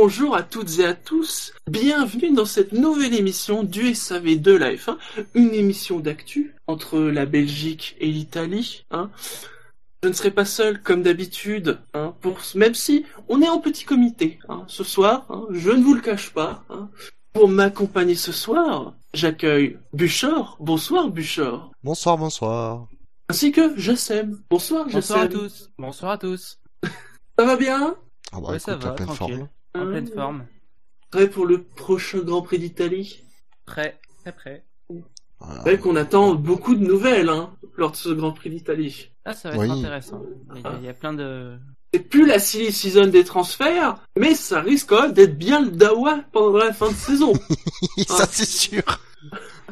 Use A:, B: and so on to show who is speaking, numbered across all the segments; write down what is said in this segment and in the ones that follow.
A: bonjour à toutes et à tous. Bienvenue dans cette nouvelle émission du SAV de la F1, une émission d'actu entre la Belgique et l'Italie. Hein. Je ne serai pas seul comme d'habitude, hein, pour même si on est en petit comité hein, ce soir. Hein, je ne vous le cache pas. Hein. Pour m'accompagner ce soir, j'accueille Buchor. Bonsoir Buchor.
B: Bonsoir, bonsoir.
A: Ainsi que Jassem. Bonsoir
C: Bonsoir à
A: Jassem.
C: tous. Bonsoir à tous.
A: Ça va bien?
B: Ah bah
C: Ouais, ça va, tranquille.
B: forme.
C: En pleine forme.
A: Prêt pour le prochain Grand Prix d'Italie?
C: Prêt. Très prêt.
B: Voilà.
A: C'est vrai qu'on attend beaucoup de nouvelles hein, lors de ce Grand Prix d'Italie.
C: Ah, ça va
B: Oui.
C: être intéressant. Il y, a, il y a plein de...
A: C'est plus la silly season des transferts, mais ça risque quand même d'être bien le dawa pendant la fin de saison.
B: Ça c'est sûr.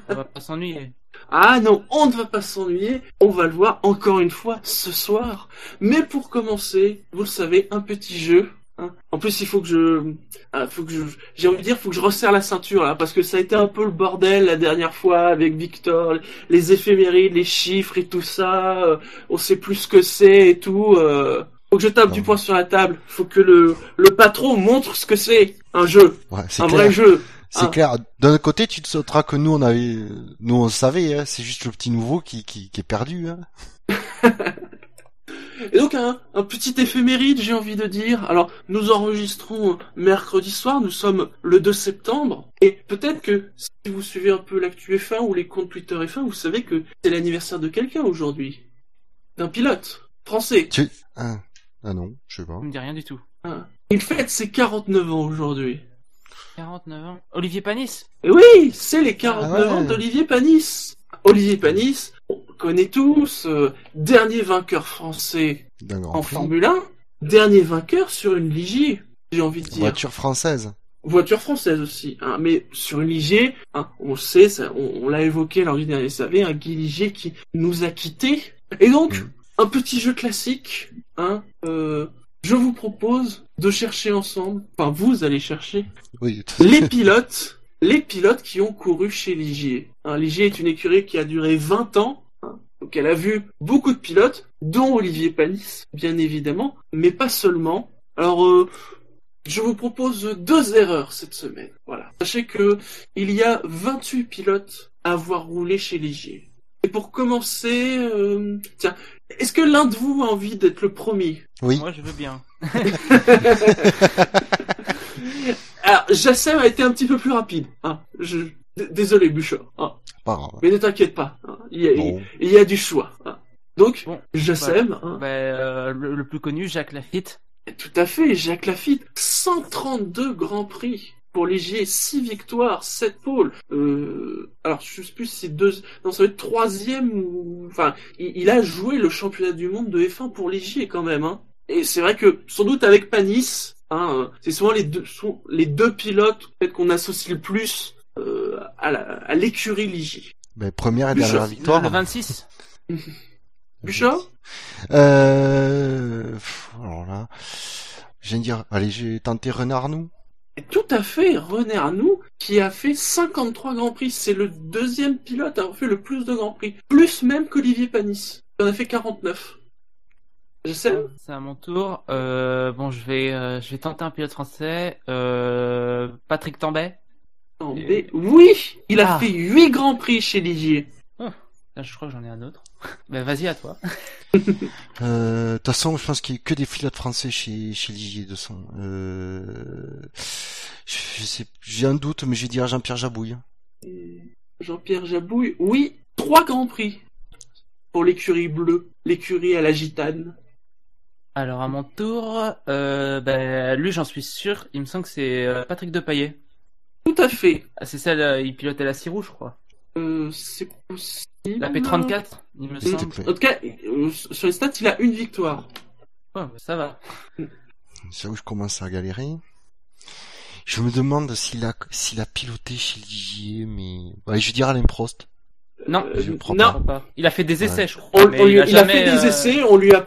C: On va pas s'ennuyer.
A: Ah non, on ne va pas s'ennuyer, on va le voir encore une fois ce soir. Mais pour commencer, vous le savez, un petit jeu. Hein. En plus, il faut que je, ah, faut que je, j'ai envie de dire, faut que je resserre la ceinture là, parce que ça a été un peu le bordel la dernière fois avec Victor, les éphémérides, les chiffres et tout ça. euh, on sait plus ce que c'est et tout. euh. Faut que je tape du poing sur la table. Faut que le, le patron montre ce que c'est un jeu,
B: Ouais, c'est
A: un
B: clair.
A: vrai jeu.
B: C'est
A: Ah.
B: clair. D'un côté, tu te sauteras que nous on avait, nous on savait. Hein, c'est juste le petit nouveau qui qui, qui est perdu. Hein.
A: Et donc un, un petit éphéméride, j'ai envie de dire. Alors, nous enregistrons mercredi soir, nous sommes le 2 septembre, et peut-être que si vous suivez un peu l'actu F1 ou les comptes Twitter F1, vous savez que c'est l'anniversaire de quelqu'un aujourd'hui. D'un pilote français.
B: Tu, ah, ah non, je sais pas.
C: Ça me dit rien du tout.
A: Il fête ses 49 ans aujourd'hui.
C: 49 ans. Olivier Panis
A: Et oui, c'est les 49
B: Ah ouais.
A: ans d'Olivier Panis. Olivier Panis, on connaît tous, euh, dernier vainqueur français en
B: prix.
A: Formule 1, dernier vainqueur sur une Ligier, j'ai envie de dire.
B: Voiture française.
A: Voiture française aussi, hein, mais sur une Ligier, hein, on sait, ça, on, on l'a évoqué lors du dernier SAV, un Guy Ligier qui nous a quittés. Et donc,
B: Mm.
A: un petit jeu classique, hein, euh, je vous propose de chercher ensemble, enfin vous allez chercher,
B: Oui.
A: les pilotes, les pilotes qui ont couru chez Ligier. Hein, Ligier est une écurie qui a duré 20 ans, hein, donc elle a vu beaucoup de pilotes, dont Olivier Panis, bien évidemment, mais pas seulement. Alors, euh, je vous propose deux erreurs cette semaine. Voilà. Sachez que il y a 28 pilotes à avoir roulé chez Ligier. Et pour commencer, euh, tiens, est-ce que l'un de vous a envie d'être le premier?
B: Oui.
C: Moi, je veux bien.
A: Alors, Jassem a été un petit peu plus rapide. Hein. Je... Désolé, Bouchard. Hein.
B: Pas grave.
A: Mais ne t'inquiète pas. hein. Il, y a,
B: Bon.
A: il y a du choix. hein. Donc,
C: Bon,
A: Jassem, hein,
C: Bah, euh, le, le plus connu, Jacques Lafitte.
A: tout à fait, Jacques Lafitte, 132 grands prix pour Ligier, 6 victoires, 7 pôles. Euh, alors, je sais plus si c'est deux, non, ça va être troisième ou, enfin, il, il a joué le championnat du monde de F1 pour Ligier quand même, hein. Et c'est vrai que, sans doute avec Panis, hein, euh, c'est souvent les deux, sont les deux pilotes, peut-être qu'on associe le plus, euh, à l'écurie Ligier.
B: Ben, première et
A: Bouchard.
B: dernière victoire.
C: Le, le 26
A: Bouchard?
B: Euh, pff, alors là, je viens de dire, allez, j'ai tenté René Arnoux.
A: Et Tout à fait, René Arnoux, qui a fait 53 Grands Prix. C'est le deuxième pilote à avoir fait le plus de Grands Prix. Plus même qu'Olivier Panis. Il en a fait 49. Je sais.
C: C'est à mon tour. Euh, bon, je vais, euh, je vais tenter un pilote français. Euh, Patrick Tambay.
A: B. Oui, il a
C: Ah.
A: fait 8 Grands Prix chez Ligier.
C: Là, je crois que j'en ai un autre. bah, vas-y, à toi.
B: Euh, de toute façon, je pense qu'il y a que des pilotes français chez, chez Ligier de son. Euh, j'ai un doute, mais je vais dire Jean-Pierre Jabouille.
A: Jean-Pierre Jabouille. Oui, 3 Grands Prix. Pour l'écurie bleue. L'écurie à la gitane.
C: Alors, à mon tour, euh, bah, lui, j'en suis sûr. Il me semble que c'est euh, Patrick Depaillet.
A: Tout à fait.
C: Ah, c'est celle, euh, il pilotait la Cirou, je crois.
A: Euh, c'est possible.
C: La P34, il me semble.
A: En tout cas, euh, sur les stats, il a une victoire.
C: Ouais, bah, ça va.
B: C'est où je commence à galérer. Je me demande s'il a, s'il a piloté chez Ligier, mais, ouais, je vais dire Alain Prost.
C: Non,
A: Euh,
B: je crois
A: non,
C: pas. Il a fait des essais,
B: Ouais.
C: je crois.
A: On- lui- il, a,
C: jamais,
A: fait des
C: euh,
A: essais, on lui a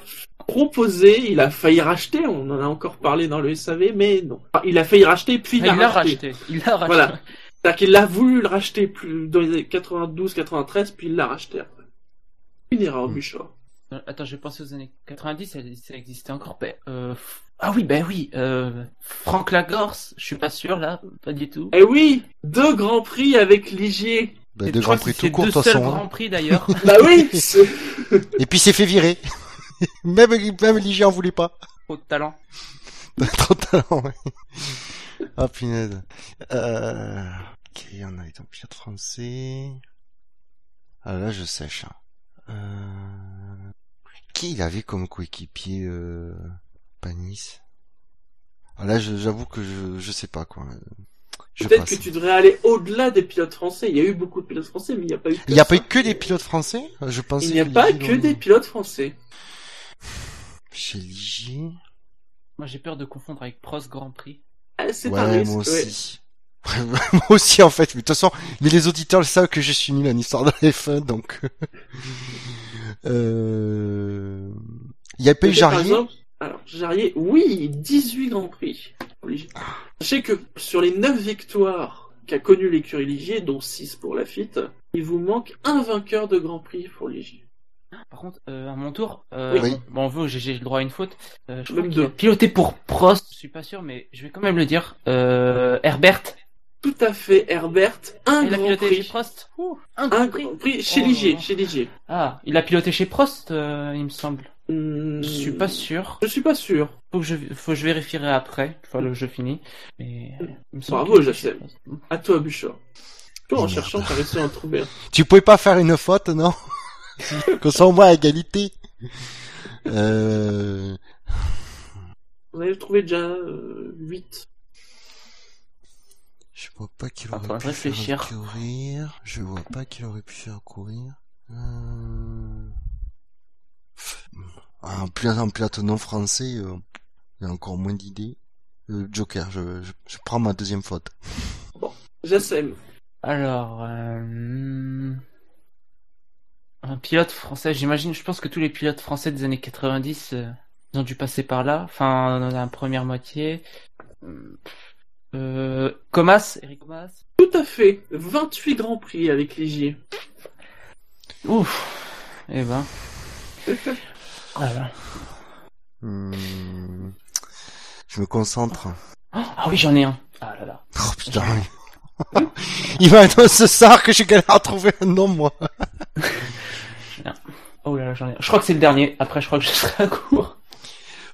A: proposé, il a failli racheter, on en a encore parlé dans le SAV, mais non. Enfin, il a failli racheter, puis il
C: Ah,
A: l'a racheté.
C: racheté. Il l'a racheté.
A: Voilà. C'est-à-dire qu'il a voulu le racheter plus dans les 92, 93, puis il l'a racheté après. Une erreur. Bouchard.
C: Euh, Attends, je vais penser aux années 90, ça, ça existait encore. Ben, euh, Ah oui, ben oui, euh, Franck Lagorce, je suis pas sûr là, pas du tout.
A: Eh oui, deux grands prix avec Ligier.
B: Ben,
C: Et
B: de
C: je crois
B: Grand
C: que
B: Prix tout court, de
C: deux
B: toute
C: seuls
B: façon. hein.
C: grands prix d'ailleurs.
A: Bah oui,
B: Et puis il s'est fait virer. même, même Ligier en voulait pas.
C: Trop de talent.
B: Trop de talent, ouais. Ah, punaise. Euh... Ok, on a été en pilote français. Ah, là, je sèche. hein. Euh... Qui il avait comme coéquipier, euh... Panis? Ah, là, j'avoue que je, je sais pas, quoi.
A: Peut-être que tu devrais aller au-delà des pilotes français. Il y a eu beaucoup de pilotes français, mais il n'y a pas eu que
B: Il n'y a
A: ça.
B: pas eu que des pilotes français? Je pensais
A: Il n'y a pas que des pilotes français.
B: Chez Ligier?
C: Moi j'ai peur de confondre avec Prost Grand Prix.
A: Ah, c'est un
B: Ouais,
A: risque.
B: moi
A: ouais.
B: aussi. moi aussi, en fait. Mais de toute façon, mais les auditeurs le savent que je suis nul en histoire de la F1, donc... euh... Il y a pas eu Jarrier
A: Alors, Jarrier, oui, 18 Grands Prix. pour Ligier. Sachez que sur les 9 victoires qu'a connu l'écurie Ligier, dont 6 pour Lafitte, il vous manque un vainqueur de Grand Prix pour Ligier.
C: Par contre, euh, à mon tour, euh,
B: Oui.
C: bon, bon, j'ai j'ai le droit à une faute. Euh, je
A: Même
C: crois a piloté pour Prost, je suis pas sûr, mais je vais quand même le dire. Euh, Herbert,
A: Tout à fait, Herbert, un
C: il a
A: Grand
C: piloté
A: Prix.
C: chez Prost. Ouh, un
A: Un
C: Grand Prix.
A: Grand Prix chez
C: Oh,
A: Ligier,
C: non.
A: chez Ligier.
C: Ah, il a piloté chez Prost, euh, il me semble.
A: Hmm,
C: Je suis pas sûr.
A: Je suis pas sûr.
C: Faut que je, faut que je vérifierai après, une fois le jeu fini. Mais euh, il me semble
A: Bravo, Jacem. À toi, Bouchard. Toi, en cherchant, t'as réussi à en trouver un.
B: Tu pouvais pas faire une faute, non? Comme ça, au moins, à égalité. Euh...
A: Vous avez trouvé déjà euh, 8.
B: Je vois pas qu'il aurait pu
C: réfléchir.
B: faire courir. Je vois pas qu'il aurait pu faire courir. Euh... Un pilote, un non français, euh, il y a encore moins d'idées. Euh, Joker, je, je, je prends ma deuxième faute.
A: Jacem.
C: Alors, euh, un pilote français, j'imagine, je pense que tous les pilotes français des années 90 euh, ils ont dû passer par là, enfin dans la première moitié. Euh, Comas, Eric Comas.
A: Tout à fait. 28 Grands Prix avec Ligier.
C: Ouf. Eh ben. Voilà.
B: Hmm, Je me concentre.
C: Oh, ah oui, j'en ai un. Ah là là.
B: Oh putain. Il m'a annoncé ce soir que je galère à trouver un nom, moi.
C: Oh là là, j'en ai un. Je crois que c'est le dernier. Après, je crois que je serai à court.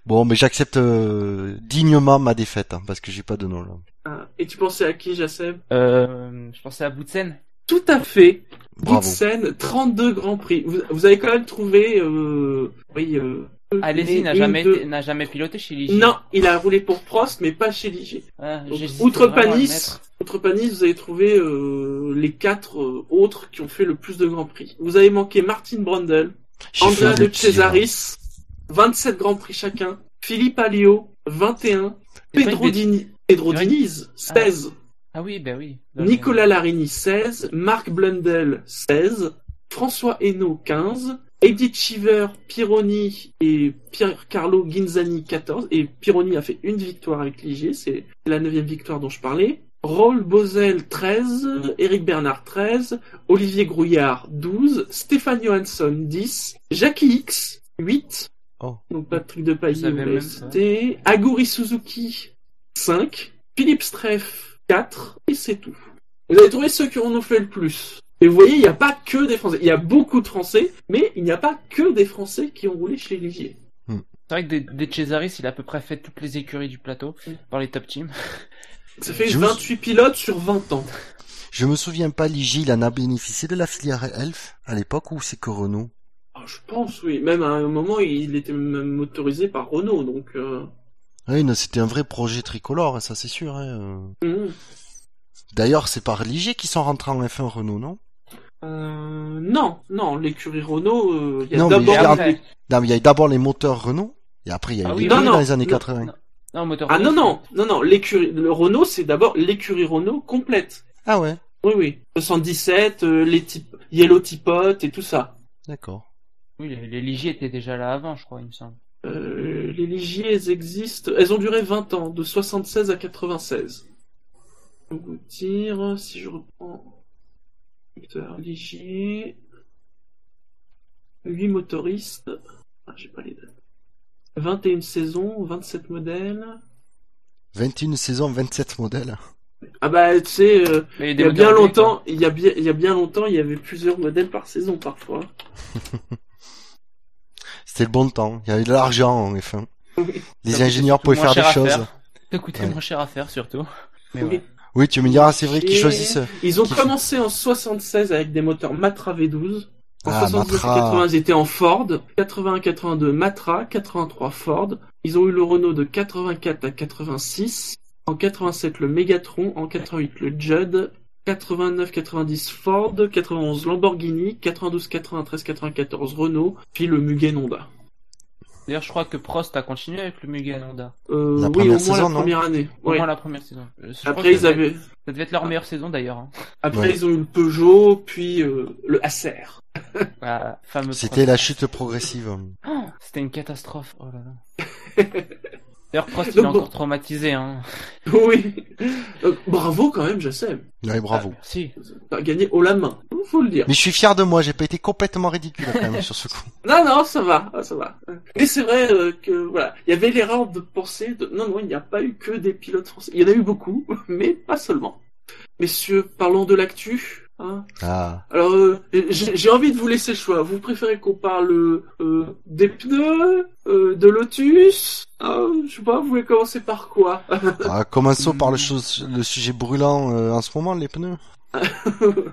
B: Bon, mais j'accepte euh, dignement ma défaite, hein, parce que j'ai pas de nom là.
A: Ah, et tu pensais à qui, Jacem
C: Euh, je pensais à Boutsen.
A: Tout à fait.
B: Bravo.
A: Boutsen, 32 Grands Prix. Vous, vous avez quand même trouvé... Euh, oui, euh,
C: Alesi n'a jamais, été- n'a jamais piloté chez Ligier.
A: Non, il a roulé pour Prost, mais pas chez Ligier.
C: Ah,
A: Donc, outre Panis, outre Panis, vous avez trouvé euh, les quatre euh, autres qui ont fait le plus de Grands Prix. Vous avez manqué Martin Brundle, Andrea de. Cesaris, 27 Grands Prix chacun, Philippe Alliot, 21,
C: C'est pas
A: Pedro. Dini, Pedro Diniz, 16,
C: Ah oui, ben oui.
A: Nicolas Larini, 16, Marc Blundell, 16, François Hainaut, 15, Edith Cheever, Pironi et Pierre Carlo Ginzani, 14, et Pironi a fait une victoire avec Ligier, c'est la neuvième victoire dont je parlais. Roll Bozel 13, Eric Bernard 13, Olivier Grouillard 12, Stéphane Johansson 10, Jackie X 8,
B: Oh.
A: donc Patrick de
C: Je
A: Pailly
C: savais
A: vous cité, Aguri Suzuki 5, Philippe Streff 4, et c'est tout. Vous avez trouvé ceux qui en ont fait le plus. Et vous voyez, il n'y a pas que des Français. Il y a beaucoup de Français, mais il n'y a pas que des Français qui ont roulé chez Ligier.
C: C'est vrai que De, De Cesaris, il a à peu près fait toutes les écuries du plateau
A: Mm.
C: par les top teams.
A: Ça fait
B: Je me
A: 28 pilotes sur 20 ans.
B: Je me souviens pas, Ligier, il en a bénéficié de la filière Elf à l'époque ou c'est que Renault
A: Ah, je pense, oui. Même à un moment, il était même motorisé par Renault, donc... Euh...
B: Oui, non, c'était un vrai projet tricolore, ça c'est sûr. Hein. euh.
A: hmm.
B: D'ailleurs, c'est par Ligier qu'ils sont rentrés en F1 Renault, non?
A: Euh, non, non, l'écurie Renault, euh, il y a
B: Non, mais
A: d'abord...
B: il y a-
C: après-
B: Non, mais il y a eu d'abord les moteurs Renault, et après il y a eu
C: Ah oui,
B: deux
A: non,
B: dans
A: non,
B: les années
A: non,
B: 80.
C: non. Non, moteur
A: Ah non,
C: Renault,
A: non, non, non, l'écurie, le Renault, c'est d'abord l'écurie Renault complète.
B: Ah ouais,
A: Oui, oui. 77, euh, les types, Yellow Teapot et tout ça.
B: d'accord.
C: Oui, les, les Ligier étaient déjà là avant, je crois, il me semble.
A: Euh, les Ligier, elles existent, elles ont duré 20 ans, de 76 à 96. Je vais vous dire, si je reprends... Victor Ligier... 8 motoristes. Ah, j'ai pas les dates. 21 saisons, 27 modèles.
B: 21 saisons, 27 modèles.
A: Ah bah tu sais, euh, il y a bien longtemps, il y a bien, il y a bien longtemps, il y avait plusieurs modèles par saison parfois.
B: C'était le bon temps. Il y avait de l'argent en F1.
A: Oui.
B: Les ingénieurs pouvaient faire des choses.
C: Ça coûtait
B: Ouais.
C: moins cher à faire surtout. Mais
A: Oui.
C: ouais.
B: Oui, tu me diras, c'est vrai qu'ils choisissent.
A: Ils ont commencé en 76 avec des moteurs Matra V12. En
B: Ah,
A: 79 et
B: Matra.
A: 80, ils étaient en Ford. 81 82 Matra, 83 Ford. Ils ont eu le Renault de 84 à 86. En 87 le Megatron, en 88 le Judd. 89 90 Ford, 91 Lamborghini, 92 93 94 Renault, puis le Mugen Honda.
C: D'ailleurs, je crois que Prost a continué avec le Mugen Honda.
A: Euh,
B: La
A: oui,
B: première
A: au moins
B: saison,
A: la première année.
C: Au
A: Ouais.
C: moins la première saison. Euh, je
A: Après ils avaient,
C: Ça devait être leur meilleure saison d'ailleurs. hein.
A: après
B: Ouais.
A: ils ont eu le Peugeot, puis euh, le Acer.
C: Fameuse
B: C'était la chute progressive.
C: Oh, C'était une catastrophe. Oh là là. D'ailleurs, Prost, il est encore traumatisé. Hein.
A: Oui. Donc, bravo quand même, je sais.
B: Ouais, bravo.
C: Ah, merci.
A: T'as gagné haut la main, faut le dire.
B: Mais je suis fier de moi, j'ai pas été complètement ridicule quand même sur ce coup.
A: Non, non, ça va, ah, ça va. Mais c'est vrai euh, que voilà, il y avait l'erreur de penser de non, non, il n'y a pas eu que des pilotes français. Il y en a eu beaucoup, mais pas seulement. Messieurs, parlons de l'actu. Hein.
B: Ah.
A: Alors, euh, j'ai envie de vous laisser le choix. Vous préférez qu'on parle euh, des pneus, euh, de Lotus? Ah, Je sais pas, vous voulez commencer par quoi?
B: Ah, commençons par le, sujet brûlant euh, en ce moment, les pneus.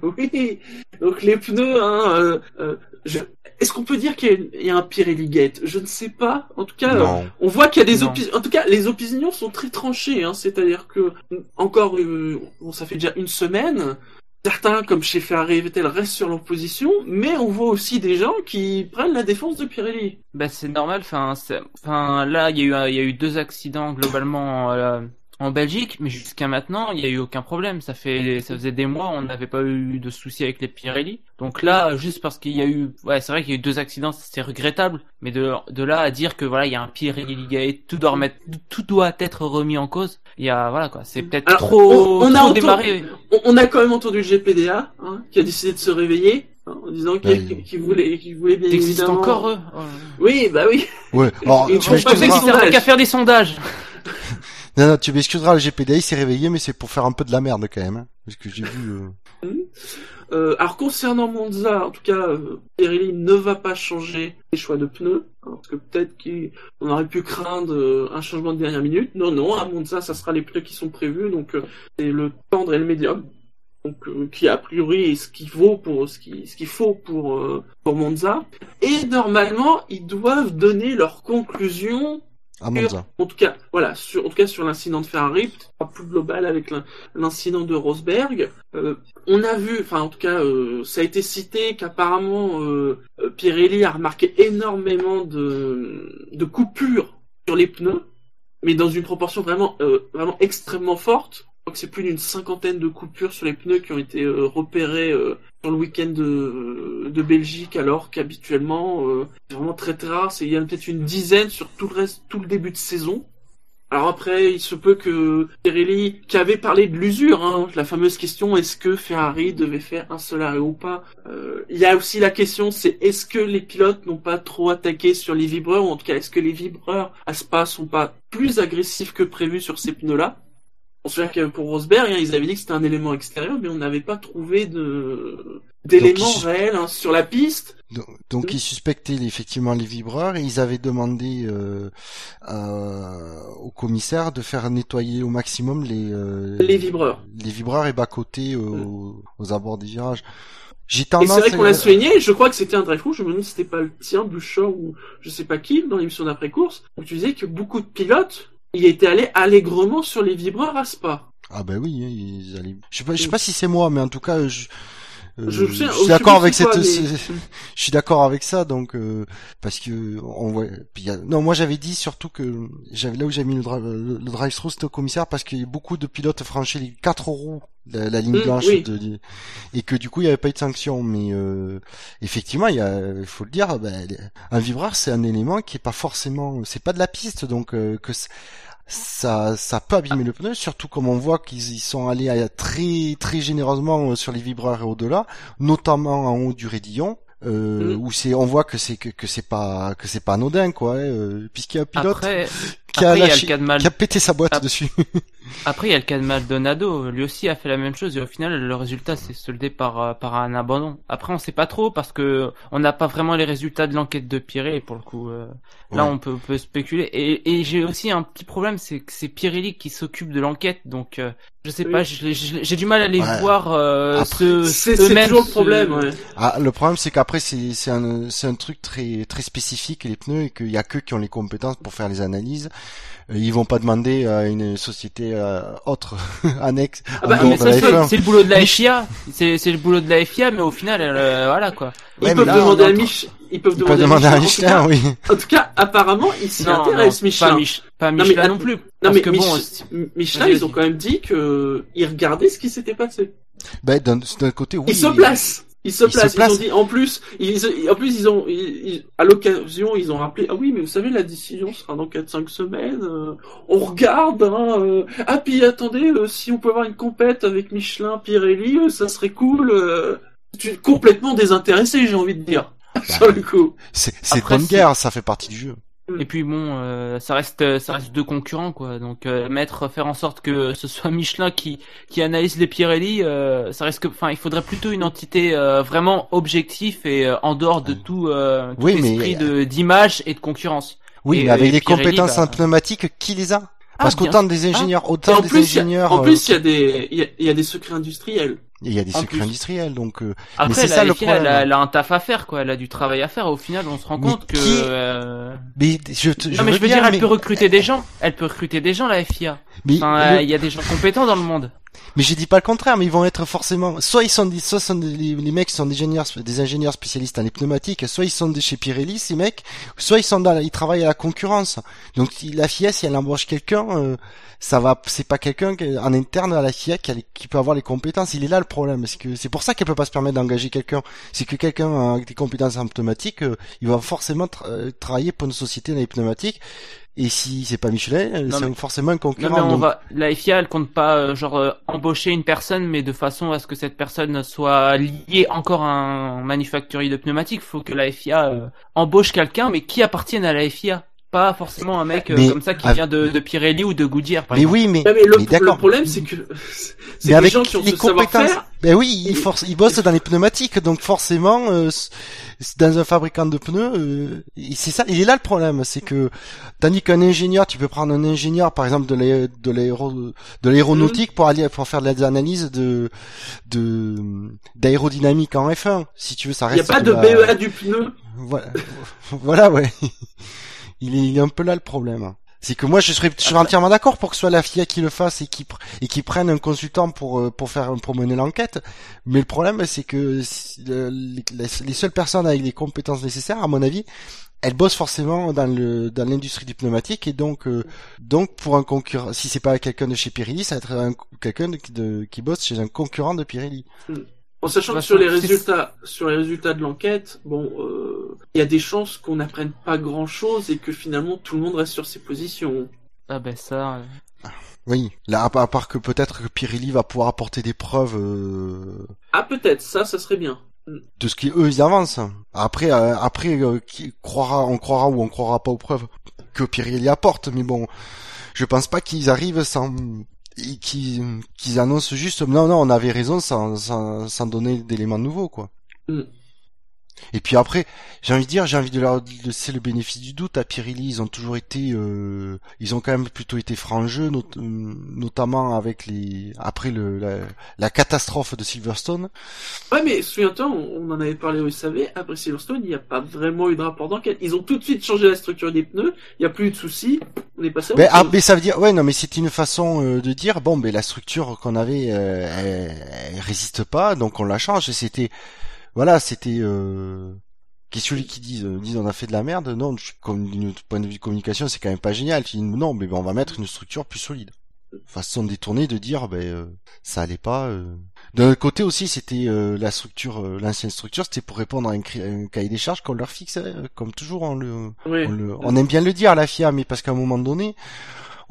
A: Oui, donc les pneus, hein, euh, euh, je- est-ce qu'on peut dire qu'il y a y, un Pirelli Gate Je ne sais pas. En tout cas, euh, on voit qu'il y a des opinions. En tout cas, les opinions sont très tranchées. Hein, C'est-à-dire que encore, euh, bon, ça fait déjà une semaine. Certains, comme chez Ferrari et Vettel, restent sur leur position, mais on voit aussi des gens qui prennent la défense de Pirelli.
C: Bah, c'est normal. Enfin, enfin, là, il y a eu, deux accidents globalement euh, en Belgique, mais jusqu'à maintenant, il y a eu aucun problème. Ça fait, faisait des mois, on n'avait pas eu de soucis avec les Pirelli. Donc là, juste parce qu'il y a eu, ouais, c'est vrai qu'il y a eu deux accidents, c'est regrettable. Mais de, là à dire que voilà, il y a un Pirelli tout tout doit être remis en cause. Il y a, voilà quoi, c'est peut-être
A: Alors,
C: trop,
A: on- on a
C: trop démarré.
A: On, on a quand même entendu le GPDA, hein, qui a décidé de se réveiller, hein, en disant qu'il
B: Ouais.
A: qu'il voulait, qu'il voulait bien évidemment.
C: encore eux.
A: Oui, bah oui.
B: Ouais. Alors, tu
C: Je pensais qu'ils servaient
A: sondages.
C: qu'à faire des sondages.
B: Non, non, tu m'excuseras, le GPDA il s'est réveillé, mais c'est pour faire un peu de la merde quand même. Hein, parce que j'ai vu. euh,
A: Euh, alors concernant Monza, en tout cas, euh, ne va pas changer les choix de pneus, hein, parce que peut-être qu'on aurait pu craindre euh, un changement de dernière minute. Non, non, à Monza, ça sera les pneus qui sont prévus, donc euh, c'est le tendre et le médium. Donc, qui a priori est ce qu'il vaut pour ce qui ce qu'il faut pour pour Monza et normalement ils doivent donner leurs conclusions en tout cas, voilà, sur, en tout cas sur l'incident de Ferrari, plus global avec l'in- l'incident de Rosberg. Euh, on a vu, enfin en tout cas, euh, ça a été cité qu'apparemment euh, euh, Pirelli a remarqué énormément de, de coupures sur les pneus, mais dans une proportion vraiment, vraiment extrêmement forte. Je crois que c'est plus d'une cinquantaine de coupures sur les pneus qui ont été euh, repérées euh, sur le week-end de, Belgique, alors qu'habituellement, euh, c'est vraiment très très rare. Il y a peut-être une dizaine sur tout le reste, tout le début de saison. Alors après, il se peut que Pirelli, qui avait parlé de l'usure, hein, la fameuse question est-ce que Ferrari devait faire un seul arrêt ou pas Euh, Il y a aussi la question, c'est est-ce que les pilotes n'ont pas trop attaqué sur les vibreurs, ou en tout cas est-ce que les vibreurs à Spa sont pas plus agressifs que prévu sur ces pneus-là? On se souvient que pour Rosberg, hein, ils avaient dit que c'était un élément extérieur, mais on n'avait pas trouvé de d'éléments réels hein, sur la piste.
B: Donc, donc ils suspectaient effectivement les vibreurs et ils avaient demandé euh, à- au commissaire de faire nettoyer au maximum les euh,
A: Les vibreurs.
B: les vibreurs et bas côté aux, aux abords des virages. J'ai
A: Et
B: tendance
A: c'est vrai qu'on l'a souligné, je crois que c'était un Dreyfus, je me demande si c'était pas le tien, Bouchard ou je sais pas qui, dans l'émission d'après-course, où tu disais que beaucoup de pilotes y étaient allés allègrement sur les vibreurs à Spa.
B: Ah bah oui, hein, ils allaient. Je sais pas, je sais pas si c'est moi, mais en tout cas, je. Euh,
A: Je
B: suis d'accord avec cette,
A: mais-
B: je suis d'accord avec ça, donc euh, parce que on voit. puis il y a- non, moi j'avais dit surtout que j'avais là où j'ai mis le, dra- le, le drive-through, c'était au commissaire parce que beaucoup de pilotes franchissent les quatre roues, la, la ligne
A: Mm,
B: blanche,
A: oui.
B: de- et que du coup il n'y avait pas eu de sanction. Mais euh, effectivement, il y a, il faut le dire, ben, un vibreur c'est un élément qui est pas forcément, c'est pas de la piste, donc euh, que ça, ça peut abîmer le pneu, surtout comme on voit qu'ils y sont allés à- très très généreusement euh, sur les vibreurs et au-delà, notamment en haut du raidillon. euh,
A: Mhm.
B: où c'est, on voit que c'est que, que c'est pas que c'est pas anodin quoi, euh, puisqu'il y a un pilote
C: Après,
B: qui a
C: après, il y a
B: lâché-
C: le cas de Mal-
B: qui a pété sa boîte
C: Ah.
B: dessus.
C: Après, il y a le cas de Maldonado. Lui aussi a fait la même chose et au final, le résultat s'est soldé par, euh, par un abandon. Après, on sait pas trop parce que on n'a pas vraiment les résultats de l'enquête de Pirelli pour le coup. euh, Là,
B: Ouais.
C: on peut, on peut spéculer. Et, et j'ai aussi un petit problème, c'est que c'est Pirelli qui s'occupe de l'enquête. Donc, euh, je sais
A: Oui.
C: pas, j'ai du mal à les
B: Ouais.
C: voir euh,
B: Après,
A: C'est toujours le problème, ouais.
B: Ah, le problème c'est qu'après c'est un c'est un truc très très spécifique les pneus et qu'il y a que qui ont les compétences pour faire les analyses. Euh, Ils vont pas demander à une société euh, autre annexe
A: Ah
B: en
A: bah,
C: mais c'est
B: F1.
C: c'est le boulot de la FIA. C'est le boulot de la FIA, mais au final, euh, voilà quoi.
A: Ils
B: Ouais,
A: peuvent
B: mais là,
A: demander à Mich... Ils peuvent
B: Ils peuvent demander à Michelin, oui.
A: En tout cas, apparemment, ils s'y
C: Non,
A: intéressent,
C: non,
A: Michelin.
C: Pas, Mich- pas
A: mais
C: Michelin
A: att-
C: non, plus.
A: Non
C: Parce
A: mais
C: que
A: Mich-
C: bon,
A: Michelin, ils ont quand même dit que ils regardaient ce qui s'était passé.
B: Ben d'un d'un côté oui.
A: Ils se placent. Ils se
B: Ils se
A: placent. Ils, ont dit en plus, ils, en plus ils ont, ils- ils- à l'occasion, ils ont rappelé. Ah oui, mais vous savez, la décision sera dans 4-5 semaines. euh, on regarde. Hein, euh, ah puis attendez, euh, si on peut avoir une compète avec Michelin, Pirelli, euh, ça serait cool. euh. Tu es complètement désintéressé, j'ai envie de dire. Sur le coup.
B: C'est c'est
C: Après,
B: bonne
C: c'est-
B: guerre, ça fait partie du jeu.
C: Et puis bon, euh, ça reste, ça reste deux concurrents quoi. Donc euh, mettre, faire en sorte que ce soit Michelin qui qui analyse les Pirelli, euh, ça reste que, enfin, il faudrait plutôt une entité euh, vraiment objective et euh, en dehors de tout, euh, tout
B: Oui, mais-
C: esprit de d'image et de concurrence.
B: Oui,
C: Et-
B: mais avec les
C: Pirelli,
B: compétences
C: bah-
B: en pneumatique, qui les a?
C: Ah,
B: Parce qu'autant des ingénieurs,
A: Et
B: autant des ingénieurs,
A: en plus, il y a des, il y y a des secrets industriels.
B: Il y a des
C: en
B: secrets
C: plus.
B: industriels, donc euh,
C: Après,
B: c'est
C: la
B: ça, le
C: elle, a, elle a un taf à faire quoi. Elle a du travail à faire. Au final, on se rend
B: Mais
C: compte que. euh,
B: mais je, te,
C: Non mais je veux dire, elle peut recruter des gens. Elle peut recruter des gens la FIA.
B: mais,
C: Enfin,
B: le-
C: il y a des gens compétents dans le monde.
B: Mais je dis pas le contraire, mais ils vont être forcément, soit ils sont des, soit sont des- les, mecs sont des ingénieurs, des ingénieurs spécialistes en les pneumatiques, soit ils sont de chez Pirelli, ces mecs, soit ils sont dans, ils travaillent à la concurrence. Donc la FIA, si elle embauche quelqu'un, euh, ça va, c'est pas quelqu'un en interne à la FIA qui, peut avoir les compétences. Il est là le problème, c'est que c'est pour ça qu'elle peut pas se permettre d'engager quelqu'un. C'est que quelqu'un avec des compétences en pneumatique, euh, il va forcément euh, travailler pour une société dans les pneumatiques. Et si c'est pas Michelin, euh,
C: Non,
B: c'est
C: mais-
B: forcément un
C: Non
B: concurrent.
C: mais on
B: donc-
C: va, la FIA elle compte pas euh, genre euh, embaucher une personne mais de façon à ce que cette personne soit liée encore à un manufacturier de pneumatiques. Faut que la FIA euh, embauche quelqu'un mais qui appartienne à la FIA, pas forcément un mec euh,
B: Mais
C: comme ça qui vient de, de Pirelli ou de Goodyear par
B: Mais
C: exemple.
B: oui, mais,
A: mais le,
B: mais d'accord.
A: le problème, c'est que c'est les
B: avec
A: gens qui ont
B: les
A: ce
B: compétences, ben oui, ils, forcent, ils bossent dans les pneumatiques, donc forcément, euh, dans un fabricant de pneus, euh, c'est ça, il est là le problème, c'est que tandis qu'un ingénieur, tu peux prendre un ingénieur, par exemple de l'aé- de l'aéro, de l'aéronautique pour aller pour faire des analyses de de d'aérodynamique en F1. Si tu veux, ça
A: Il n'y a
B: reste.
A: pas de
B: la-
A: BEA du pneu.
B: Voilà, voilà, ouais. Il est, il est un peu là le problème. C'est que moi je serais, je serais entièrement d'accord pour que ce soit la FIA qui le fasse et qui pr- et qui prenne un consultant pour euh, pour faire pour mener l'enquête. Mais le problème c'est que le- les, les seules personnes avec les compétences nécessaires, à mon avis, elles bossent forcément dans le dans l'industrie du pneumatique et donc euh, donc pour un concurrent, si c'est pas quelqu'un de chez Pirelli, ça va être un- quelqu'un qui bosse chez un concurrent de Pirelli.
A: En sachant que sur les résultats, sur les résultats de l'enquête, bon, euh, il y a des chances qu'on n'apprenne pas grand chose et que finalement tout le monde reste sur ses positions.
C: Ah ben ça. euh,
B: Oui, là à part- à part que peut-être que Pirelli va pouvoir apporter des preuves. euh,
A: Ah, peut-être, ça, ça serait bien.
B: de ce qu'ils eux ils avancent. Après, euh, après, euh, qui croira, on croira ou on croira pas aux preuves que Pirelli apporte, mais bon, je pense pas qu'ils arrivent sans et qu'ils qu'ils annoncent juste non non on avait raison sans sans, sans donner d'éléments nouveaux quoi.
A: Mm.
B: Et puis après, j'ai envie de dire, j'ai envie de leur laisser le bénéfice du doute à Pirelli. Ils ont toujours été, euh, ils ont quand même plutôt été frangeux, not- euh, notamment avec les après le la, la catastrophe de Silverstone.
A: Ouais, mais souviens-toi, on, on en avait parlé au SAV, après Silverstone, il n'y a pas vraiment eu de rapport d'enquête. Ils ont tout de suite changé la structure des pneus, il n'y a plus eu de soucis, on est passé
B: Ben, ah, mais ça veut dire, ouais, non, mais c'est une façon euh, de dire, bon, ben la structure qu'on avait, euh, elle, elle résiste pas, donc on la change. C'était, voilà, c'était, euh, qu'est-ce que celui qui dit, euh, disent on a fait de la merde, non, comme d'une point de vue de communication, c'est quand même pas génial. Tu dis, non, mais ben, on va mettre une structure plus solide. Façon détournée de dire, ben euh, ça allait pas. euh. D'un autre côté aussi, c'était euh, la structure, l'ancienne structure, c'était pour répondre à un, cahier des charges qu'on leur fixait, euh, comme toujours on le, on, le- on aime bien le dire à la FIA, mais parce qu'à un moment donné,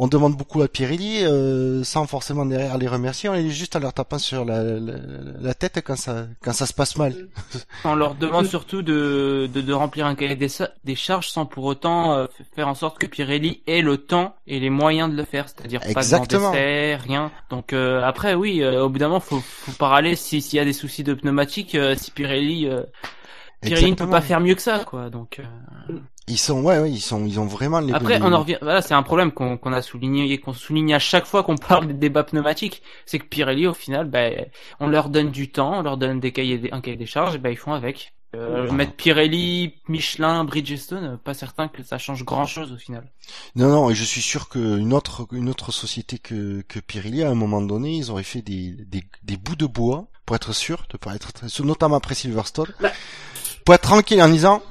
B: on demande beaucoup à Pirelli, euh, sans forcément derrière les remercier, on est juste en leur tapant sur la, la, la tête quand ça, quand ça se passe mal.
C: On leur demande surtout de, de, de remplir un cahier des, des charges sans pour autant euh, faire en sorte que Pirelli ait le temps et les moyens de le faire, c'est-à-dire pas de d'essai, rien. Donc euh, après, oui, euh, au bout d'un moment, faut, faut parler s'il y a des soucis de pneumatique, si Pirelli Pirelli ne peut pas faire mieux que ça, quoi. Donc.
B: Ils sont, ouais, ouais, ils sont, ils ont vraiment les.
C: Après, on en revient. Voilà, c'est un problème qu'on qu'on a souligné et qu'on souligne à chaque fois qu'on parle des débats pneumatiques, c'est que Pirelli, au final, ben, on leur donne du temps, on leur donne des cahiers, un cahier des charges, ben ils font avec. Euh, mettre Pirelli, Michelin, Bridgestone, pas certain que ça change grand chose au final.
B: Non, non, et je suis sûr qu'une autre, une autre société que, que Pirelli, à un moment donné, ils auraient fait des, des, des bouts de bois, pour être sûr, de pas être, notamment après Silverstone, bah. Pour être tranquille en disant,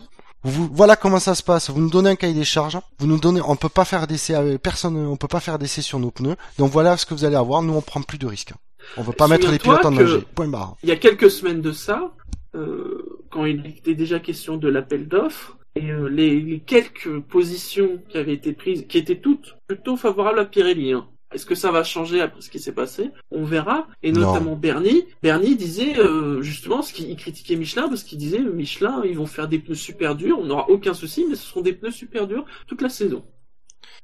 B: vous, voilà comment ça se passe. Vous nous donnez un cahier des charges. Vous nous donnez, on peut pas faire d'essai avec personne, on peut pas faire d'essai sur nos pneus. Donc voilà ce que vous allez avoir. Nous, on prend plus de risques. On veut pas mettre les pilotes en danger. Point barre.
A: Il y a quelques semaines de ça, euh, quand il était déjà question de l'appel d'offres, et euh, les, les, quelques positions qui avaient été prises, qui étaient toutes plutôt favorables à Pirelli. Hein. Est-ce que ça va changer après ce qui s'est passé? On verra. Et notamment Bernie. Bernie disait euh, justement ce qu'il critiquait Michelin parce qu'il disait Michelin, ils vont faire des pneus super durs, on n'aura aucun souci, mais ce seront des pneus super durs toute la saison.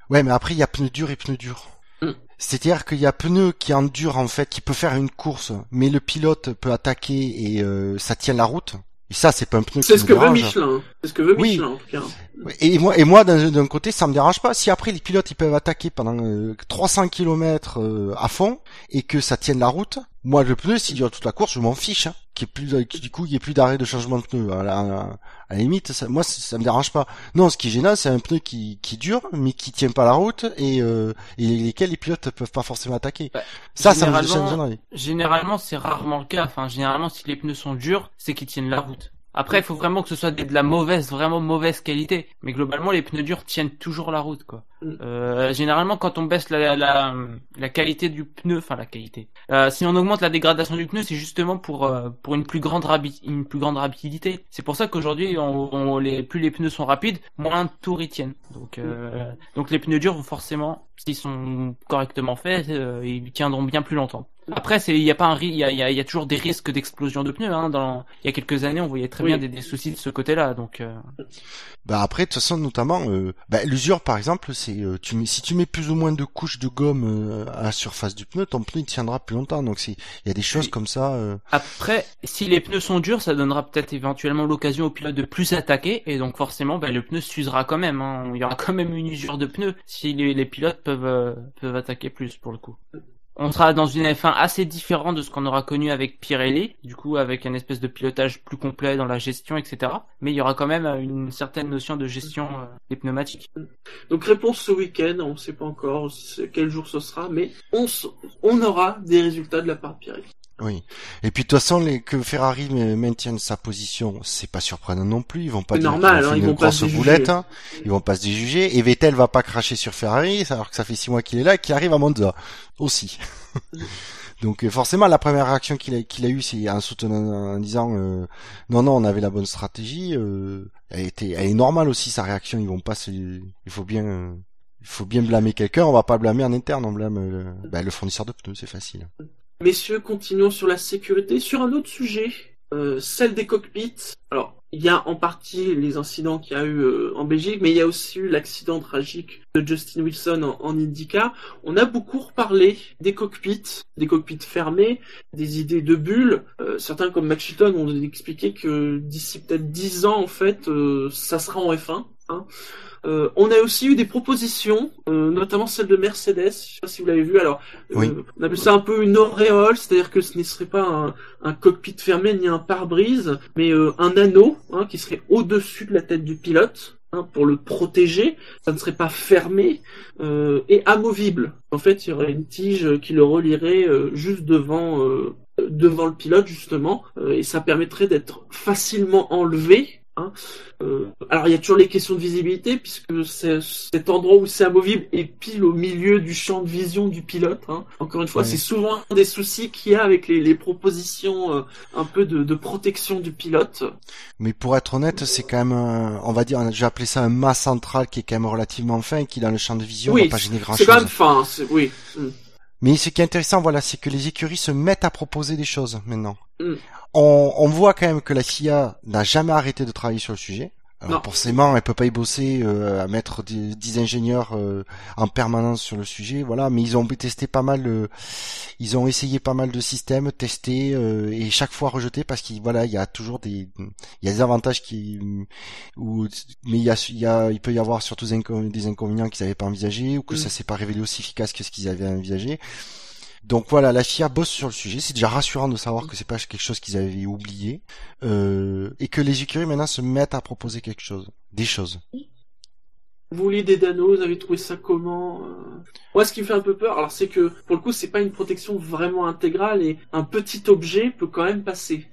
B: Ouais, mais après il y a pneus durs et pneus durs. Mm. C'est-à-dire qu'il y a pneus qui endurent en fait, qui peut faire une course, mais le pilote peut attaquer et euh, ça tient la route. Et ça, c'est pas un pneu
A: C'est ce que veut Michelin. C'est ce que veut Michelin, en tout cas.
B: Et moi, et moi, d'un côté, ça me dérange pas. Si après les pilotes ils peuvent attaquer pendant 300 euh, km euh, à fond et que ça tienne la route, moi le pneu, s'il dure toute la course, je m'en fiche. Hein. Qu'il plus, du coup, il y ait plus d'arrêt de changement de pneu. À la, limite, ça, moi, ça, me dérange pas. Non, ce qui est gênant, c'est un pneu qui, qui dure, mais qui tient pas la route et, euh, et lesquels les pilotes peuvent pas forcément attaquer. Bah, ça, ça me.
C: Généralement, c'est rarement le cas. Enfin, généralement, si les pneus sont durs, c'est qu'ils tiennent la route. Après, il faut vraiment que ce soit de la mauvaise, vraiment mauvaise qualité. Mais globalement, les pneus durs tiennent toujours la route, quoi. Mm. Euh, généralement, quand on baisse la, la, la qualité du pneu, enfin la qualité, euh, si on augmente la dégradation du pneu, c'est justement pour euh, pour une plus grande une plus grande rapidité. C'est pour ça qu'aujourd'hui, on, on, les plus les pneus sont rapides, moins de tours ils tiennent. Donc euh, donc les pneus durs forcément, s'ils sont correctement faits, euh, ils tiendront bien plus longtemps. Après, il y a pas un il y a, y a, toujours des risques d'explosion de pneus. Hein, dans il y a quelques années, on voyait très bien des, des, soucis de ce côté-là. Donc euh...
B: bah après, de toute façon, notamment euh, bah, l'usure, par exemple, c'est euh, tu mets si tu mets plus ou moins de couches de gomme euh, à la surface du pneu, ton pneu il tiendra plus longtemps. Donc il y a des choses comme ça. Euh.
C: Après, si les pneus sont durs, ça donnera peut-être éventuellement l'occasion au pilote de plus attaquer et donc forcément, bah, le pneu s'usera quand même. Hein. Il y aura quand même une usure de pneus si les, les pilotes peuvent peuvent attaquer plus pour le coup on sera dans une F1 assez différente de ce qu'on aura connu avec Pirelli, du coup avec un espèce de pilotage plus complet dans la gestion, etc. Mais il y aura quand même une certaine notion de gestion euh, des pneumatiques.
A: Donc réponse ce week-end, on ne sait pas encore quel jour ce sera, mais on, on aura des résultats de la part de Pirelli.
B: Oui. Et puis de toute façon, les, que Ferrari maintienne sa position, c'est pas surprenant non plus. Ils vont pas
A: dire normal, hein, ils vont pas se boulette. Hein.
B: Ils vont pas se déjuger. Et Vettel va pas cracher sur Ferrari, alors que ça fait six mois qu'il est là et qu'il arrive à Monza aussi. Donc euh, forcément, la première réaction qu'il a, qu'il a eue, c'est en soutenant, en disant euh, non, non, on avait la bonne stratégie. Euh, elle était, elle est normale aussi sa réaction. Ils vont pas se, il faut bien, il faut bien blâmer quelqu'un. On va pas blâmer en interne, on blâme le, bah, le fournisseur de pneus, c'est facile.
A: Messieurs, continuons sur la sécurité. Sur un autre sujet, euh, celle des cockpits. Alors, il y a en partie les incidents qu'il y a eu euh, en Belgique, mais il y a aussi eu l'accident tragique de Justin Wilson en, en IndyCar. On a beaucoup reparlé des cockpits, des cockpits fermés, des idées de bulles. Euh, certains comme Max Chilton ont expliqué que d'ici peut-être 10 ans, en fait, ça sera en F1. Hein. Euh, on a aussi eu des propositions, euh, notamment celle de Mercedes. Je sais pas si vous l'avez vu. Alors, euh, on appelle ça un peu une auréole, c'est-à-dire que ce ne serait pas un, cockpit fermé ni un pare-brise, mais un anneau hein, qui serait au-dessus de la tête du pilote hein, pour le protéger. Ça ne serait pas fermé et amovible. En fait, il y aurait une tige qui le relierait juste devant devant le pilote justement, et ça permettrait d'être facilement enlevé Hein. Euh, alors il y a toujours les questions de visibilité puisque c'est- cet endroit où c'est amovible est pile au milieu du champ de vision du pilote. Hein. Encore une fois,
B: Ouais.
A: c'est souvent un des soucis qu'il y a avec les, les propositions euh, un peu de, de protection du pilote.
B: Mais pour être honnête, c'est quand même, un- on va dire, j'ai appelé ça un mât central qui est quand même relativement fin et qui dans le champ de vision
A: Oui,
B: va pas gêner grand
A: C'est
B: chose.
A: quand même fin, c'est- oui. Mm.
B: Mais ce qui est intéressant, voilà, c'est que les écuries se mettent à proposer des choses maintenant.
A: Mm.
B: On, on voit quand même que la FIA n'a jamais arrêté de travailler sur le sujet. Alors
A: Non.
B: forcément, elle peut pas y bosser euh, à mettre des, 10 ingénieurs euh, en permanence sur le sujet, voilà. Mais ils ont testé pas mal, euh, ils ont essayé pas mal de systèmes, testé euh, et chaque fois rejeté parce qu'il voilà, il y a toujours des, il y a des avantages qui, ou mais il y a, il y a, il peut y avoir surtout des des inconvénients qu'ils n'avaient pas envisagés ou que
A: Mm.
B: ça s'est pas révélé aussi efficace que ce qu'ils avaient envisagé. Donc voilà, la FIA bosse sur le sujet. C'est déjà rassurant de savoir que c'est pas quelque chose qu'ils avaient oublié euh, et que les écuries maintenant se mettent à proposer quelque chose, des choses.
A: Vous l'idée d'anneau, vous avez trouvé ça comment euh? Moi, ce qui me fait un peu peur, alors c'est que pour le coup, c'est pas une protection vraiment intégrale et un petit objet peut quand même passer.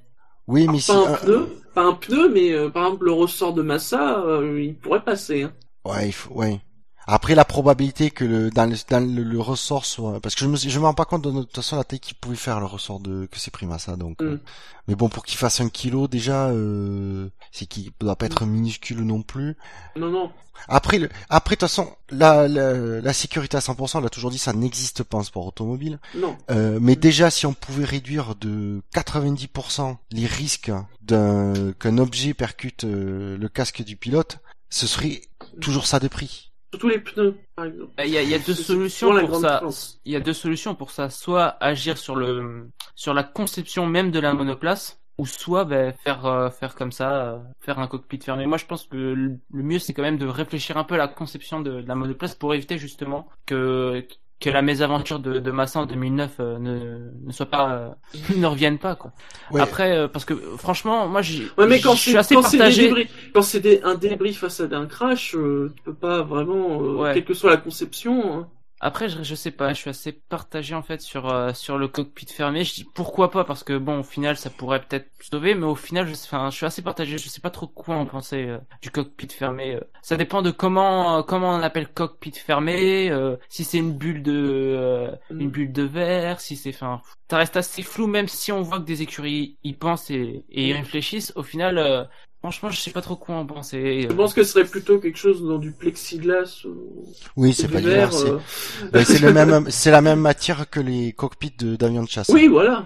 B: Oui,
A: Alors,
B: mais si
A: pas un
B: euh,
A: pneu, pas un pneu, mais euh, par exemple le ressort de Massa, euh, il pourrait passer. Hein.
B: ouais, il faut, ouais. Après la probabilité que le dans le, dans le, le ressort soit parce que je me je me rends pas compte de, de toute façon la taille qu'il pouvait faire le ressort de que c'est Prima ça donc
A: Mm.
B: euh, mais bon pour qu'il fasse un kilo déjà euh, c'est qu'il doit pas être minuscule non plus
A: Non, non.
B: Après, le, après de toute façon, la, la, la sécurité à 100%, on l'a toujours dit, ça n'existe pas en sport automobile.
A: Non.
B: Euh, mais déjà, si on pouvait réduire de 90% les risques d'un qu'un objet percute euh, le casque du pilote, ce serait toujours ça de prix.
A: Surtout les pneus, par exemple.
C: Il y a, il y a deux solutions pour ça. Il y a deux solutions pour ça. Soit agir sur le sur la conception même de la monoplace, ou soit ben, faire euh, faire comme ça, euh, faire un cockpit fermé. Moi, je pense que le, le mieux c'est quand même de réfléchir un peu à la conception de, de la monoplace pour éviter justement que que la mésaventure de, de Massa en 2009 euh, ne, ne soit pas euh, ne revienne pas quoi.
B: Ouais.
C: Après euh, parce que franchement moi j'ai
A: Ouais, mais quand
C: je suis
A: c'est
C: assez
A: quand
C: partagé.
A: débris, quand c'est des- un débris face à un crash, euh, tu peux pas vraiment, euh,
C: Ouais.
A: quelle que soit la conception. hein.
C: Après, je, je sais pas, je suis assez partagé en fait sur euh, sur le cockpit fermé. Je dis pourquoi pas parce que bon, au final, ça pourrait peut-être sauver, mais au final, je, enfin, je suis assez partagé. Je sais pas trop quoi en penser euh, du cockpit fermé. euh. Ça dépend de comment euh, comment on appelle cockpit fermé. euh, si c'est une bulle de euh, une bulle de verre, si c'est, enfin, ça reste assez flou. Même si on voit que des écuries y pensent et, et y réfléchissent, au final, euh, franchement, je sais pas trop quoi en penser.
A: Je pense que ce serait plutôt quelque chose dans du plexiglas ou
B: Oui, c'est
A: du
B: pas
A: verre.
B: l'hiver, c'est
A: euh.
B: ouais, c'est le même, c'est la même matière que les cockpits de- d'avions de chasse.
A: Oui, voilà.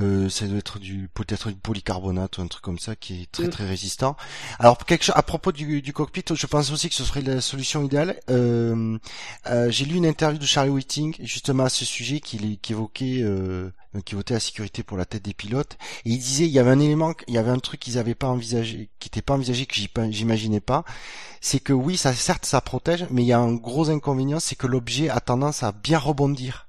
B: Euh, ça doit être du peut-être du polycarbonate ou un truc comme ça qui est très
A: Mm.
B: très résistant. Alors quelque chose à propos du, du cockpit, je pense aussi que ce serait la solution idéale. Euh, euh, J'ai lu une interview de Charlie Whiting justement à ce sujet qui, qui évoquait euh, qui évoquait la sécurité pour la tête des pilotes et il disait il y avait un élément, il y avait un truc qu'ils avaient pas envisagé, qui était pas envisagé que j'imaginais pas, c'est que oui ça certes ça protège, mais il y a un gros inconvénient, c'est que l'objet a tendance à bien rebondir.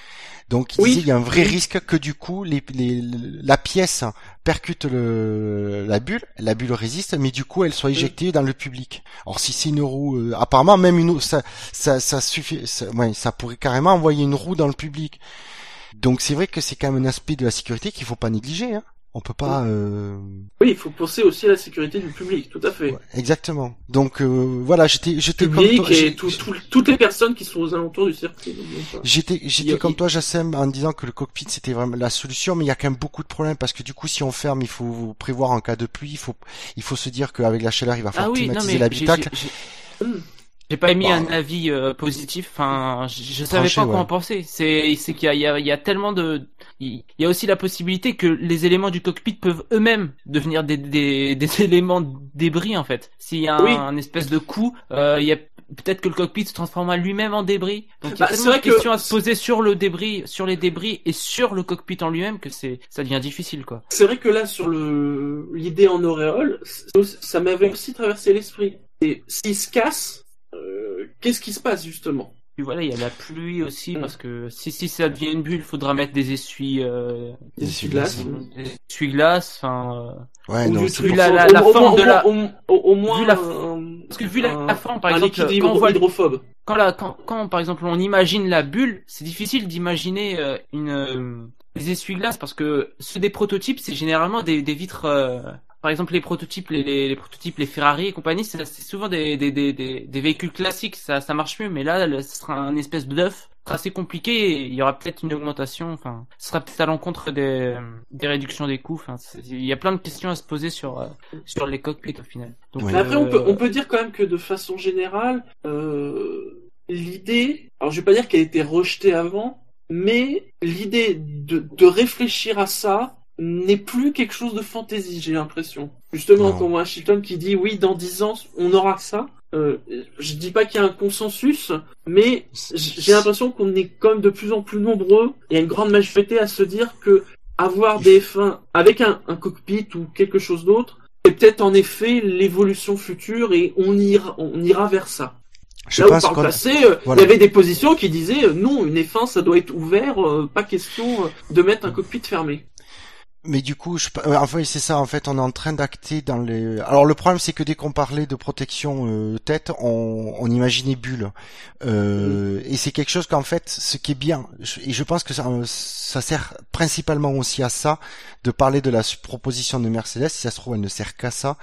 B: Donc il
A: Oui.
B: disait il y a un vrai risque que du coup les, les, la pièce percute le, la bulle, la bulle résiste, mais du coup elle soit éjectée dans le public. Or si c'est une roue, euh, apparemment même une, ça, ça, ça suffit, ça, ouais, ça pourrait carrément envoyer une roue dans le public. Donc c'est vrai que c'est quand même un aspect de la sécurité qu'il faut pas négliger. Hein. On peut pas. Euh...
A: Oui, il faut penser aussi à la sécurité du public, tout à fait.
B: ouais, exactement. Donc euh, voilà, j'étais, j'étais comme
A: public
B: toi.
A: et tout- tout- toutes les personnes qui sont aux alentours du circuit.
B: J'étais, j'étais
A: a-
B: comme toi, Jassem, en disant que le cockpit c'était vraiment la solution, mais il y a quand même beaucoup de problèmes parce que du coup, si on ferme, il faut prévoir en cas de pluie, il faut, il faut se dire qu'avec la chaleur, il va
C: Ah
B: falloir
C: oui,
B: climatiser l'habitacle.
C: J'ai- pas émis
B: Bah.
C: un avis euh, positif. Enfin, je, je savais pas quoi en penser. C'est, c'est qu'il y a, il y, a, il y a tellement de, il y a aussi la possibilité que les éléments du cockpit peuvent eux-mêmes devenir des, des, des éléments débris en fait. S'il y a un,
A: Oui.
C: un espèce de coup, euh, il y a peut-être que le cockpit se transformera lui-même en débris. Donc il y
A: Bah,
C: a
A: c'est
C: tellement
A: vrai
C: de
A: que-
C: questions à se poser sur le débris, sur les débris et sur le cockpit en lui-même que c'est, ça devient difficile quoi.
A: C'est vrai que là, sur le l'idée en auréole, ça m'avait aussi traversé l'esprit. Et s'il se casse, qu'est-ce qui se passe justement?
C: Puis voilà, il y a la pluie aussi
A: Mm.
C: parce que si si ça devient une bulle, il faudra mettre des essuies, euh,
A: Des essuie-glaces.
C: des essuie-glaces. Enfin, euh,
B: Ouais,
A: Ou
B: non,
A: du
C: la-
A: au-
C: la-
A: au-
C: la
A: au
C: forme
A: moins-
C: de la-
A: au, au- au- au moins
C: vu la-
A: un-
C: parce que vu la,
A: un-
C: la forme, par
A: un
C: exemple, quand on voit
A: hydrophobe.
C: quand, la, quand, quand par exemple on imagine la bulle, c'est difficile d'imaginer euh, une euh, des essuie-glaces parce que ceux des prototypes c'est généralement des, des vitres. Euh, par exemple les prototypes, les, les, les prototypes, les Ferrari et compagnie, c'est souvent des, des, des, des, des véhicules classiques, ça, ça marche mieux. Mais là, ce sera un espèce bluff assez compliqué. Et il y aura peut-être une augmentation. Enfin, ce sera peut-être à l'encontre des, des réductions des coûts. Enfin, il y a plein de questions à se poser sur euh, sur les cockpits au final. Donc,
B: Oui.
A: Après, on
C: euh,
A: peut, on peut dire quand même que de façon générale, euh, l'idée, alors je vais pas dire qu'elle a été rejetée avant, mais l'idée de, de réfléchir à ça n'est plus quelque chose de fantaisie, j'ai l'impression. Justement,
B: Non.
A: quand on voit qui dit oui, dans dix ans, on aura ça. Euh, je dis pas qu'il y a un consensus, mais j'ai l'impression qu'on est quand même de plus en plus nombreux. Il y a une grande majorité à se dire que avoir des F1 avec un, un cockpit ou quelque chose d'autre, c'est peut-être en effet l'évolution future et on ira, on ira vers ça.
B: Je
A: Là où par le passé, euh,
B: Voilà.
A: il y avait des positions qui disaient euh, non, une F1 ça doit être ouvert, euh, pas question de mettre un cockpit fermé.
B: Mais du coup, je, euh, enfin, c'est ça, en fait, on est en train d'acter dans les... Alors, le problème, c'est que dès qu'on parlait de protection euh, tête, on, on imaginait bulle. Euh, Et c'est quelque chose qu'en fait, ce qui est bien, et je pense que ça, ça sert principalement aussi à ça, de parler de la proposition de Mercedes, si ça se trouve, elle ne sert qu'à ça,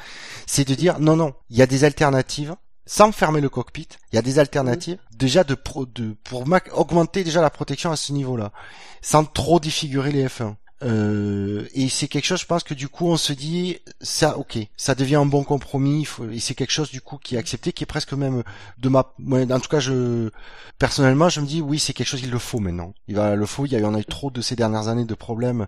B: c'est de dire, non, non, il y a des alternatives, sans fermer le cockpit, il y a des alternatives, déjà de, pro, de pour augmenter déjà la protection à ce niveau-là, sans trop défigurer les F1. Euh, et c'est quelque chose, je pense que du coup, on se dit, ça, ok, ça devient un bon compromis, faut- et c'est quelque chose du coup qui est accepté, qui est presque même de ma, en tout cas, je, personnellement, je me dis, oui, c'est quelque chose, il le faut maintenant. Il va, le faut. Il y a eu, on a eu trop de ces dernières années de problèmes,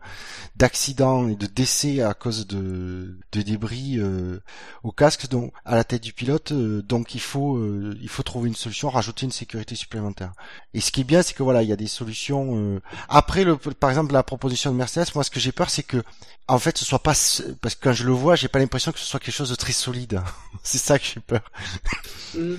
B: d'accidents et de décès à cause de, de débris euh, au casque, donc à la tête du pilote. euh, donc il faut, euh, il faut trouver une solution, rajouter une sécurité supplémentaire. Et ce qui est bien, c'est que voilà, il y a des solutions. euh, Après, le, par exemple, la proposition de Mercedes, moi, ce que j'ai peur, c'est que, en fait, ce soit pas, parce que quand je le vois, j'ai pas l'impression que ce soit quelque chose de très solide. c'est ça que j'ai peur.
A: Mm.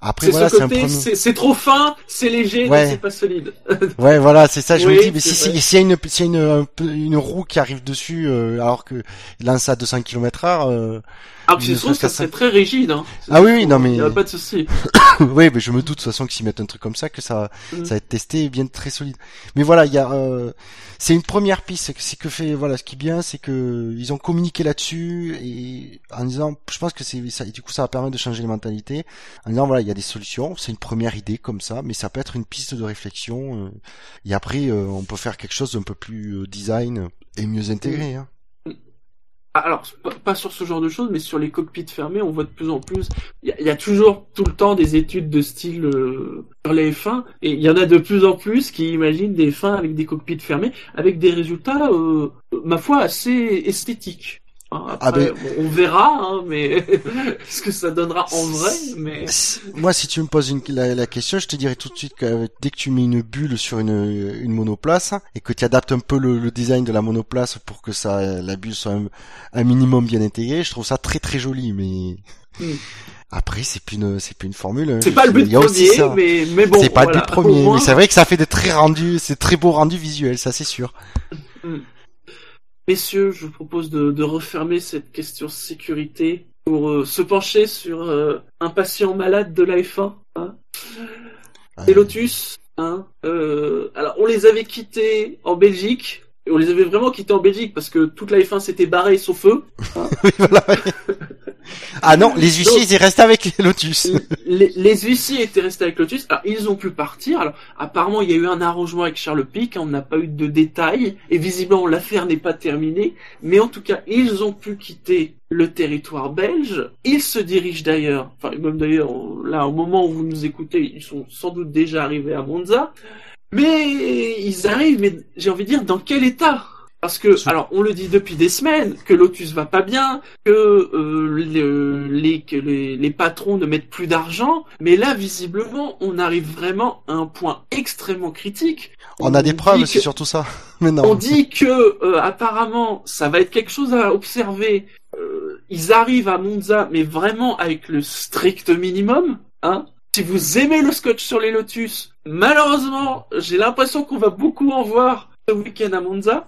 B: Après,
A: C'est
B: voilà,
A: ce
B: c'est un
A: côté,
B: premier.
A: c'est trop fin, c'est léger,
B: Ouais.
A: c'est pas solide.
B: Ouais, voilà, c'est ça. Je
A: Oui,
B: me dis, mais si si- s'il y a une s'il y a une, un peu- une roue qui arrive dessus, euh, alors que lance à 200 km/h, euh...
A: Ah, je trouve que très rigide. Hein.
B: Ah oui, oui, non, mais-
A: Il y a pas de souci.
B: oui, mais je me doute de toute façon que s'ils mettent un truc comme ça, que ça
A: Mm.
B: ça va être testé et bien très solide. Mais voilà, il y a euh, c'est une première piste. C'est que- fait voilà, ce qui est bien, c'est que ils ont communiqué là-dessus et en disant, je pense que c'est ça. et du coup, ça va permettre de changer les mentalités. En disant voilà, il y a des solutions. C'est une première idée comme ça, mais ça peut être une piste de réflexion. euh, et après, euh, on peut faire quelque chose d'un peu plus euh, design et mieux intégré. Hein.
A: Ah, Alors, pas, sur ce genre de choses, mais sur les cockpits fermés, on voit de plus en plus. Il y, a- toujours, tout le temps, des études de style euh, sur les F1, et il y en a de plus en plus qui imaginent des F1 avec des cockpits fermés, avec des résultats, euh, ma foi, assez esthétiques. Hein,
B: Ah, ben-
A: bon, on verra, hein, mais ce que ça donnera en vrai, mais
B: Moi, si tu me poses une, la, la question, je te dirais tout de suite que euh, dès que tu mets une bulle sur une, une monoplace et que tu adaptes un peu le, le design de la monoplace pour que ça, la bulle soit un, un minimum bien intégrée, je trouve ça très très joli. Mais
A: Mm.
B: après, c'est plus une, c'est plus une formule. hein.
A: c'est pas le but premier, mais, mais bon.
B: c'est pas
A: voilà,
B: le but premier,
A: moins.
B: mais c'est vrai que ça fait de très rendu, c'est très beau rendu visuel, ça c'est sûr.
A: Messieurs, je vous propose de, de refermer cette question sécurité pour euh, se pencher sur euh, un patient malade de la F1. Hein. Et
B: Euh,
A: Lotus, hein, euh, alors on les avait quittés en Belgique, et on les avait vraiment quittés en Belgique parce que toute la F1 s'était barrée sauf eux.
B: oui, voilà. ah non, les huissiers,
A: Donc-
B: ils restent avec les Lotus.
A: les, les huissiers étaient restés avec Lotus, alors ils ont pu partir. Alors apparemment il y a eu un arrangement avec Charles Pic, hein, on n'a pas eu de détails, et visiblement l'affaire n'est pas terminée, mais en tout cas ils ont pu quitter le territoire belge. Ils se dirigent d'ailleurs, enfin même d'ailleurs là au moment où vous nous écoutez, ils sont sans doute déjà arrivés à Monza, mais ils arrivent, mais j'ai envie de dire dans quel état? Parce que, alors, on le dit depuis des semaines que Lotus va pas bien, que euh, le- les, que les, les patrons ne mettent plus d'argent, mais là, visiblement, on arrive vraiment à un point extrêmement critique.
B: On a des preuves,
A: que-
B: c'est surtout ça. Mais non.
A: on dit que euh, apparemment ça va être quelque chose à observer. Euh, ils arrivent à Monza, mais vraiment avec le strict minimum. Hein si vous aimez le scotch sur les Lotus, malheureusement, j'ai l'impression qu'on va beaucoup en voir ce week-end à Monza.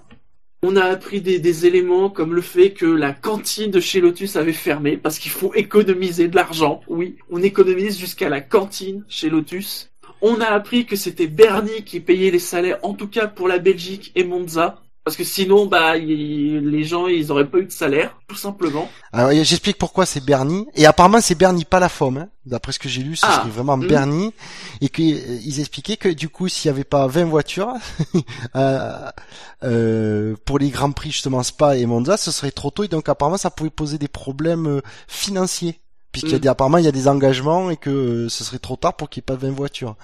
A: On a appris des, éléments comme le fait que la cantine de chez Lotus avait fermé parce qu'il faut économiser de l'argent. Oui, on économise jusqu'à la cantine chez Lotus. On a appris que c'était Bernie qui payait les salaires, en tout cas pour la Belgique et Monza. Parce que sinon, bah, les gens, ils auraient pas eu de salaire, tout simplement.
B: Alors, j'explique pourquoi c'est Bernie. Et apparemment, c'est Bernie, pas la FOM. Hein. D'après ce que j'ai lu, c'est ah, vraiment hmm. Bernie. Et qu'ils euh, expliquaient que du coup, s'il y avait pas 20 voitures, euh, euh, pour les grands prix, justement, Spa et Monza, ce serait trop tôt. Et donc, apparemment, ça pouvait poser des problèmes euh, financiers. Puisqu'il y a hmm. des, apparemment, il y a des engagements et que ce serait trop tard pour qu'il n'y ait pas 20 voitures.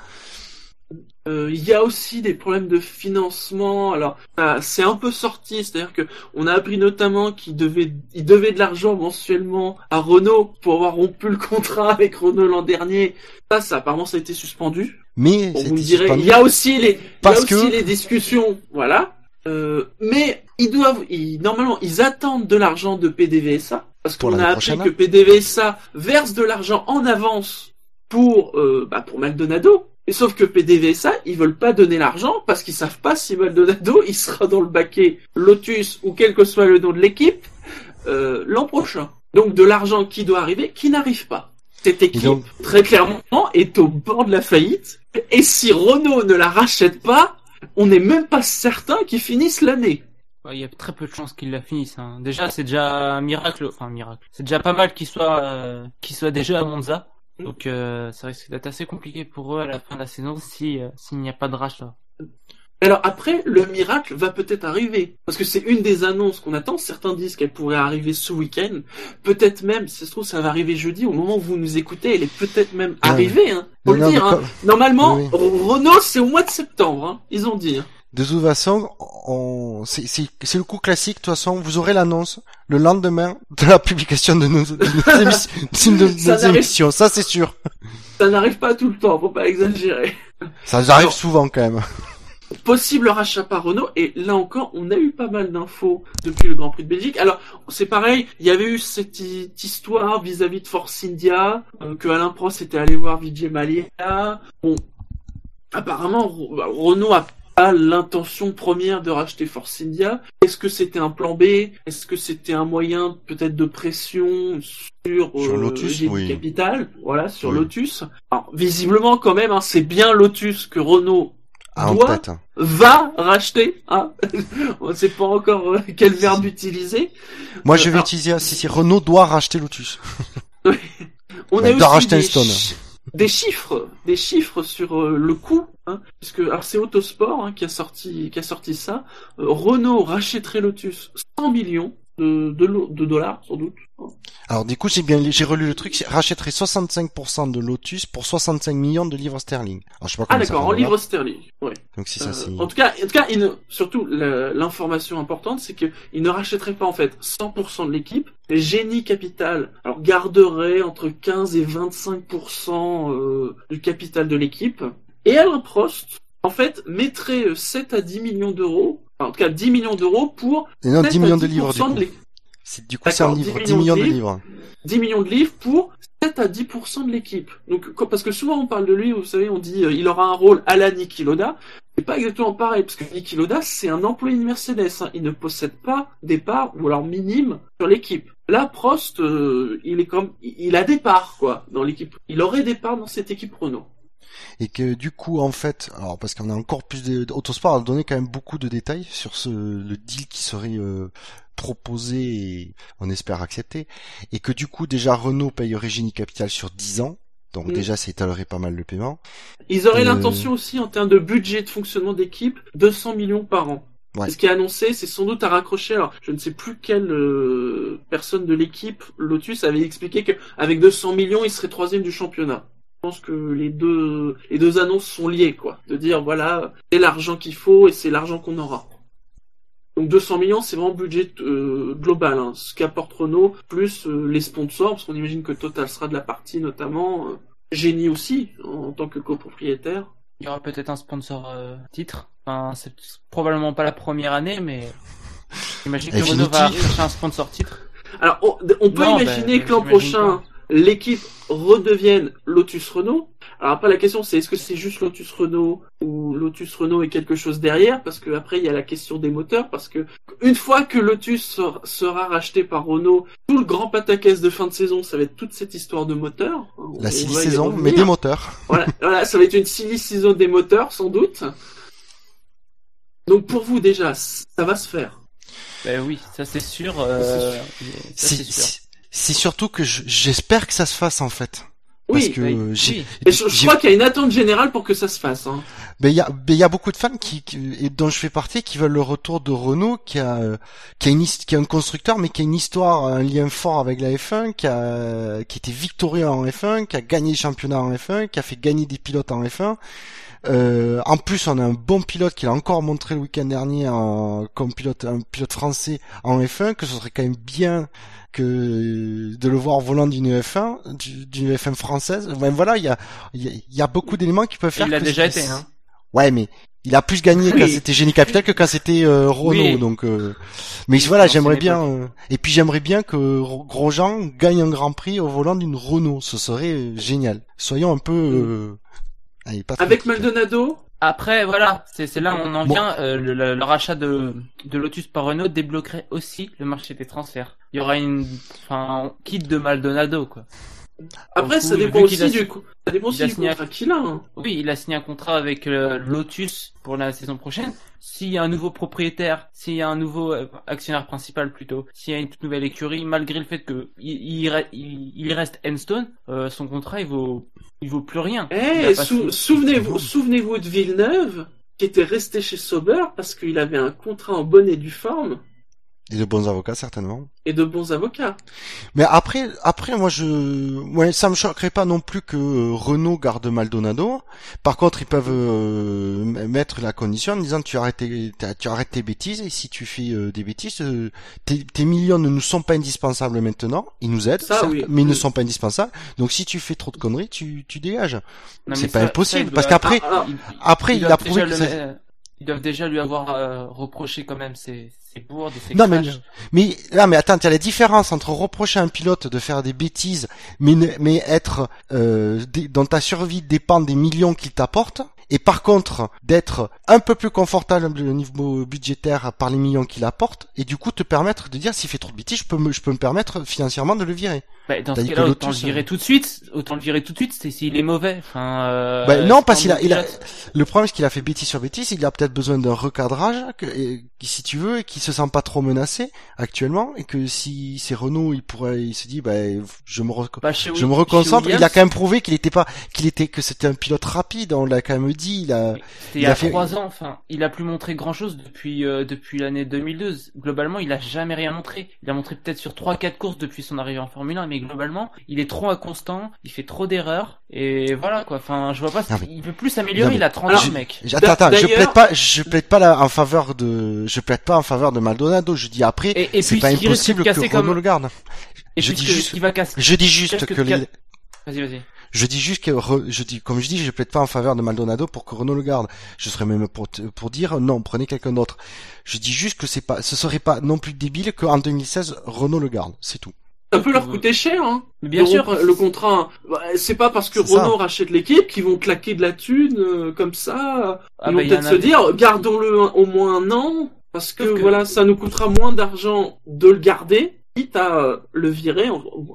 A: Euh, il y a aussi des problèmes de financement. Alors, c'est un peu sorti, c'est-à-dire que on a appris notamment qu'il devait, il devait de l'argent mensuellement à Renault pour avoir rompu le contrat avec Renault l'an dernier. Ça, ça apparemment, ça a été suspendu.
B: Mais
A: vous me direz, il y a aussi les, y a aussi les discussions, voilà. Euh, mais ils doivent, ils, normalement, ils attendent de l'argent de PDVSA parce qu'on a appris que PDVSA verse de l'argent en avance pour, euh, bah, pour Maldonado. Et sauf que PDVSA, ils veulent pas donner l'argent parce qu'ils savent pas si Maldonado il sera dans le baquet Lotus ou quel que soit le nom de l'équipe euh, l'an prochain. Donc de l'argent qui doit arriver, qui n'arrive pas. Cette équipe, très clairement, est au bord de la faillite. Et si Renault ne la rachète pas, on n'est même pas certain qu'ils finissent l'année.
C: Il y a très peu de chances qu'ils la finissent. Hein. Déjà, c'est déjà un miracle. Enfin, un miracle. C'est déjà pas mal qu'ils soient, euh, qu'ils soient déjà à Monza. Mm. Donc euh, ça risque d'être assez compliqué pour eux à la fin de la saison si euh, s'il n'y a pas de rachat.
A: Alors après, le miracle va peut-être arriver. Parce que c'est une des annonces qu'on attend. Certains disent qu'elle pourrait arriver ce week-end. Peut-être même, si ça se trouve, ça va arriver jeudi. Au moment où vous nous écoutez, elle est peut-être même arrivée. Hein. Faut le dire. Hein. Normalement, Renault, c'est au mois de septembre. Hein. Ils ont dit.
B: De toute façon, on... c'est le coup classique. De toute façon, vous aurez l'annonce le lendemain de la publication de nos, de émissions. Ça, c'est sûr.
A: Ça n'arrive pas tout le temps, faut pas exagérer.
B: Ça arrive souvent quand même.
A: Possible rachat par Renault, et là encore, on a eu pas mal d'infos depuis le Grand Prix de Belgique. Alors, c'est pareil, il y avait eu cette histoire vis-à-vis de Force India, euh, que Alain Prost était allé voir Vijay Malia. Bon, apparemment, Renault a l'intention première de racheter Force India Est-ce que c'était un plan B? Est-ce que c'était un moyen peut-être de pression sur,
B: sur euh, Lotus, oui.
A: Capital? Voilà, sur Lotus. Alors, visiblement, quand même, hein, c'est bien Lotus que Renault ah, doit, va racheter. Hein On ne sait pas encore euh, quel verbe utiliser.
B: Moi, je vais utiliser si, si Renault doit racheter Lotus.
A: On a racheter des, des chiffres, des chiffres sur euh, le coût, hein, puisque alors c'est Autosport hein, qui a sorti qui a sorti ça. Euh, Renault rachèterait Lotus 100 millions de, de, dollars sans doute.
B: Alors du coup j'ai bien j'ai relu le truc, rachèterait 65% de Lotus pour 65 millions de livres sterling.
A: Alors, je sais pas ah d'accord, en livres sterling. Ouais.
B: Donc si ça
A: euh, En tout cas, en tout cas, il surtout l'information importante, c'est que il ne rachèterait pas en fait 100% de l'équipe. Les génies capital alors garderait entre 15 et 25% euh, du capital de l'équipe. Et Alain Prost en fait mettrait 7 à 10 millions d'euros en tout cas 10 millions d'euros pour
B: et non, 10 millions de livres du coup. C'est du coup c'est un livre, 10 millions, de, livres.
A: 10 millions de livres pour 7 à 10% de l'équipe. Donc parce que souvent on parle de lui, vous savez, on dit euh, il aura un rôle à la Niki Loda. C'est pas exactement pareil parce que Niki Loda c'est un employé de Mercedes, hein. il ne possède pas des parts ou alors minimes sur l'équipe. Là Prost, euh, il est comme il a des parts quoi dans l'équipe. Il aurait des parts dans cette équipe Renault
B: et que du coup en fait, alors parce qu'on a encore plus d'Autosport a donné quand même beaucoup de détails sur ce le deal qui serait euh, proposé et on espère accepter, et que du coup déjà Renault payerait Génie Capital sur 10 ans, donc déjà ça étalerait pas mal le paiement.
A: Ils auraient euh, l'intention aussi en termes de budget de fonctionnement d'équipe 200 millions par an. Ce qui est annoncé, c'est sans doute à raccrocher. Alors, je ne sais plus quelle euh, personne de l'équipe Lotus avait expliqué qu'avec 200 millions, il serait troisième du championnat. Je pense que les deux, les deux annonces sont liées, quoi. De dire, voilà, c'est l'argent qu'il faut et c'est l'argent qu'on aura. Donc 200 millions, c'est vraiment budget euh, global, hein. ce qu'apporte Renault, plus euh, les sponsors, parce qu'on imagine que Total sera de la partie notamment, euh, Génie aussi, en, tant que copropriétaire.
C: Il y aura peut-être un sponsor titre. Enfin, c'est probablement pas la première année, mais j'imagine que Renault va chercher un sponsor titre.
A: Alors, on, peut imaginer ben, que l'an prochain, l'équipe redevienne Lotus Renault. Alors après la question c'est est-ce que c'est juste Lotus Renault ou Lotus Renault et quelque chose derrière? Parce que après il y a la question des moteurs parce que une fois que Lotus sera racheté par Renault, tout le grand pataquès de fin de saison ça va être toute cette histoire de moteurs.
B: La silly saison mais des moteurs.
A: voilà, voilà, ça va être une silly saison des moteurs sans doute. Donc pour vous déjà, ça va se faire.
C: Ben oui, ça c'est sûr. Euh, ça,
B: C'est
C: c'est sûr.
B: c'est- c'est surtout que je- j'espère que ça se fasse en fait. Parce
A: Oui,
B: que
C: oui.
A: Et je, crois qu'il y a une attente générale pour que ça se fasse. Hein.
B: mais il y a, mais il y a beaucoup de fans qui, qui- et dont je fais partie, qui veulent le retour de Renault, qui a, qui a une, qui a un constructeur, mais qui a une histoire, un lien fort avec la F1, qui a, qui était victorieux en F1, qui a gagné le championnat en F1, qui a fait gagner des pilotes en F1. Euh, en plus, on a un bon pilote qui l'a encore montré le week-end dernier en, comme pilote, un pilote français en F1, que ce serait quand même bien que de le voir volant d'une F1, du- d'une F1 française. Voilà, il y a, il y a, y a beaucoup d'éléments qui peuvent faire.
C: Il a
B: que
C: déjà été, hein.
B: Ouais, mais il a plus gagné
A: Oui.
B: quand c'était Génie Capital que quand c'était euh, Renault,
C: Oui.
B: donc. euh, Mais voilà,
C: Non,
B: j'aimerais bien. euh, Et puis j'aimerais bien que Ro- Grosjean gagne un Grand Prix au volant d'une Renault. Ce serait euh, génial. Soyons un peu. Trop
A: Avec. Maldonado,
C: Après, voilà, c'est c'est là où on en
B: Bon.
C: vient. euh, le, le- le rachat de, de Lotus par Renault débloquerait aussi le marché des transferts. Il y aura une, enfin, kit de Maldonado, quoi.
A: Après
C: coup,
A: ça dépend aussi
C: a-
A: du, coup- ça dépend aussi
C: a
A: du
C: signé-
A: contrat qu'il a. Hein.
C: Oui, il a signé un contrat avec euh, Lotus pour la saison prochaine. S'il y a un nouveau propriétaire, s'il y a un nouveau euh, actionnaire principal plutôt, s'il y a une toute nouvelle écurie, malgré le fait que il, il, re- il- il reste Enstone, euh, son contrat il vaut il vaut plus rien. Il
A: Eh, sou- souvenez-vous, souvenez-vous de Villeneuve, qui était resté chez Sauber parce qu'il avait un contrat en bonne et due forme
B: Et de bons avocats certainement.
A: et de bons avocats.
B: Mais après, après, moi, je, ouais, ça me choquerait pas non plus que euh, Renault garde Maldonado. Par contre, ils peuvent euh, mettre la condition en disant tu arrêtes, tes, tu arrêtes tes bêtises et si tu fais euh, des bêtises, euh, tes, tes millions ne nous sont pas indispensables maintenant. Ils nous aident,
A: Ça,
B: certes,
A: oui.
B: mais ils ne sont pas indispensables. Donc, si tu fais trop de conneries, tu, tu dégages. C'est pas
C: ça-
B: impossible,
C: ça,
B: parce qu'après-
A: Ah,
C: il-
B: Après, il a prouvé que
C: le Ils doivent déjà lui avoir euh, reproché quand même ses, ses bourdes et ses
B: Non, mais, mais, là, mais attends, il y a la différence entre reprocher à un pilote de faire des bêtises, mais, mais être, euh, dont ta survie dépend des millions qu'il t'apporte, et par contre, d'être un peu plus confortable au niveau budgétaire par les millions qu'il apporte, et du coup, te permettre de dire, s'il fait trop de bêtises, je peux me, je peux me permettre financièrement de le virer.
C: Bah, dans ce cas-là, autant le virer
B: euh,
C: tout de suite. Autant le virer tout de suite, c'est s'il est mauvais. Enfin, euh,
B: Bah, non, parce qu'il a- il a-. Le problème, c'est qu'il a fait bêtise sur bêtise, il a peut-être besoin d'un recadrage, que, et- si tu veux, et qui se sent pas trop menacé, actuellement, et que si c'est Renault, il pourrait, il se dit, bah, je me
C: Bah,
B: Je me reconcentre. Il a quand même prouvé qu'il était pas, qu'il était, que c'était un pilote rapide. On l'a quand même dit. Il a,
C: C'était
B: il
C: y
B: a
C: a
B: fait-
C: trois ans, enfin, il a plus montré grand chose depuis euh, depuis l'année 2012. Globalement, il a jamais rien montré. Il a montré peut-être sur trois quatre courses depuis son arrivée en Formule 1, mais globalement, il est trop inconstant, il fait trop d'erreurs et voilà quoi. Enfin, je vois pas,
B: Non, mais-
C: il peut plus s'améliorer.
B: Mais-
C: Il a 30
A: Alors,
C: mec.
B: Attends, attends, je plaide pas, je plaide pas là en faveur de, je plaide pas en faveur de Maldonado. Je dis après, c'est pas impossible que Renault
C: comme,
B: le garde.
C: et
B: je dis juste-
C: ce qui va casser.
B: Je dis juste que,
C: que-
B: les-
C: Vas-y, vas-y.
B: Je dis juste que, je dis, comme je dis, je plaide pas en faveur de Maldonado pour que Renault le garde. Je serais même pour, pour dire non, prenez quelqu'un d'autre. Je dis juste que c'est pas, ce serait pas non plus débile qu'en 2016 Renault le garde. C'est tout.
A: Ça peut leur coûter cher, hein.
C: Mais bien
A: Le
C: sûr.
A: Le contrat, bah, c'est pas parce que
B: ça.
A: Renault rachète l'équipe qu'ils vont claquer de la thune euh, comme ça.
C: Ah,
A: Ils
C: bah,
A: vont
C: en
A: peut-être se dire, gardons-le au moins un an, parce que- voilà, ça nous coûtera moins d'argent de le garder, quitte à euh, le virer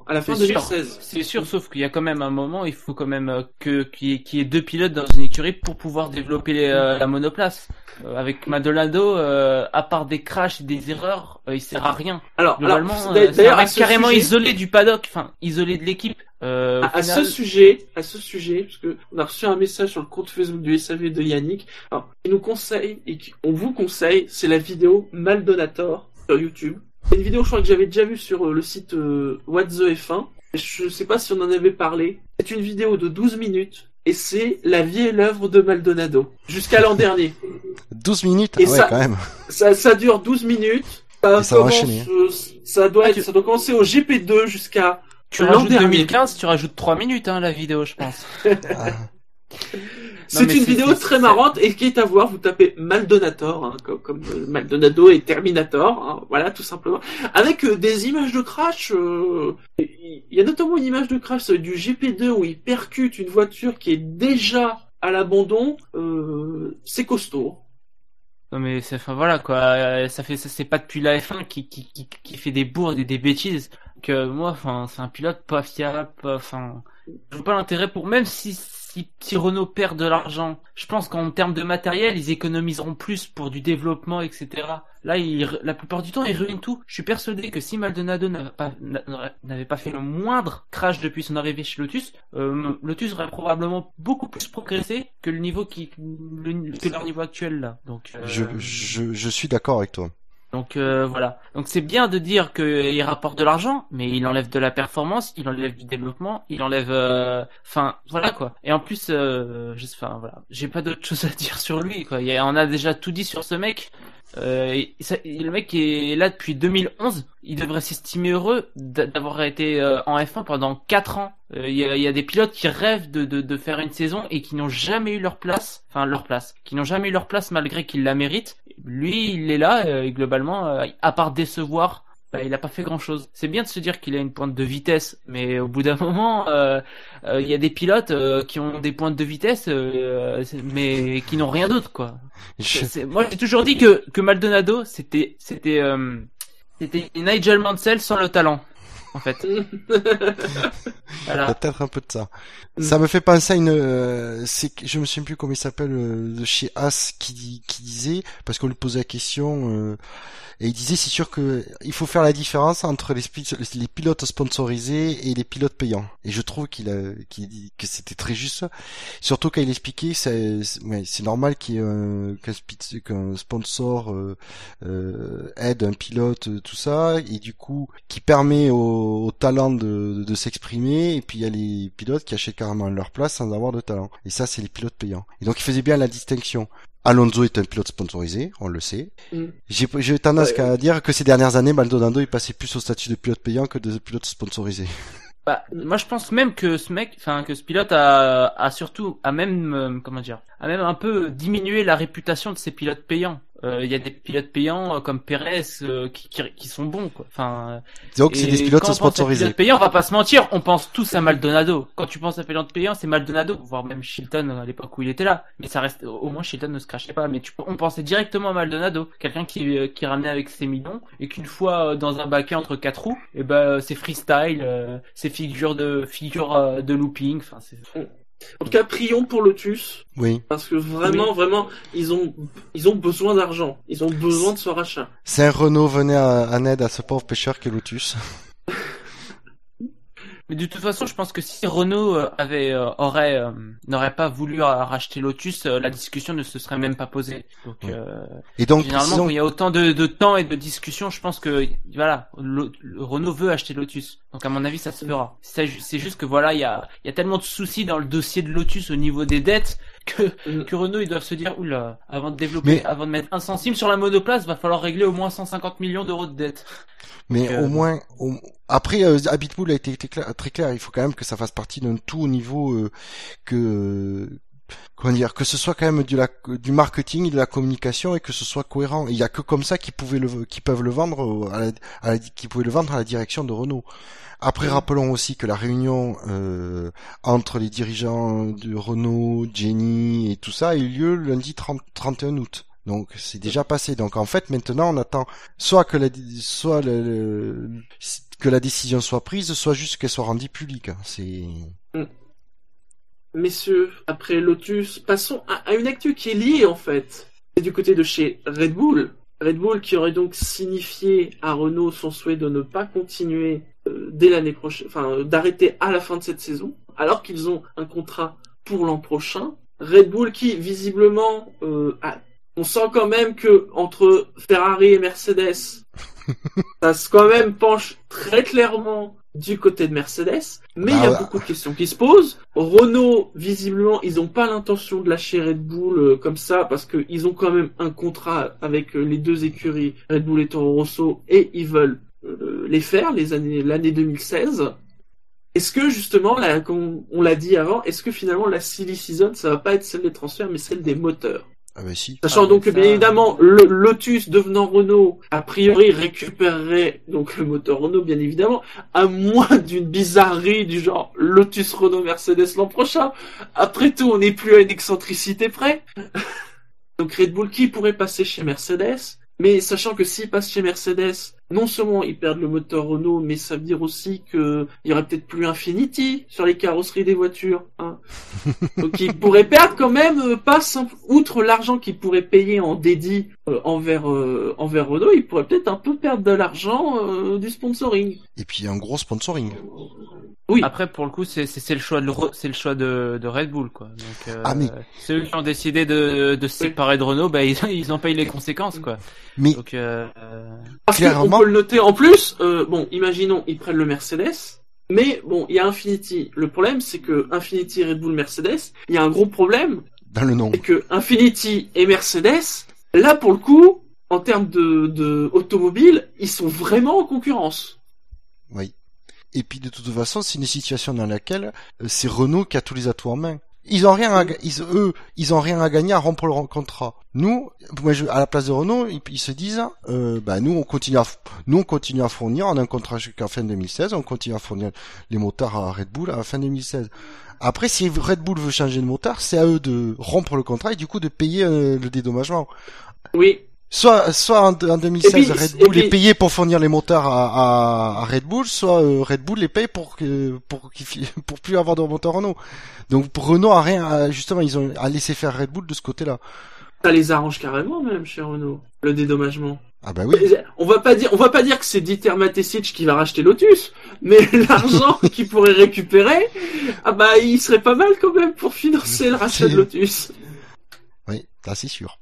A: à la fin
C: sûr,
A: 2016.
C: c'est sûr, sauf qu'il y a quand même un moment, il faut quand même euh, que qu'il y, ait- qu'il y ait deux pilotes dans une écurie pour pouvoir développer les, euh, la monoplace. Euh, avec Maldonado, euh, à part des crashs et des erreurs, il sert à rien.
A: Alors,
C: Globalement,
A: alors,
C: carrément
A: sujet-
C: isolé du paddock, enfin isolé de l'équipe. Euh,
A: à, ce sujet, à ce sujet, parce que on a reçu un message sur le compte Facebook du SAV de Yannick, alors, il nous conseille, et on vous conseille, c'est la vidéo Maldonator sur YouTube. C'est une vidéo, je crois que j'avais déjà vue sur euh, le site euh, What the F1. Je sais pas si on en avait parlé. C'est une vidéo de 12 minutes, et c'est la vie et l'œuvre de Maldonado. Jusqu'à l'an dernier.
B: 12 minutes?
A: Et
B: ah ouais,
A: ça-
B: quand même.
A: Ça, ça dure 12 minutes. Ça,
B: ça va
A: commence,
B: enchaîner.
A: euh, ça doit
C: Ah,
A: être,
C: tu-
A: ça doit commencer au GP2 jusqu'à
C: tu rajoutes
A: dernier.
C: 2015, tu rajoutes 3 minutes, hein, la vidéo, je pense.
B: Ah.
A: C'est une vidéo très marrante et qui est à voir. Vous tapez Maldonator, hein, comme, comme, euh, Maldonado et Terminator, hein, voilà tout simplement, avec euh, des images de crash. euh, Il y a notamment une image de crash du GP2 où il percute une voiture qui est déjà à l'abandon. C'est costaud.
C: Non mais c'est enfin voilà quoi, ça fait ça c'est pas depuis la F1 qui qui qui, qui fait des bourdes et des bêtises que moi enfin c'est un pilote pas fiable, pas enfin je vois pas l'intérêt pour même si si, si Renault perd de l'argent, je pense qu'en termes de matériel, ils économiseront plus pour du développement, etc. Là, la plupart du temps, ils ruinent tout. Je suis persuadé que si Maldonado n'avait pas, pas fait le moindre crash depuis son arrivée chez Lotus, euh, Lotus aurait probablement beaucoup plus progressé que le niveau qui, que leur niveau actuel là. Euh,
B: je suis d'accord avec toi.
C: Donc euh, voilà. Donc c'est bien de dire qu'il rapporte de l'argent, mais il enlève de la performance, il enlève du développement, il enlève, euh, enfin voilà quoi. Et en plus, euh, enfin voilà, j'ai pas d'autre chose à dire sur lui quoi. On a déjà tout dit sur ce mec. Euh, le mec est là depuis 2011. Il devrait s'estimer heureux d'avoir été euh, en F1 pendant 4 ans. Euh, il y, a, des pilotes qui rêvent de, de, de faire une saison et qui n'ont jamais eu leur place, enfin leur place, qui n'ont jamais eu leur place malgré qu'ils la méritent. Lui, il est là et globalement, à part décevoir bah, il a pas fait grand chose. C'est bien de se dire qu'il a une pointe de vitesse, mais au bout d'un moment, euh, euh, il y a des pilotes euh, qui ont des pointes de vitesse, mais qui n'ont rien d'autre, quoi. Moi, j'ai toujours dit que que Maldonado, c'était c'était c'était Nigel Mansell sans le talent en fait.
B: voilà. Peut-être un peu de ça. Ça me fait penser à une, euh, c'est, je me souviens plus comment il s'appelle euh, de chez As qui, qui disait parce qu'on lui posait la question euh, et il disait c'est sûr que il faut faire la différence entre les, les pilotes sponsorisés et les pilotes payants. Et je trouve qu'il a, qu'il dit que c'était très juste. Surtout quand il expliquait, c'est, ouais, c'est normal qu'il y ait qu'un, sponsor euh, aide un pilote, tout ça, et du coup qui permet aux au, talent de, de, s'exprimer et puis il y a les pilotes qui achètent carrément leur place sans avoir de talent. Et ça, c'est les pilotes payants. Et donc il faisait bien la distinction. Alonso est un pilote sponsorisé, on le sait. Mm. J'ai tendance à dire que ces dernières années, Maldonado est passé plus au statut de pilote payant que de pilote sponsorisé.
C: Bah, moi je pense même que ce mec, enfin que ce pilote a, a surtout, a même, euh, comment dire, a même un peu diminué la réputation de ces pilotes payants. Euh, il y a des pilotes payants euh, comme Perez euh, qui, qui, qui, sont bons quoi. Enfin
B: donc c'est des pilotes sponsorisés. Pilotes
C: payants, on va pas se mentir, on pense tous à Maldonado. Quand tu penses à pilote payant, c'est Maldonado, voire même Chilton à l'époque où il était là. Mais ça reste au moins Chilton ne se crachait pas, mais tu, on pensait directement à Maldonado, quelqu'un qui qui ramenait avec ses millions et qu'une fois dans un baquet entre quatre roues, et eh ben c'est freestyle, c'est figure de figure de looping, enfin c'est
A: en tout cas, prions pour Lotus.
B: Oui.
A: Parce que vraiment, vraiment, ils ont, ils ont besoin d'argent. Ils ont besoin de ce rachat.
B: Un Renault venait à, à aide à ce pauvre pêcheur qu'est Lotus.
C: Mais de toute façon, je pense que si Renault euh, avait euh, aurait euh, n'aurait pas voulu racheter Lotus, la discussion ne se serait même pas posée. Donc,
B: et donc
C: généralement, quand il y a autant de, de, temps et de discussion, je pense que voilà, Renault veut acheter Lotus. Donc à mon avis, ça se fera. C'est juste que voilà, il y a il y a tellement de soucis dans le dossier de Lotus au niveau des dettes que, mm. que Renault ils doivent se dire oula, avant de développer, avant de mettre un centime sur la monoplace, va falloir régler au moins 150 millions d'euros de dettes.
B: Mais au moins, après, euh, Habitpool a été très clair. Il faut quand même que ça fasse partie d'un tout au niveau euh, que comment dire que ce soit quand même du, la, du marketing, de la communication et que ce soit cohérent. Il y a que comme ça qu'ils pouvaient le, qui peuvent le vendre, à la, à qui pouvaient le vendre à la direction de Renault. Après, rappelons aussi que la réunion euh, entre les dirigeants de Renault, Jenny et tout ça a eu lieu lundi 30, 31 août. Donc c'est déjà passé. Donc en fait maintenant on attend soit que la soit le, que la décision soit prise, soit juste qu'elle soit rendue publique. C'est mm.
A: Messieurs, après Lotus, passons à, une actu qui est liée en fait. C'est du côté de chez Red Bull. Red Bull qui aurait donc signifié à Renault son souhait de ne pas continuer dès l'année prochaine, enfin euh, d'arrêter à la fin de cette saison, alors qu'ils ont un contrat pour l'an prochain. Red Bull qui visiblement euh, a on sent quand même que entre Ferrari et Mercedes, ça se quand même penche très clairement du côté de Mercedes, mais il y a ah beaucoup de questions qui se posent. Renault, visiblement, ils n'ont pas l'intention de lâcher Red Bull euh, comme ça parce qu'ils ont quand même un contrat avec euh, les deux écuries Red Bull et Toro Rosso et ils veulent euh, les faire les années l'année 2016. Est-ce que justement, là, comme on l'a dit avant, est-ce que finalement la silly season, ça va pas être celle des transferts, mais celle des moteurs?
B: Ah bah si.
A: Sachant ah, donc que bien évidemment le Lotus devenant Renault, a priori récupérerait donc le moteur Renault bien évidemment, à moins d'une bizarrerie du genre Lotus Renault Mercedes l'an prochain. Après tout, on n'est plus à une excentricité près. donc Red Bull qui pourrait passer chez Mercedes, mais sachant que s'il passe chez Mercedes, non seulement ils perdent le moteur Renault, mais ça veut dire aussi que il y aurait peut-être plus Infinity sur les carrosseries des voitures. Hein. Donc ils pourraient perdre quand même, euh, pas simple, outre l'argent qu'ils pourraient payer en dédit euh, envers euh, envers Renault, ils pourraient peut-être un peu perdre de l'argent euh, du sponsoring.
B: Et puis un gros sponsoring.
A: Oui.
C: Après, pour le coup, c'est c'est c'est le choix de c'est le choix de, de Red Bull, quoi. Donc, euh,
B: Ah, mais-
C: ceux qui ont décidé de, de se séparer de Renault, bah, ils, ils en payent les conséquences, quoi.
B: Mais
C: Donc, euh,
B: Clairement.
A: Peut le noter en plus, euh, bon, imaginons, ils prennent le Mercedes, mais bon, il y a Infinity. Le problème, c'est que Infinity, Red Bull, Mercedes, il y a un gros problème,
B: dans le nom.
A: c'est que Infinity et Mercedes, là, pour le coup, en termes de, de automobile, ils sont vraiment en concurrence.
B: Oui. Et puis de toute façon, c'est une situation dans laquelle euh, c'est Renault qui a tous les atouts en main. Ils ont rien à, ils, eux, ils ont rien à gagner à rompre leur contrat. Nous, à la place de Renault, ils, se disent, euh, bah nous, on continue à, nous, on continue à fournir. On a un contrat jusqu'à fin 2016. On continue à fournir les moteurs à Red Bull à fin 2016. Après, si Red Bull veut changer de moteur, c'est à eux de rompre le contrat et du coup de payer euh, le dédommagement.
A: Oui,
B: Soit, soit en, en 2016,
A: Et puis-
B: Red Bull
A: puis-
B: est payé pour fournir les moteurs à, à, à Red Bull, soit euh, Red Bull les paye pour pour pour plus avoir de moteur Renault. Donc pour Renault a rien, justement ils ont à laisser faire Red Bull de ce côté-là.
A: ça les arrange carrément même chez Renault, le dédommagement.
B: Ah bah oui.
A: On va pas dire, on va pas dire que c'est Dieter Matesic qui va racheter Lotus, mais l'argent qu'il pourrait récupérer, ah bah il serait pas mal quand même pour financer le rachat de Lotus.
B: Oui, là c'est sûr.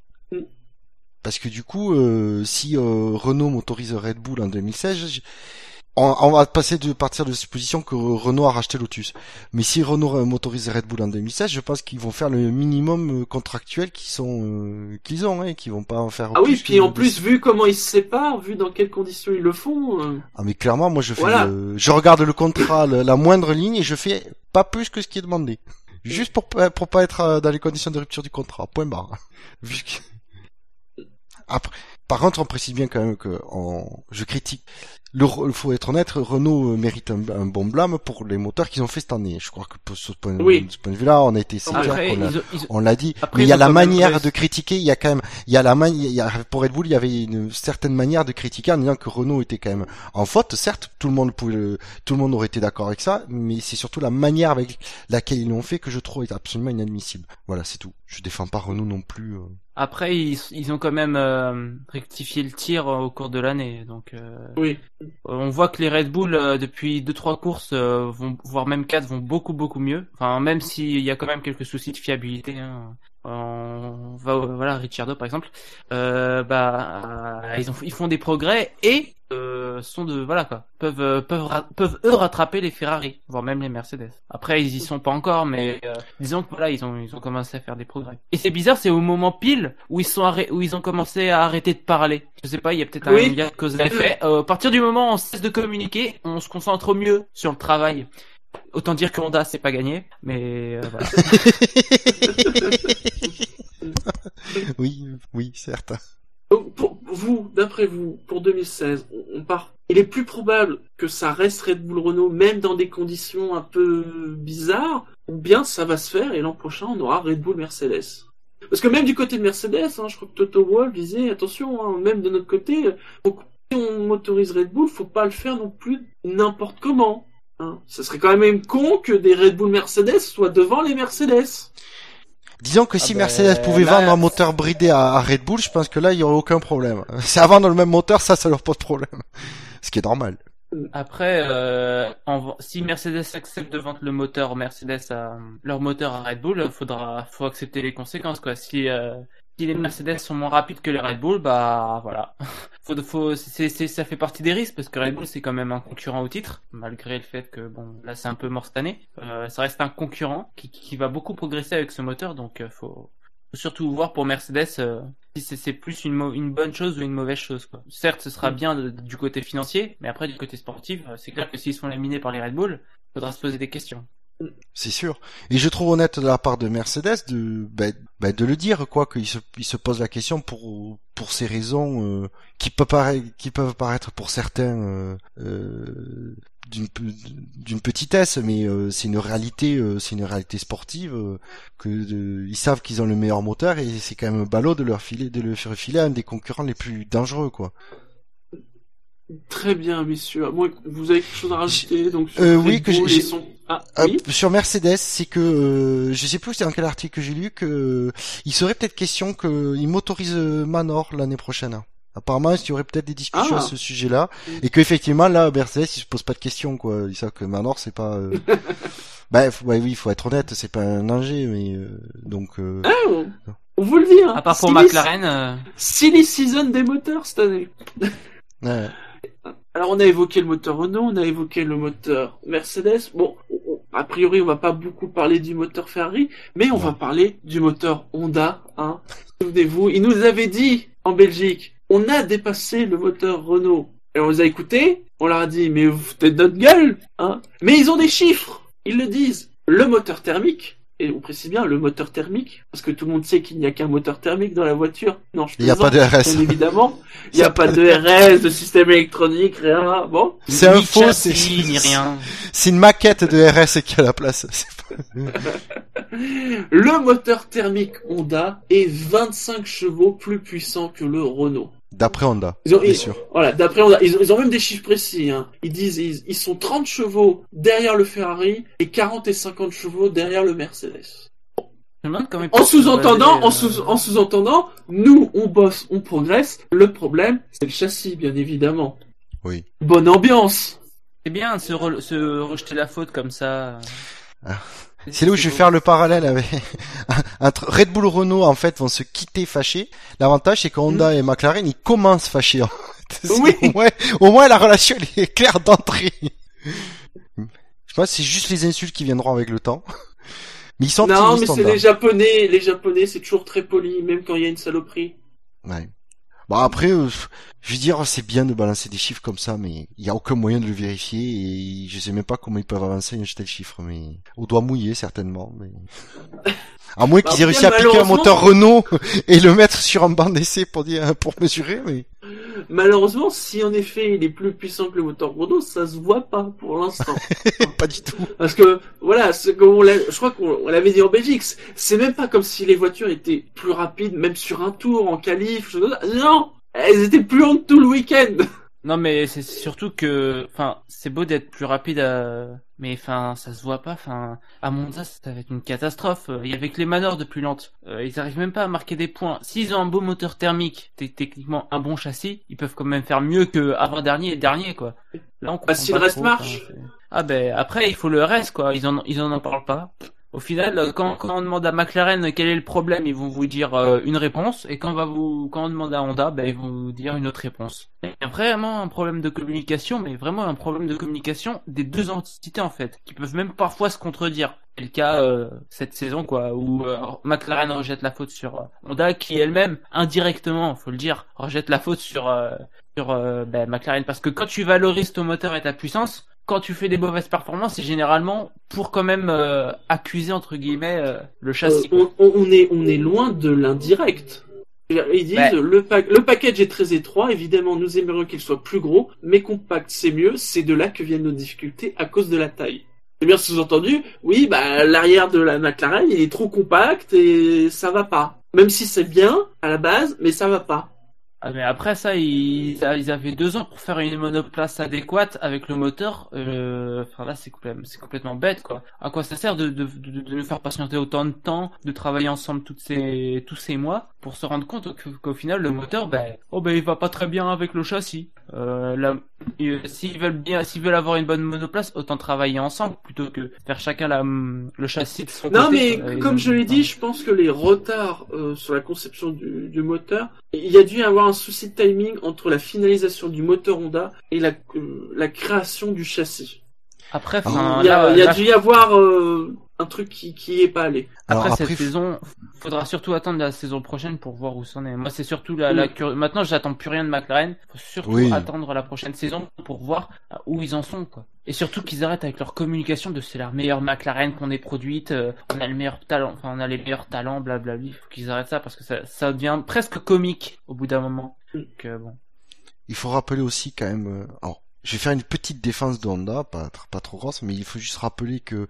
B: Parce que du coup, euh, si euh, Renault motorise Red Bull en 2016, je- on, on va passer de partir de la supposition que Renault a racheté Lotus. Mais si Renault euh, motorise Red Bull en 2016, je pense qu'ils vont faire le minimum euh, contractuel qu'ils sont euh, qu'ils ont, hein, qu'ils vont pas en faire.
A: Ah oui, puis en plus vu comment ils se séparent, vu dans quelles conditions ils le font, euh,
B: Ah mais clairement, moi je fais,
A: Voilà.
B: le- je regarde le contrat, la moindre ligne et je fais pas plus que ce qui est demandé, juste pour pas- pour pas être dans les conditions de rupture du contrat. Point barre. Vu que- Après, par contre, on précise bien quand même que je critique. Le, Re- faut être honnête, Renault euh, mérite un, un bon blâme pour les moteurs qu'ils ont fait cette année. Je crois que pour ce point,
A: Oui.
B: de ce point de vue-là, on a été
C: ont-
B: on l'a dit.
C: Après,
B: mais il y a la manière de critiquer, il y a quand même, il y a la manière, il y a, pour Red Bull, il y avait une certaine manière de critiquer en disant que Renault était quand même en faute. Certes, tout le monde pouvait, le- tout le monde aurait été d'accord avec ça, mais c'est surtout la manière avec laquelle ils l'ont fait que je trouve est absolument inadmissible. Voilà, c'est tout. Je défends pas Renault non plus. euh.
C: Après, ils, ils ont quand même euh, rectifié le tir au cours de l'année. Donc, euh,
A: oui.
C: On voit que les Red Bull, euh, depuis deux trois courses, euh, vont, voire même quatre, vont beaucoup beaucoup mieux. Enfin, même s'il y a quand même quelques soucis de fiabilité. Hein. On va, voilà, Ricciardo par exemple. Euh, bah, euh, ils, ont, ils font des progrès et euh, sont de, voilà quoi, peuvent euh, peuvent peuvent eux rattraper les Ferrari, voire même les Mercedes. Après, ils y sont pas encore, mais euh, disons que voilà, ils ont ils ont commencé à faire des progrès. Et c'est bizarre, c'est au moment pile où ils sont arrêt- où ils ont commencé à arrêter de parler. Je sais pas, il y a peut-être un lien cause à effet. Euh, à partir du moment où on cesse de communiquer, on se concentre au mieux sur le travail. Autant dire que Honda c'est pas gagné, mais euh, voilà.
B: oui, oui, certes.
A: Donc, pour vous, d'après vous, pour 2016, on, part. Il est plus probable que ça reste Red Bull Renault, même dans des conditions un peu bizarres, ou bien ça va se faire et l'an prochain on aura Red Bull Mercedes. Parce que même du côté de Mercedes, hein, je crois que Toto Wolff disait attention, hein, même de notre côté, si on motorise Red Bull, faut pas le faire non plus n'importe comment. Hein. Ça serait quand même con que des Red Bull Mercedes soient devant les Mercedes.
B: Disons que si
C: ben,
B: Mercedes pouvait
C: là-
B: vendre un moteur bridé à, à Red Bull, je pense que là, il y aurait aucun problème. C'est à vendre le même moteur, ça, ça leur pose problème. Ce qui est normal.
C: Après, euh, en- si Mercedes accepte de vendre le moteur Mercedes à leur moteur à Red Bull, faudra faut accepter les conséquences quoi. Si euh, si les Mercedes sont moins rapides que les Red Bull, bah voilà. faut, faut, c'est, c'est, ça fait partie des risques parce que Red Bull c'est quand même un concurrent au titre, malgré le fait que bon là c'est un peu mort cette année. Euh, ça reste un concurrent qui, qui va beaucoup progresser avec ce moteur, donc euh, faut, faut surtout voir pour Mercedes euh, si c'est, plus une, une bonne chose ou une mauvaise chose. Quoi. Certes, ce sera bien du côté financier, mais après du côté sportif, euh, c'est clair que s'ils sont laminés par les Red Bull, faudra se poser des questions.
B: C'est sûr. Et je trouve honnête de la part de Mercedes de, ben, ben, de le dire, quoi, qu'il se, il se pose la question pour, pour ces raisons, euh, qui peuvent paraître, pour certains, euh, euh, d'une, d'une petitesse, mais euh, c'est une réalité, c'est une réalité sportive, que savent qu'ils ont le meilleur moteur et c'est quand même ballot de leur filer, de leur filer un des concurrents les plus dangereux, quoi.
A: Très bien, messieurs. Que vous avez quelque chose à rajouter, donc sur
B: Euh, oui, que j'ai-
A: son- Ah,
B: Euh,
A: oui.
B: sur Mercedes, c'est que euh, je sais plus c'est dans quel article que j'ai lu que euh, il serait peut-être question qu'ils motorisent euh, Manor l'année prochaine. Apparemment, il y aurait peut-être des discussions
A: Ah.
B: à ce sujet-là et qu'effectivement là, Mercedes, ils se posent pas de questions quoi. Ils savent que Manor c'est pas. Euh... bah f- ouais, oui, il faut être honnête, c'est pas un danger, mais euh, donc. euh,
A: Ah, on, on vous le dit, hein.
C: À part pour
A: Silly-
C: McLaren, euh,
A: Silly season des moteurs cette année.
B: ouais.
A: Alors on a évoqué le moteur Renault, on a évoqué le moteur Mercedes. Bon, on- a priori on va pas beaucoup parler du moteur Ferrari, mais on va parler du moteur Honda. Hein. Souvenez-vous, il nous avait dit en Belgique, on a dépassé le moteur Renault. Et on les a écoutés, on leur a dit, mais vous de notre gueule, hein. Mais ils ont des chiffres, ils le disent. Le moteur thermique, et on précise bien le moteur thermique, parce que tout le monde sait qu'il n'y a qu'un moteur thermique dans la voiture. Non, je
B: Il n'y a pas de RS.
A: Bien évidemment. Il n'y a pas de RS, de système électronique, rien. Bon.
B: C'est un
C: ni
B: faux,
C: châssis,
B: c'est-
C: ni rien.
B: C'est une maquette de RS qui a la place.
A: Le moteur thermique Honda est 25 chevaux plus puissant que le Renault.
B: D'après Honda,
A: Ils ont,
B: bien
A: ils-
B: sûr.
A: voilà, d'après Honda, ils ont, ils ont même des chiffres précis. Hein. Ils disent ils, ils sont 30 chevaux derrière le Ferrari et 40 et 50 chevaux derrière le Mercedes. En sous-entendant, en sous,
C: euh,
A: en sous-entendant, nous on bosse, on progresse. Le problème, c'est le châssis, bien évidemment.
B: Oui.
A: Bonne ambiance.
C: C'est bien de se, re- se rejeter la faute comme ça.
B: Ah. C'est là où je vais faire le parallèle avec entre Red Bull Renault en fait vont se quitter fâchés. L'avantage c'est que Honda et McLaren ils commencent fâchés. En fait.
A: Oui.
B: Au moins, au moins la relation elle est claire d'entrée. Je pense que c'est juste les insultes qui viendront avec le temps. Mais ils sont
A: Non, mais c'est les Japonais. Les Japonais, c'est toujours très poli, même quand il y a une saloperie.
B: Ouais. Bon après, euh, je veux dire, c'est bien de balancer des chiffres comme ça, mais il y a aucun moyen de le vérifier et je sais même pas comment ils peuvent avancer un tel chiffre, mais au doigt mouillé certainement. Mais à moins qu'ils aient
A: Bah,
B: réussi à piquer un moteur Renault et le mettre sur un banc d'essai pour dire pour mesurer, mais
A: Malheureusement, si en effet il est plus puissant que le moteur Renault, ça se voit pas pour l'instant.
B: pas du tout.
A: Parce que voilà, comme on je crois qu'on on l'avait dit en Belgique, c'est- même pas comme si les voitures étaient plus rapides, même sur un tour en qualif. Non, elles étaient plus lentes tout le week-end.
C: Non, mais c'est surtout que, enfin, c'est beau d'être plus rapide, à... mais enfin, ça se voit pas. Enfin, à Monza, ça va être une catastrophe. Il y avait que les manors de plus lentes. Euh, ils arrivent même pas à marquer des points. S'ils ont un beau moteur thermique, techniquement un bon châssis, ils peuvent quand même faire mieux que avant dernier et dernier, quoi. Là, on comprend
A: si le reste
C: trop,
A: marche.
C: enfin, ah ben après, il faut le reste, quoi. Ils en, ils en en parlent pas. Au final, quand, quand on demande à McLaren quel est le problème, ils vont vous dire euh, une réponse, et quand on va vous, quand on demande à Honda, ben, ils vont vous dire une autre réponse. Il y a vraiment un problème de communication, mais vraiment un problème de communication des deux entités en fait, qui peuvent même parfois se contredire. C'est le cas euh, cette saison quoi, où euh, McLaren rejette la faute sur Honda, qui elle-même indirectement, faut le dire, rejette la faute sur sur ben, McLaren, parce que quand tu valorises ton moteur et ta puissance, quand tu fais des mauvaises performances, c'est généralement pour quand même euh, accuser entre guillemets euh, le châssis.
A: Euh, on, on- on est, on est loin de l'indirect. Ils disent
C: Ouais.
A: le, pa- le package est très étroit, évidemment nous aimerions qu'il soit plus gros, mais compact c'est mieux, c'est de là que viennent nos difficultés à cause de la taille. C'est bien sous-entendu, oui, bah l'arrière de la McLaren il est trop compact et ça va pas. Même si c'est bien à la base, mais ça va pas.
C: Ah, mais après ça, ils, ils avaient deux ans pour faire une monoplace adéquate avec le moteur. Euh, enfin là, c'est complètement, c'est complètement bête quoi. À quoi ça sert de, de, de, de nous faire patienter autant de temps, de travailler ensemble toutes ces, tous ces mois pour se rendre compte qu'au final le moteur, ben, oh ben il va pas très bien avec le châssis. Euh, là, euh, s'ils veulent bien, s'ils veulent avoir une bonne monoplace, autant travailler ensemble plutôt que faire chacun la, le châssis de son
A: Non,
C: côté.
A: mais
C: quoi. Et
A: comme je l'ai dit, je pense que les retards euh, sur la conception du, du moteur, il y a dû y avoir un souci de timing entre la finalisation du moteur Honda et la, euh, la création du châssis.
C: Après,
B: Ah,
C: enfin,
A: il y a,
C: là-
A: il y a
C: là,
A: dû y avoir euh, un truc qui qui est pas allé.
B: Alors
C: Après,
B: après,
C: cette saison, faudra surtout attendre la saison prochaine pour voir où c'en est. Moi, c'est surtout la,
A: Mm.
C: la Maintenant, j'attends plus rien de McLaren. Faut surtout
B: Oui.
C: attendre la prochaine saison pour voir euh, où ils en sont, quoi. Et surtout qu'ils arrêtent avec leur communication de c'est la meilleure McLaren qu'on ait produite, euh, on a le meilleur talent, enfin, on a les meilleurs talents, blablabla. Faut qu'ils arrêtent ça parce que ça, ça devient presque comique au bout d'un moment.
A: Mm.
C: Donc, euh, bon.
B: il faut rappeler aussi quand même. alors, je vais faire une petite défense de pas, tr- pas trop grosse, mais il faut juste rappeler que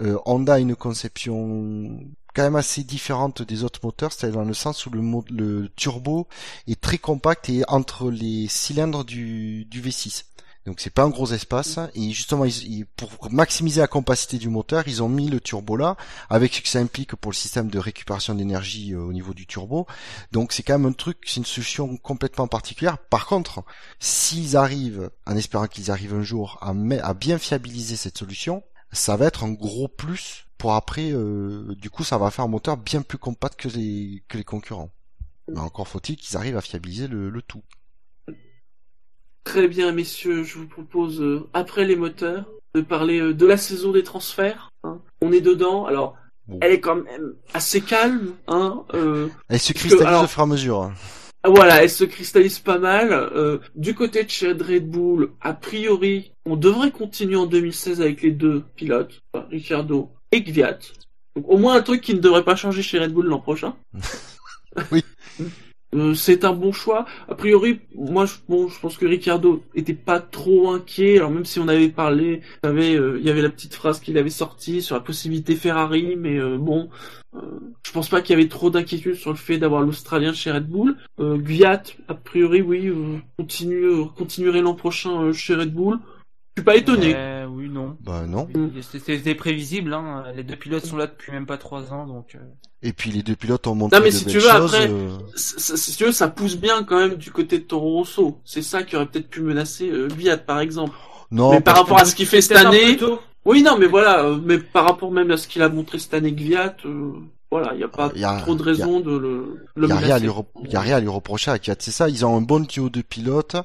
B: euh, Honda a une conception quand même assez différente des autres moteurs, c'est-à-dire dans le sens où le, le turbo est très compact et entre les cylindres du, du V6. Donc c'est pas un gros espace et justement ils- pour maximiser la compacité du moteur, ils ont mis le turbo là avec ce que ça implique pour le système de récupération d'énergie euh, au niveau du turbo. Donc c'est quand même un truc, c'est une solution complètement particulière. Par contre, s'ils arrivent, en espérant qu'ils arrivent un jour à, bien fiabiliser cette solution, ça va être un gros plus pour après. euh, du coup, ça va faire un moteur bien plus compact que les que les concurrents. Mais encore faut-il qu'ils arrivent à fiabiliser le tout.
A: Très bien, messieurs, je vous propose, euh, après les moteurs, de parler euh, de la saison des transferts. hein. On est dedans, alors
B: Bon.
A: elle est quand même assez calme. Hein, euh,
B: Elle se cristallise
A: alors-
B: au fur et à mesure. hein.
A: Ah, Voilà, elle se cristallise pas mal. Euh, du côté de chez Red Bull, a priori, on devrait continuer en 2016 avec les deux pilotes, enfin, Ricciardo et Gviat. Donc, au moins un truc qui ne devrait pas changer chez Red Bull l'an prochain.
B: Oui.
A: Euh, c'est un bon choix. A priori, moi, je, pense que Ricciardo était pas trop inquiet. Alors même si on avait parlé, euh, il y avait la petite phrase qu'il avait sortie sur la possibilité Ferrari, mais euh, bon, je pense pas qu'il y avait trop d'inquiétude sur le fait d'avoir l'Australien chez Red Bull. Gviat, a priori, oui, continue, continuerait l'an prochain chez Red Bull. Je suis pas étonné.
C: Euh, oui, non.
B: Bah non.
C: C'était prévisible, hein. Les deux pilotes sont là depuis même pas trois ans, donc. euh,
B: Et puis les deux pilotes ont montré
A: Non, mais
B: de
A: si tu veux,
B: choses.
A: après-
B: euh,
A: C- c- Si tu veux, ça pousse bien quand même du côté de Toro Rosso. C'est ça qui aurait peut-être pu menacer euh, Gviat, par exemple.
B: Non,
A: mais par rapport à ce qu'il fait cette année, oui, non, mais voilà, euh, mais par rapport même à ce qu'il a montré cette année Gviat, euh, voilà, il n'y a pas
B: Y a-
A: trop de raison de le, le
B: Il y a rien à lui, rep- y a rien à lui reprocher à Kiat, c'est ça. Ils ont un bon duo de pilotes.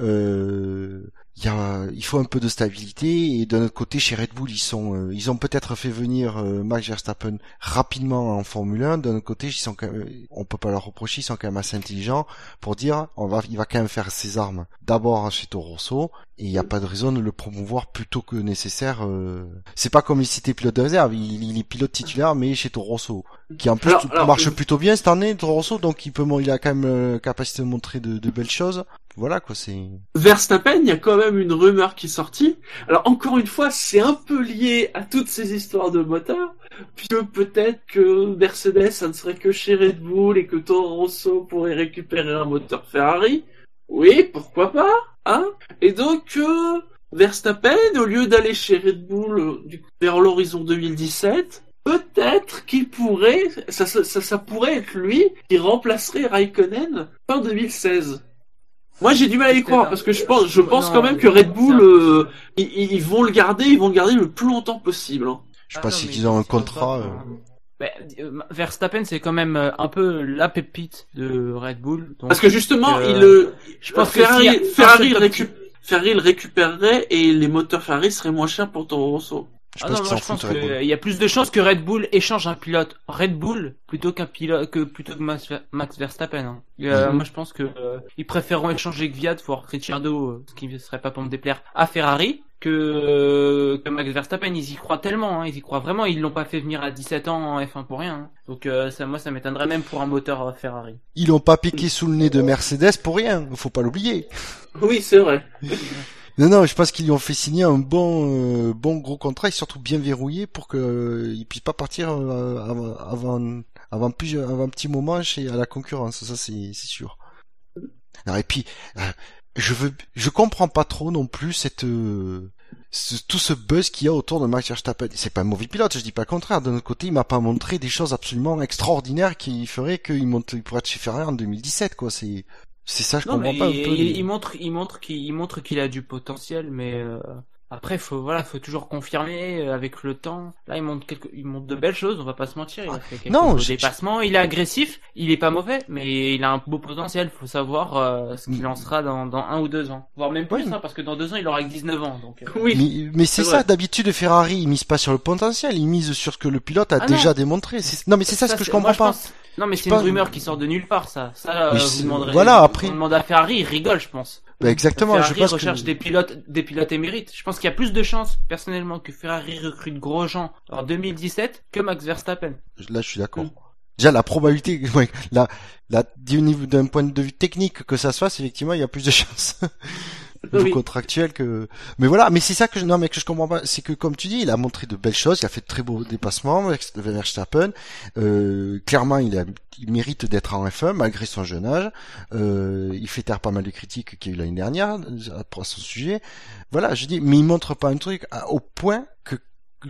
B: Euh, y a, il faut un peu de stabilité. Et d'un autre côté, chez Red Bull, ils sont, euh, ils ont peut-être fait venir euh, Max Verstappen rapidement en Formule 1. D'un autre côté, ils sont, quand même- on peut pas leur reprocher, ils sont quand même assez intelligents pour dire, on va, il va quand même faire ses armes d'abord chez Toro Rosso. Et il n'y a pas de raison de le promouvoir plutôt que nécessaire. euh. C'est pas comme si c'était pilote de réserve. Il, il est pilote titulaire, mais chez Toro Rosso qui en plus
A: Alors-
B: tout-
A: alors,
B: marche
A: je-
B: plutôt bien cette année, Toro Rosso, donc il peut, il a quand même euh, capacité de montrer de, de belles choses. Voilà quoi, c'est.
A: Verstappen, il y a quand même une rumeur qui est. Alors encore une fois, c'est un peu lié à toutes ces histoires de moteur, puisque peut-être que Mercedes, ça ne serait que chez Red Bull et que Toro Rosso pourrait récupérer un moteur Ferrari. Oui, pourquoi pas, hein Et donc euh, Verstappen, au lieu d'aller chez Red Bull euh, vers l'horizon 2017, peut-être qu'il pourrait, ça pourrait être lui qui remplacerait Raikkonen fin 2016. Moi, j'ai du mal à y croire parce que je pense, je pense
C: Non,
A: quand même que Red Bull, euh, ils, ils vont le garder, ils vont le garder le plus longtemps possible. hein.
B: Je sais
C: Ah
B: pas si
C: mais
B: ils ont un
C: pas
B: contrat. euh.
C: bah, euh, Verstappen, c'est quand même euh, un peu la pépite de Red Bull. donc,
A: Parce que justement,
C: euh,
A: il, euh,
C: je pense que
A: Ferrari,
C: a un
A: Ferrari, le récup- Ferrari le récupérerait et les moteurs Ferrari seraient moins chers pour Toro Rosso.
B: Je
C: Ah
B: pense qu'ils s'en foutent.
C: Qu'il y a plus de chances que Red Bull échange un pilote Red Bull plutôt qu'un pilote que plutôt que Max, Ver- Max Verstappen. hein. Euh,
A: Mhm.
C: Moi je pense que euh, ils préféreront échanger Gviat pour Ricciardo, euh, ce qui ne serait pas pour me déplaire, à Ferrari que euh, que Max Verstappen. Ils y croient tellement, hein, ils y croient vraiment. Ils l'ont pas fait venir à 17 ans en F1 pour rien. hein. Donc euh, ça, moi ça m'étonnerait même pour un moteur euh, Ferrari.
B: Ils l'ont pas piqué sous le nez de Mercedes pour rien. Faut pas l'oublier.
A: Oui, c'est vrai.
B: Non, non, je pense qu'ils lui ont fait signer un bon, euh, bon gros contrat et surtout bien verrouillé pour que euh, puisse pas partir euh, avant, avant, avant, plus, avant un petit moment chez à la concurrence. Ça, c'est, sûr. Alors, et puis, euh, je veux, je comprends pas trop non plus cette, euh, tout ce buzz qu'il y a autour de Max Verstappen. C'est pas un mauvais pilote, je dis pas le contraire. D'un autre côté, il m'a pas montré des choses absolument extraordinaires qui feraient qu'il monte, il pourrait être chez Ferrari en 2017, quoi. C'est, c'est ça, je
C: Non,
B: comprends pas un
C: il,
B: peu.
C: il- montre, il montre qu'il il montre qu'il a du potentiel, mais euh, après faut voilà, faut toujours confirmer euh, avec le temps. Là, il montre quelque, il montre de belles choses, on va pas se mentir. Il a fait quelques
B: non, je-
C: dépassements, il est agressif, il est pas mauvais, mais il a un beau potentiel. Faut savoir euh, ce qu'il en sera dans, dans un ou deux ans, voire même plus,
B: Oui.
C: hein, parce que dans deux ans, il aura que 19 ans. Donc euh,
A: Oui.
B: Mais, mais c'est ça, d'habitude, Ferrari, ils misent pas sur le potentiel, ils misent sur ce que le pilote a
C: Ah
B: déjà
C: non.
B: démontré. Non, mais c'est ça, ce que je
C: moi,
B: comprends pas.
C: pense- Non, mais c'est une rumeur qui sort de nulle part, ça. Ça, euh, vous demanderez.
B: voilà, après-
C: On demande à Ferrari, il rigole, je pense.
B: Bah, exactement,
C: Ferrari
B: je pense
C: recherche
B: que...
C: des pilotes, des pilotes émérites. Je pense qu'il y a plus de chances, personnellement, que Ferrari recrute Grosjean en 2017 que Max Verstappen.
B: Là, je suis d'accord.
C: Mm.
B: Déjà, la probabilité, la, la, d'un point de vue technique que ça se fasse, effectivement, il y a plus de chances.
A: Oui.
B: contractuel que. Mais voilà, mais c'est ça que je non mais que je comprends pas, c'est que comme tu dis, il a montré de belles choses, il a fait de très beaux dépassements, Verstappen. Euh, clairement, il a, il mérite d'être en F1 malgré son jeune âge. Euh, il fait taire pas mal de critiques qu'il y a eu l'année dernière à à son sujet. Voilà, je dis, mais il montre pas un truc à- au point que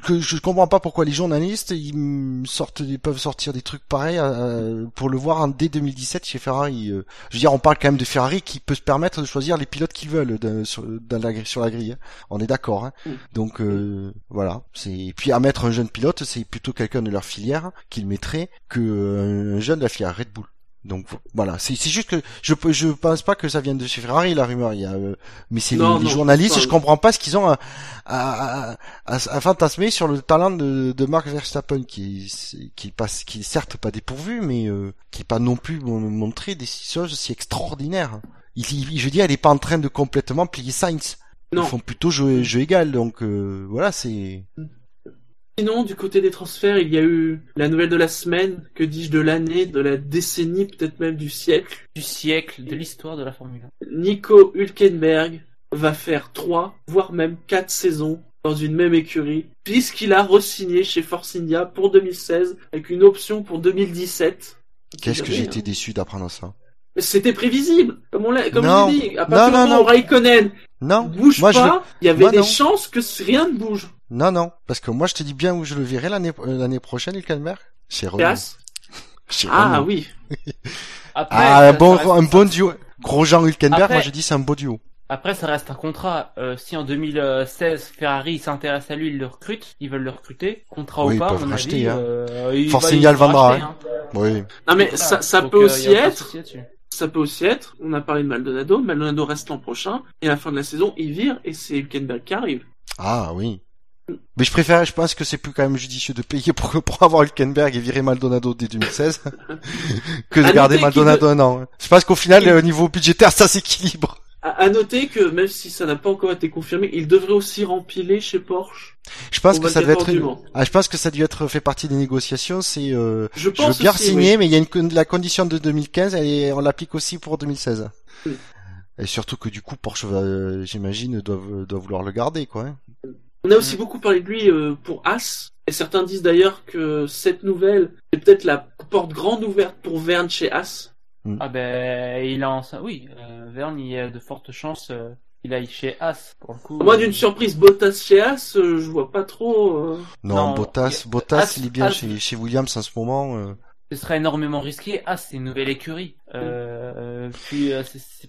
B: que je comprends pas pourquoi les journalistes ils sortent ils peuvent sortir des trucs pareils euh, pour le voir en dès 2017 chez Ferrari euh. je veux dire on parle quand même de Ferrari qui peut se permettre de choisir les pilotes qu'ils veulent de- sur, dans la, sur la grille hein. on est d'accord hein.
A: Mm.
B: donc euh, voilà c'est et puis à mettre un jeune pilote c'est plutôt quelqu'un de leur filière qu'ils mettraient que euh, un jeune de la filière Red Bull donc voilà, c'est juste que je je pense pas que ça vienne de chez Ferrari la rumeur. Il y a, euh, mais c'est les,
A: Non,
B: les journalistes,
A: pas-
B: je comprends pas ce qu'ils ont à, à, à, à- fantasmer sur le talent de, de Mark Verstappen qui qui passe qui est certes pas dépourvu mais euh, qui est pas non plus mon- montré des choses si extraordinaires. Il, il- je veux dire, il est pas en train de complètement plier Sainz.
A: Non.
B: Ils font plutôt jeu, jeu égal donc euh, voilà c'est
A: Sinon, du côté des transferts, il y a eu la nouvelle de la semaine, que dis-je, de l'année, de la décennie, peut-être même du siècle.
C: Du siècle, de l'histoire de la Formule 1.
A: Nico Hülkenberg va faire trois, voire même quatre saisons dans une même écurie, puisqu'il a re-signé chez Force India pour 2016, avec une option pour 2017.
B: qu'est-ce que j'ai
A: hein.
B: été déçu d'apprendre ça.
A: C'était prévisible, comme on l'a, comme
B: Non.
A: je dit. À
B: Non,
A: partir du
B: non,
A: moment
B: non.
A: où Raikkonen
B: Non,
A: bouge
B: moi
A: pas, il y avait
B: moi,
A: des
B: non.
A: chances que rien ne bouge.
B: Non non parce que moi je te dis bien où je le verrai l'année euh, l'année prochaine Hülkenberg chez Renault. Chez
A: Ah
B: Renault.
A: oui.
C: Après,
B: Ah, bon, un bon duo. Grosjean Hülkenberg,
C: Après-
B: moi je dis c'est un beau duo.
C: Après, ça reste un contrat. Euh, si en 2016 Ferrari s'intéresse à lui, ils le recrutent, ils veulent le recruter, contrat
B: Oui,
C: ou
B: ils
C: pas, à
B: peuvent racheter,
C: avis,
B: hein.
C: euh, il
B: Force
C: il
B: vendra,
C: racheter,
B: hein.
C: hein.
B: Oui.
A: Non mais
C: Voilà.
A: ça, ça
C: Donc,
A: peut
C: euh,
A: aussi être, ça peut aussi être, on a parlé de Maldonado, Maldonado reste l'an prochain, et à la fin de la saison, il vire, et c'est Hülkenberg qui arrive.
B: Ah oui. Mais je préfère, je pense que c'est plus quand même judicieux de payer pour, pour avoir Hülkenberg et virer Maldonado dès 2016 que de
A: À
B: garder Maldonado un an. Je pense qu'au final, au niveau budgétaire, ça s'équilibre.
A: À, noter que, même si ça n'a pas encore été confirmé, il devrait aussi rempiler chez Porsche.
B: Je pense que ça devait
A: 24
B: être, une- ah, je pense que ça a dû être fait partie des négociations. C'est, euh,
A: Je
B: je veux bien signer,
A: oui.
B: mais il y a une, la condition de 2015 et on l'applique aussi pour 2016.
A: Oui.
B: Et surtout que du coup, Porsche, va, euh, j'imagine, doivent, doivent vouloir le garder, quoi. hein.
A: On a aussi beaucoup parlé de lui euh, pour As, et certains disent d'ailleurs que cette nouvelle est peut-être la porte grande ouverte pour Verne chez As.
C: Ah ben, il a en... oui, euh, Verne, il y a de fortes chances euh, qu'il aille chez As, pour le coup.
A: Moi, d'une surprise, Bottas chez As, euh, je vois pas trop. euh,
B: Non,
C: Non,
B: Bottas, Bottas,
C: As-
B: il est bien
C: As-
B: chez, chez Williams en ce moment.
C: Ce serait énormément risqué. As, c'est une nouvelle écurie. Euh, puis, euh,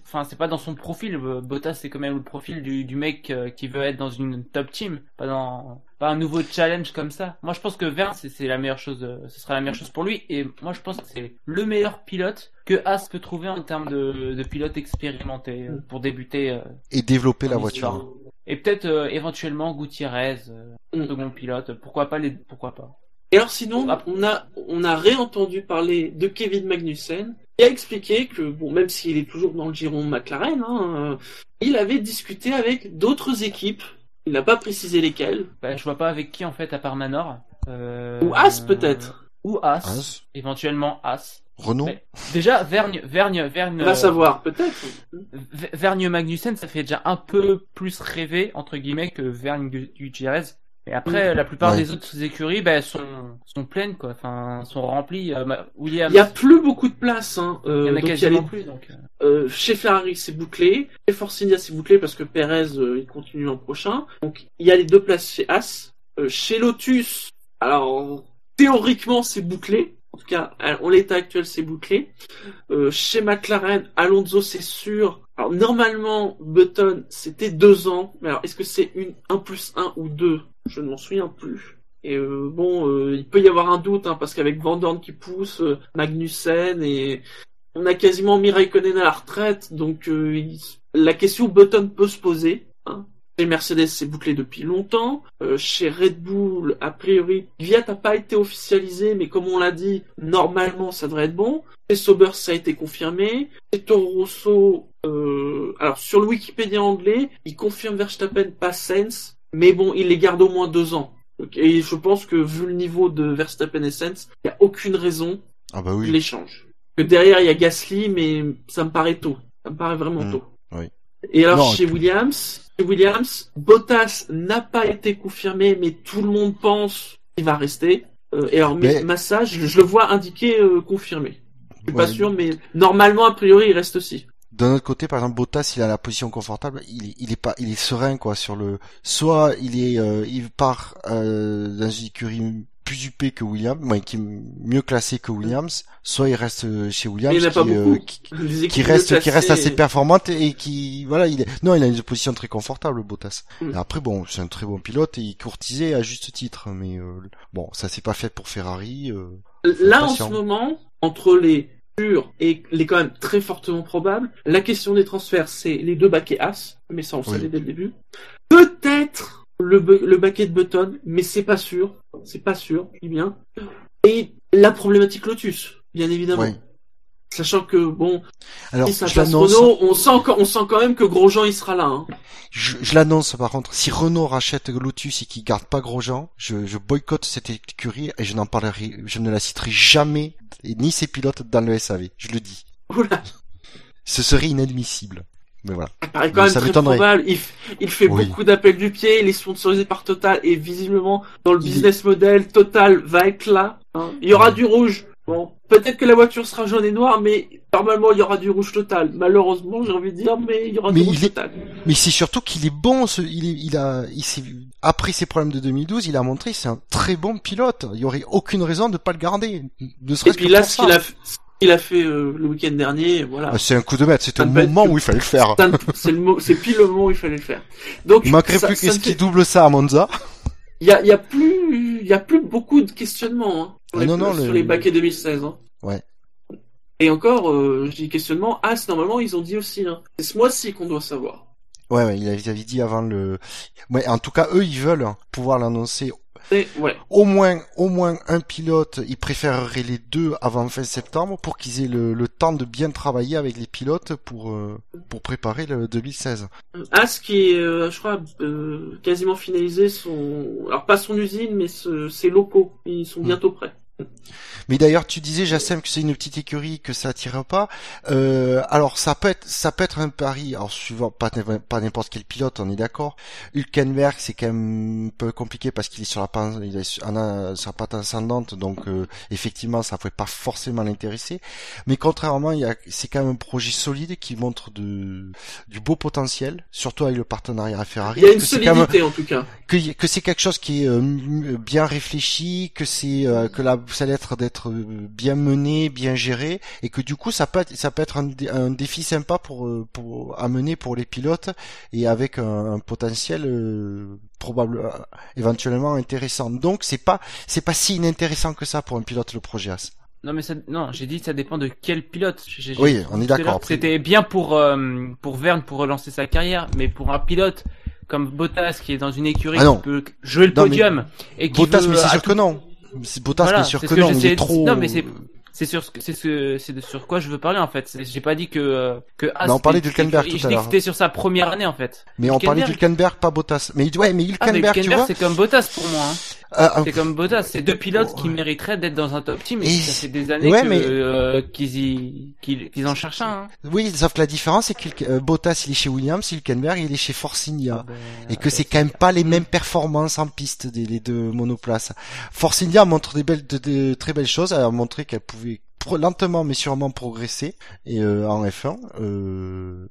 C: enfin, c'est pas dans son profil. Bottas, c'est quand même le profil du, du mec euh, qui veut être dans une top team, pas dans pas un nouveau challenge comme ça. Moi, je pense que Verne, c'est la meilleure chose. euh, Ce sera la meilleure chose pour lui. Et moi, je pense que c'est le meilleur pilote que As peut trouver en termes de, de pilote expérimenté pour débuter.
B: Et développer la voiture.
C: Et peut-être euh, éventuellement Gutiérrez, euh,
A: Mm.
C: second pilote. Pourquoi pas les, pourquoi pas.
A: Et alors sinon, on a on a réentendu parler de Kevin Magnussen, qui a expliqué que bon, même s'il est toujours dans le giron McLaren, hein, euh, il avait discuté avec d'autres équipes. Il n'a pas précisé lesquelles.
C: Bah, je vois pas avec qui en fait à part Manor. Euh,
A: Ou As peut-être.
C: Ou As.
B: As.
C: Éventuellement As.
B: Renault.
C: Mais- Déjà Vergne, Vergne, Vergne.
A: On va savoir peut-être.
C: Vergne Magnussen, ça fait déjà un peu plus rêver entre guillemets que Vergne Gu- Gutiérrez. Et après, la plupart
B: Ouais.
C: des autres écuries, bah, sont sont pleines quoi. Enfin, sont remplies. Euh, Williams.
A: Il y a plus beaucoup de place. Hein. Euh,
C: il y en a
A: donc, il y a
C: quasiment
A: les-
C: plus donc. euh.
A: Chez Ferrari, c'est bouclé. Chez Force India, c'est bouclé parce que Perez, euh, il continue l'an prochain. Donc, il y a les deux places chez As. Euh, chez Lotus, alors, théoriquement, c'est bouclé. En tout cas, en l'état actuel, c'est bouclé. Euh, chez McLaren, Alonso, c'est sûr. Alors, normalement, Button, c'était deux ans. Mais alors, est-ce que c'est une, un plus un ou deux? Je ne m'en souviens plus. Et euh, bon, euh, il peut y avoir un doute, hein, parce qu'avec Van Dorn qui pousse, euh, Magnussen et on a quasiment mis Raikkonen à la retraite, donc la question Button peut se poser. Hein. Chez Mercedes, c'est bouclé depuis longtemps. Chez Red Bull, a priori, Gviat n'a pas été officialisé, mais comme on l'a dit, normalement, ça devrait être bon. Chez Sauber, ça a été confirmé. Chez Toro Rosso, alors sur le Wikipédia anglais, il confirme Verstappen, pas Sainz, mais bon, il les garde au moins deux ans. Et je pense que vu le niveau de Verstappen et Sainz, il n'y a aucune raison
B: Ah bah
A: de
B: oui.
A: l'échange. Que derrière il y a Gasly, mais ça me paraît tôt. Ça me paraît vraiment
B: Mm.
A: tôt.
B: Oui.
A: Et alors
B: Non,
A: chez Williams, chez Williams, Bottas n'a pas été confirmé, mais tout le monde pense qu'il va rester. Euh, et alors
B: Mais-
A: Massa, je, je le vois indiqué euh, confirmé. Je suis pas sûr, mais normalement a priori il reste aussi.
B: D'un autre côté, par exemple, Bottas, il a la position confortable, il, est- il est pas, il est serein quoi sur le. Soit il est, euh, il part euh, dans une écurie plus huppée que Williams, ouais, qui est mieux classé que Williams, soit il reste euh, chez Williams,
A: il
B: qui, euh, qui, reste, qui reste assez performante et qui, voilà, il est. Non, il a une position très confortable, Bottas.
A: Mm.
B: Après, bon, c'est un très bon pilote et il courtisait à juste titre, mais euh, bon, ça s'est pas fait pour Ferrari. euh,
A: Là, en ce moment, entre les et les quand même très fortement probables, la question des transferts, c'est les deux baquets As, mais ça on le
B: Oui.
A: savait dès le début. Peut-être le, le baquet de Button, mais c'est pas sûr. C'est pas sûr, dis bien. Et la problématique Lotus, bien évidemment. Sachant que, bon,
B: Alors,
A: si ça
B: je.
A: Renault, on sent, quand- on sent quand même que Grosjean il sera là. Hein.
B: Je, je l'annonce par contre, si Renault rachète Lotus et qu'il garde pas Grosjean, je, je boycotte cette écurie et je n'en parlerai, je ne la citerai jamais, ni ses pilotes dans le SAV, je le dis.
A: Voilà.
B: Ce serait inadmissible. Mais voilà.
A: Ça paraît quand
B: Mais
A: même
B: ça
A: très probable. Il, fait
B: Oui.
A: beaucoup d'appels du pied, il est sponsorisé par Total et visiblement dans le
B: Il-
A: business model, Total va être là. hein. Il y aura du rouge. Bon, peut-être que la voiture sera jaune et noire, mais normalement il y aura du rouge total. Malheureusement, j'ai envie de dire, mais il y aura
B: Mais
A: du rouge
B: est-
A: total.
B: Mais c'est surtout qu'il est bon, ce, il, est, il a, il s'est, après ses problèmes de 2012, il a montré que c'est un très bon pilote. Il y aurait aucune raison de pas le garder. Ne
A: Et
B: serait-ce
A: puis
B: que
A: là,
B: pour
A: ce
B: ça.
A: qu'il a, f- ce qu'il a fait euh, le week-end dernier, voilà.
B: Ah, c'est un coup de maître,
A: peut être
B: moment où il fallait le faire.
A: C'est le mot, c'est pile le moment où il fallait le faire. Donc,
B: Il manquerait
A: ça-
B: plus qu'est-ce qui
A: fait-
B: double ça à Monza?
A: Il y a, y a plus, il y a plus beaucoup de questionnements hein, sur,
B: Ah
A: les,
B: non, non,
A: sur
B: le-
A: les baquets 2016. Hein.
B: Ouais.
A: Et encore, euh, je dis questionnement. Ah, c'est normalement ils ont dit aussi. Hein. C'est ce mois-ci qu'on doit savoir.
B: Ouais, ouais, il avait, il avait dit avant le. Ouais, en tout cas, eux, ils veulent hein, pouvoir l'annoncer.
A: Et, ouais.
B: Au moins, au moins un pilote. Ils préféreraient les deux avant fin septembre pour qu'ils aient le, le temps de bien travailler avec les pilotes pour euh, pour préparer le 2016.
A: As qui est, euh, je crois, euh, quasiment finalisé son, alors pas son usine, mais ce- ses locaux. Ils sont
B: Hmm.
A: bientôt prêts.
B: Mais d'ailleurs, tu disais, Jassem, que c'est une petite écurie, que ça attire pas. Euh, alors, ça peut être, ça peut être un pari. Alors, suivant pas pas n'importe quel pilote, on est d'accord. Hülkenberg, c'est quand même un peu compliqué parce qu'il est sur la pente, il est sur a- sur la pente ascendante, donc euh, effectivement, ça pouvait pas forcément l'intéresser. Mais contrairement, il y a, c'est quand même un projet solide qui montre de, du beau potentiel, surtout avec le partenariat à Ferrari.
A: Il y a une
B: quand même-
A: solidité en tout cas.
B: que, c'est quelque chose qui est euh, bien réfléchi, que c'est euh, que la ça lettre d'être bien mené, bien géré, et que du coup ça peut être, ça peut être un, dé- un défi sympa pour euh, pour à mener pour les pilotes et avec un, un potentiel euh, probable euh, éventuellement intéressant. Donc c'est pas c'est pas si inintéressant que ça pour un pilote le projet As.
C: Non mais ça, non, j'ai dit ça dépend de quel pilote.
B: Oui, on est
C: à
B: d'accord.
C: C'était bien pour euh, pour Verne pour relancer sa carrière, mais pour un pilote comme Bottas qui est dans une écurie
B: Ah
C: qui peut jouer le
B: Non,
C: podium et qui
B: Bottas,
C: veut
B: mais c'est
C: à
B: sûr
C: tout-
B: que non. C'est Bottas,
C: Voilà,
B: mais sûr
C: c'est
B: que
C: que
B: non. Il est trop.
C: Non mais c'est c'est sur ce que c'est ce c'est sur quoi je veux parler en fait. J'ai pas dit que euh, que As
B: Mais on parlait d'Hülkenberg tout à
C: que
B: l'heure.
C: C'était sur sa première année en fait.
B: Mais on parlait
C: Hülkenberg.
B: d'Hülkenberg, pas Bottas. Mais ouais, mais
C: Ah, mais
B: Hülkenberg, tu vois.
C: c'est comme Bottas pour moi. Hein.
B: Euh,
C: C'est comme Bottas, c'est deux pilotes qui mériteraient d'être dans un top team et,
B: Et
C: ça fait des années
B: ouais,
C: que,
B: mais-
C: euh, qu'ils y qu'ils qu'ils en cherchent un. Hein.
B: Oui, sauf que la différence, c'est que euh, Bottas, il est chez Williams, Hülkenberg, il est chez Force India.
C: Ben,
B: Et que c'est quand même pas les mêmes performances en piste des les deux monoplaces. Force India montre des belles, de, de très belles choses. Elle a montré qu'elle pouvait lentement mais sûrement progresser et euh, en F1. Euh,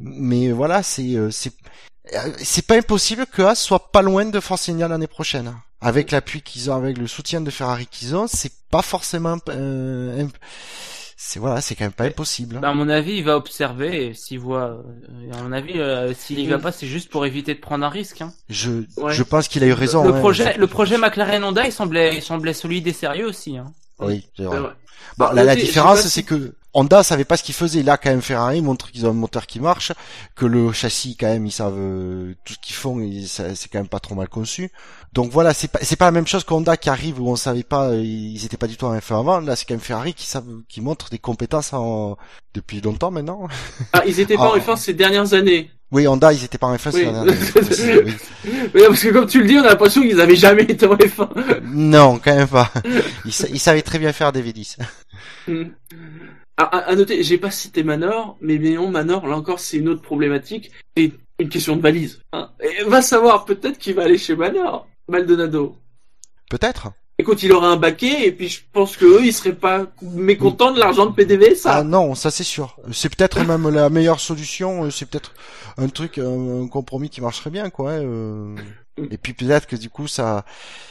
B: mais voilà, c'est euh, c'est euh, c'est pas impossible que Haas soit pas loin de Force India l'année prochaine. Avec l'appui qu'ils ont, avec le soutien de Ferrari qu'ils ont, c'est pas forcément euh, imp- c'est voilà, c'est quand même pas impossible.
C: Bah, à mon avis, il va observer et s'il voit. euh, à mon avis, euh, s'il y va pas, c'est juste pour éviter de prendre un risque. Hein.
B: Je
A: Ouais.
B: je pense qu'il a eu raison.
C: le
B: hein.
C: projet, le projet McLaren Honda, il semblait, il semblait solide et sérieux aussi. Hein.
B: Oui, c'est vrai. Bon,
A: Ah,
B: là, la différence, c'est que Honda savait pas ce qu'il faisait. Là, quand même, Ferrari montre qu'ils ont un moteur qui marche, que le châssis, quand même, ils savent euh, tout ce qu'ils font, c'est quand même pas trop mal conçu. Donc voilà, c'est pas, c'est pas la même chose qu'Honda qui arrive où on savait pas, euh, ils étaient pas du tout en F1 avant. Là, c'est quand même Ferrari qui savent, qui montre des compétences en, depuis longtemps maintenant.
A: Ah, ils étaient pas
B: Ah.
A: en F1 ces dernières années.
B: Oui, Honda, ils étaient pas en F1
A: Oui.
B: ces dernières années oui.
A: Mais non, parce que comme tu le dis, on a l'impression qu'ils avaient jamais été en F1.
B: Non, quand même pas. Ils savaient très bien faire des V10.
A: À, à noter, j'ai pas cité Manor, mais bien Manor, là encore, c'est une autre problématique. C'est une question de valise. Hein. Et va savoir, peut-être qu'il va aller chez Manor, Maldonado.
B: Peut-être.
A: Écoute, il aura un baquet, et puis je pense que eux, ils seraient pas mécontents de l'argent de PDV, ça.
B: Ah non, ça c'est sûr. C'est peut-être même la meilleure solution. C'est peut-être un truc, un compromis qui marcherait bien, quoi. hein, euh. Et puis peut-être que du coup, ça,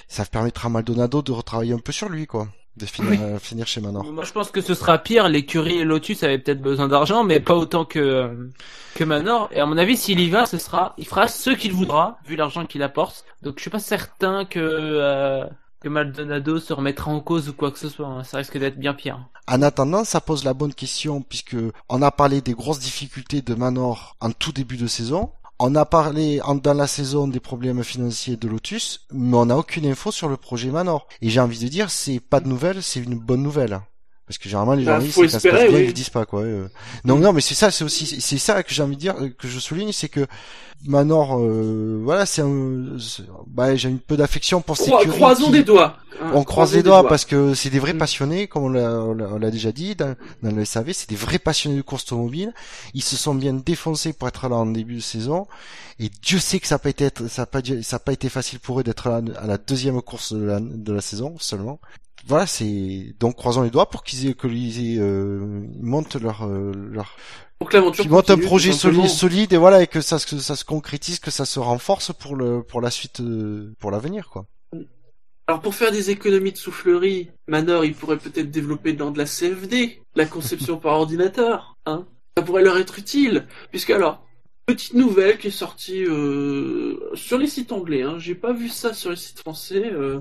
B: ça permettra à Maldonado de retravailler un peu sur lui, quoi. De finir, euh, finir chez Manor.
C: Moi, je pense que ce sera pire. L'écurie et Lotus avaient peut-être besoin d'argent, mais pas autant que euh, que Manor. Et à mon avis, s'il y va, ce sera, il fera ce qu'il voudra, vu l'argent qu'il apporte. Donc, je suis pas certain que euh, que Maldonado se remettra en cause ou quoi que ce soit. hein. Ça risque d'être bien pire.
B: En attendant, ça pose la bonne question puisque on a parlé des grosses difficultés de Manor en tout début de saison. On a parlé dans la saison des problèmes financiers de Lotus, mais on n'a aucune info sur le projet Manor. Et j'ai envie de dire, c'est pas de nouvelle, c'est une bonne nouvelle. Parce que généralement les
A: Bah,
B: journalistes,
A: faut
B: quand ça se passe bien,
A: oui.
B: ils le disent pas quoi. euh. Non, non, mais c'est ça, c'est aussi, c'est ça que j'ai envie de dire, euh, que je souligne, c'est que Manor, euh, voilà, c'est un, bah, j'ai un peu d'affection pour ces écuries
A: croisons
B: qui-
A: des doigts. hein,
B: on croise les doigts parce que c'est des vrais
A: Mm.
B: passionnés, comme on l'a, déjà dit dans, dans le SAV, c'est des vrais passionnés de course automobile. Ils se sont bien défoncés pour être là en début de saison, et Dieu sait que ça n'a pas été, ça a pas, dû- ça a pas été facile pour eux d'être là à la deuxième course de la, de la saison seulement. Voilà, c'est donc croisons les doigts pour qu'ils aient, que ils aient, euh, ils montent leur, euh, leur,
A: Pour que l'aventure
B: qu'ils montent un projet solide, solide et voilà et que ça, se- ça se concrétise, que ça se renforce pour le, pour la suite, euh, pour l'avenir quoi.
A: Alors pour faire des économies de soufflerie, Manor il pourrait peut-être développer dans de la CFD, la conception par ordinateur. Hein ça pourrait leur être utile, puisque alors petite nouvelle qui est sortie euh, sur les sites anglais. Hein, J'ai pas vu ça sur les sites français. Euh,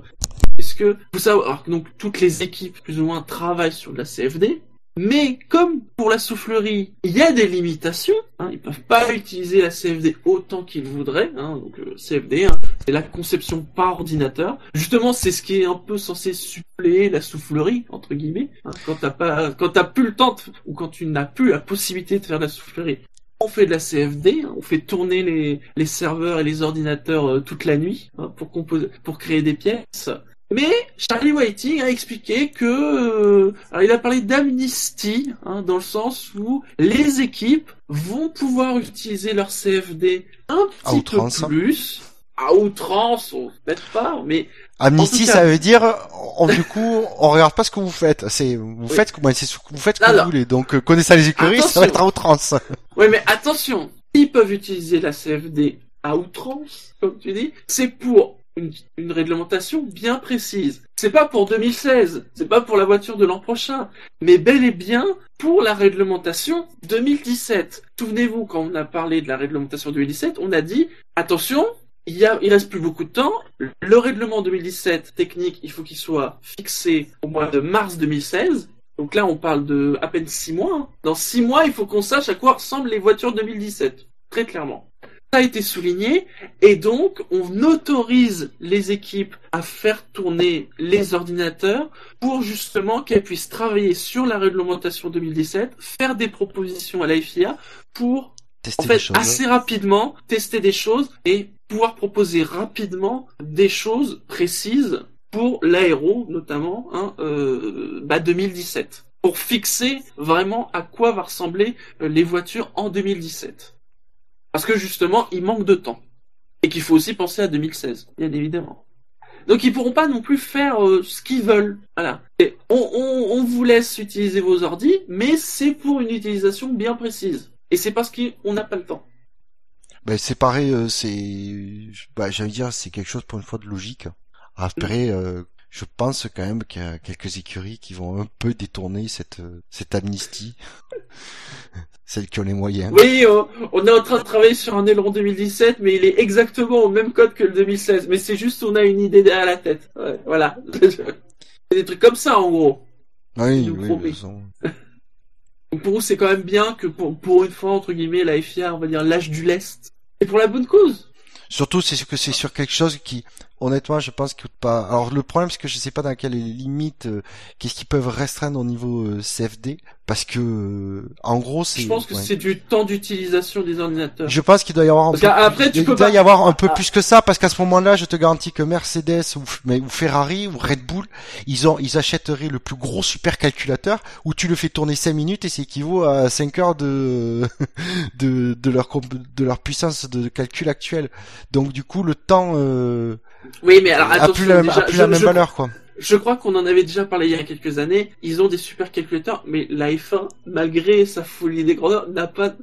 A: puisque vous savez, que donc toutes les équipes plus ou moins travaillent sur la CFD. Mais comme pour la soufflerie, il y a des limitations, hein, ils peuvent pas utiliser la CFD autant qu'ils voudraient. Hein, donc euh, CFD, hein, c'est la conception par ordinateur. Justement, c'est ce qui est un peu censé suppléer la soufflerie entre guillemets. Hein, quand t'as pas, quand t'as plus le temps de- ou quand tu n'as plus la possibilité de faire la soufflerie. On fait de la CFD, hein, on fait tourner les, les serveurs et les ordinateurs euh, toute la nuit hein, pour composer, pour créer des pièces. Mais Charlie Whiting a expliqué que, euh, alors il a parlé d'amnistie hein, dans le sens où les équipes vont pouvoir utiliser leur CFD un petit peu plus, à outrance, on peut-être pas, mais
B: Amnistie, ça veut dire, on, du coup, on regarde pas ce que vous faites. C'est, vous
A: Oui.
B: faites, comment, c'est ce que vous faites ce que vous voulez. Donc, euh, connaissant les écuries, ça va être à outrance.
A: Ouais, mais attention, ils peuvent utiliser la CFD à outrance, comme tu dis, c'est pour une, une réglementation bien précise. C'est pas pour 2016, c'est pas pour la voiture de l'an prochain, mais bel et bien pour la réglementation 2017. Souvenez-vous, quand on a parlé de la réglementation 2017, on a dit, attention, il y a, il reste plus beaucoup de temps. Le règlement 2017 technique, il faut qu'il soit fixé au mois de mars 2016. Donc là, on parle de à peine six mois. hein. Dans six mois, il faut qu'on sache à quoi ressemblent les voitures 2017. Très clairement. Ça a été souligné. Et donc, on autorise les équipes à faire tourner les ordinateurs pour justement qu'elles puissent travailler sur la réglementation 2017, faire des propositions à la FIA pour
B: Tester
A: en fait, assez rapidement, tester des choses et pouvoir proposer rapidement des choses précises pour l'aéro, notamment, hein, euh, bah 2017. Pour fixer vraiment à quoi va ressembler euh, les voitures en 2017. Parce que justement, il manque de temps. Et qu'il faut aussi penser à 2016, bien évidemment. Donc ils pourront pas non plus faire euh, ce qu'ils veulent. Voilà. On, on, on vous laisse utiliser vos ordis, mais c'est pour une utilisation bien précise. Et c'est parce qu'on n'a pas le temps.
B: Ben, c'est pareil, euh, c'est, bah, j'allais dire, c'est quelque chose pour une fois de logique. Après, euh, je pense quand même qu'il y a quelques écuries qui vont un peu détourner cette, euh, cette amnistie. Celles qui ont les moyens.
A: Oui, on, on est en train de travailler sur un aileron 2017, mais il est exactement au même code que le 2016. Mais c'est juste on a une idée derrière la tête. Ouais, voilà. Des trucs comme ça en gros.
B: Oui, oui,
A: pour nous, c'est quand même bien que pour, pour une fois, entre guillemets, la FIA, on va dire, lâche du lest. Et pour la bonne cause.
B: Surtout, c'est que c'est sur quelque chose qui, honnêtement, je pense qu'il coûte pas. Alors le problème, c'est que je sais pas dans quelles limites, euh, qu'est-ce qu'ils peuvent restreindre au niveau euh, CFD, parce que euh, en gros, c'est.
A: Je pense que
B: ouais.
A: c'est du temps d'utilisation des ordinateurs.
B: Je pense qu'il doit y avoir un
A: Parce
B: peu,
A: qu'après, tu
B: il
A: peux
B: doit
A: pas-
B: y avoir un peu
A: Ah.
B: plus que ça, parce qu'à ce moment-là, je te garantis que Mercedes ou, mais, ou Ferrari ou Red Bull, ils ont, ils achèteraient le plus gros supercalculateur où tu le fais tourner 5 minutes et c'est équivaut à 5 heures de, de, de leur, de leur puissance de calcul actuelle. Donc du coup, le temps, euh,
A: Oui, mais alors
B: a
A: attention,
B: plus la, même-
A: déjà,
B: a plus
A: je,
B: la même
A: je-
B: valeur, quoi.
A: je crois qu'on en avait déjà parlé il y a quelques années. Ils ont des supercalculateurs, mais la F1, malgré sa folie des grandeurs, n'a pas.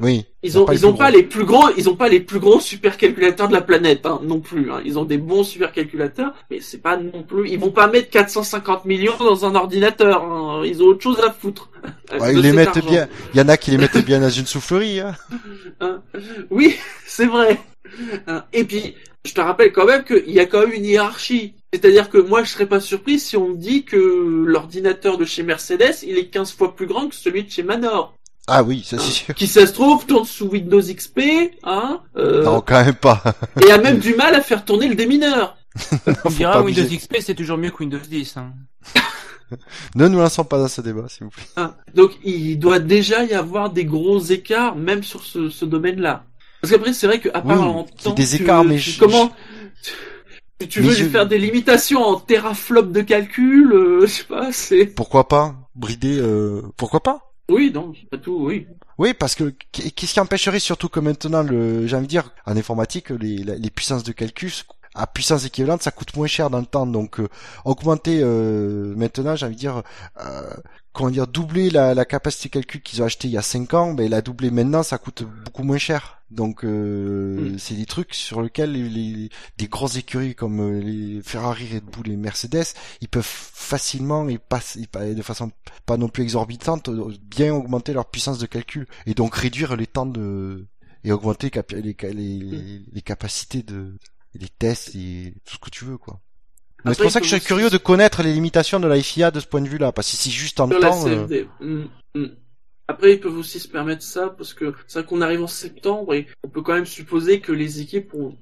B: Oui.
A: Ils ont,
B: pas les
A: ils ont
B: plus
A: pas les plus gros, ils ont pas les plus gros supercalculateurs de la planète, hein, non plus. Hein. Ils ont des bons supercalculateurs, mais c'est pas non plus. Ils vont pas mettre 450 millions dans un ordinateur. hein. Ils ont autre chose à foutre.
B: Ouais, ils les mettent
A: argent.
B: bien. Il y en a qui les mettent bien dans une soufflerie. Hein.
A: Hein. Oui, c'est vrai. Hein. Et puis, je te rappelle quand même qu'il y a quand même une hiérarchie. C'est-à-dire que moi, je serais pas surpris si on me dit que l'ordinateur de chez Mercedes, il est 15 fois plus grand que celui de chez Manor.
B: Ah oui, ça c'est sûr.
A: Qui, ça se trouve, tourne sous Windows XP, hein, euh,
B: Non, quand même pas.
A: et a même du mal à faire tourner le démineur.
C: On
B: Faut
C: dira Windows. XP c'est toujours mieux que Windows 10. Hein.
B: Ne nous lançons pas dans ce débat, s'il vous plaît.
A: hein. Donc, il doit déjà y avoir des gros écarts, même sur ce, ce domaine-là. Parce qu'après, c'est vrai qu'à part
B: Oui,
A: en temps,
B: des
A: tu-
B: écarts, mais
A: tu-
B: je-
A: comment tu, tu
B: Mais
A: veux
B: je-
A: lui faire des limitations en teraflop de calcul, euh, je sais pas, c'est
B: Pourquoi pas brider euh, Pourquoi pas?
A: Oui, non, pas tout, oui.
B: Oui, parce que qu'est-ce qui empêcherait surtout que maintenant, le, j'ai envie de dire, en informatique, les, les puissances de calcul à puissance équivalente, ça coûte moins cher dans le temps. Donc, euh, augmenter euh, maintenant, j'ai envie de dire, euh, comment dire, doubler la, la capacité de calcul qu'ils ont acheté il y a 5 ans, ben la doubler maintenant, ça coûte beaucoup moins cher. Donc, euh,
A: Mm.
B: c'est des trucs sur lesquels les, les- des grosses écuries comme euh, les Ferrari, Red Bull et Mercedes, ils peuvent facilement et pas, et de façon pas non plus exorbitante, euh, bien augmenter leur puissance de calcul et donc réduire les temps de et augmenter les, les, les, les- les capacités de les tests et tout ce que tu veux quoi. C'est pour ça que je suis curieux de connaître les limitations de la FIA de ce point de vue-là, parce que si juste en temps, euh.
A: Mm, mm. Après, ils peuvent aussi se permettre ça, parce que c'est vrai qu'on arrive en septembre et on peut quand même supposer que les équipes ont,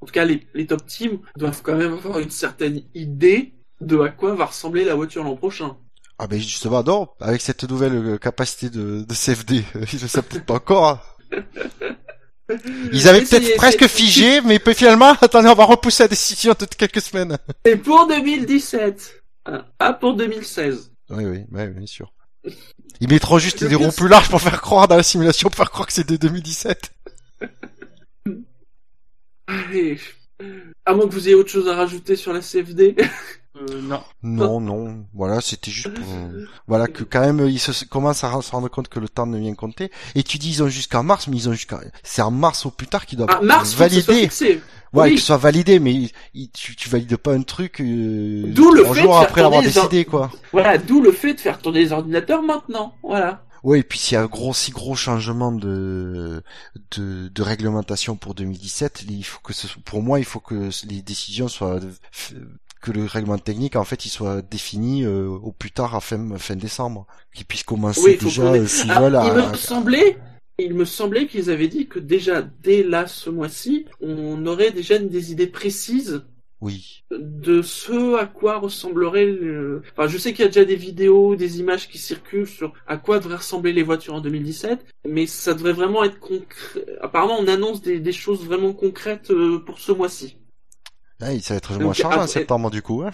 A: en tout cas les, les top teams, doivent quand même avoir une certaine idée de à quoi va ressembler la voiture l'an prochain.
B: ah ben justement non, avec cette nouvelle euh, capacité de, de CFD, ils ne savent peut-être pas encore. hein. Ils avaient peut-être presque figé, mais finalement, attendez, on va repousser la décision de quelques semaines.
A: C'est pour 2017, hein, pas pour 2016.
B: Oui, oui, oui, bien sûr. Ils mettront juste des roues plus larges pour faire croire dans la simulation, pour faire croire que c'est de 2017.
A: Allez. À moins que vous ayez autre chose à rajouter sur la CFD.
C: Euh, non.
B: Non, non, voilà, c'était juste pour, voilà, que quand même, ils se commencent à se rendre compte que le temps ne vient compter. Et tu dis, ils ont jusqu'en mars, mais ils ont jusqu'à, c'est en mars au plus tard qu'ils doivent
A: Ah, mars, que ce
B: valider. Ouais,
A: Oui.
B: qu'il soit validé, mais il- il- tu, tu valides pas un truc, euh,
A: D'où le
B: trois
A: fait
B: jours
A: de faire
B: après avoir
A: or-
B: décidé, quoi.
A: Voilà, d'où le fait de faire tourner les ordinateurs maintenant. Voilà.
B: Ouais, et puis s'il y a un gros, si gros changement de, de, de réglementation pour 2017, il faut que ce, pour moi, il faut que les décisions soient, que le règlement technique, en fait, il soit défini euh, au plus tard à fin, fin décembre, qu'il puisse commencer
A: Oui,
B: déjà, euh, s'ils
A: Ah,
B: veulent,
A: il
B: à-
A: me semblait, il me semblait qu'ils avaient dit que déjà dès là ce mois-ci, on aurait déjà des idées précises
B: oui.
A: de ce à quoi ressemblerait le... Enfin, je sais qu'il y a déjà des vidéos, des images qui circulent sur à quoi devraient ressembler les voitures en 2017, mais ça devrait vraiment être concret. Apparemment, on annonce des, des choses vraiment concrètes euh, pour ce mois-ci.
B: Ouais, ça va être
A: Donc,
B: moins chargé en septembre, du coup, hein.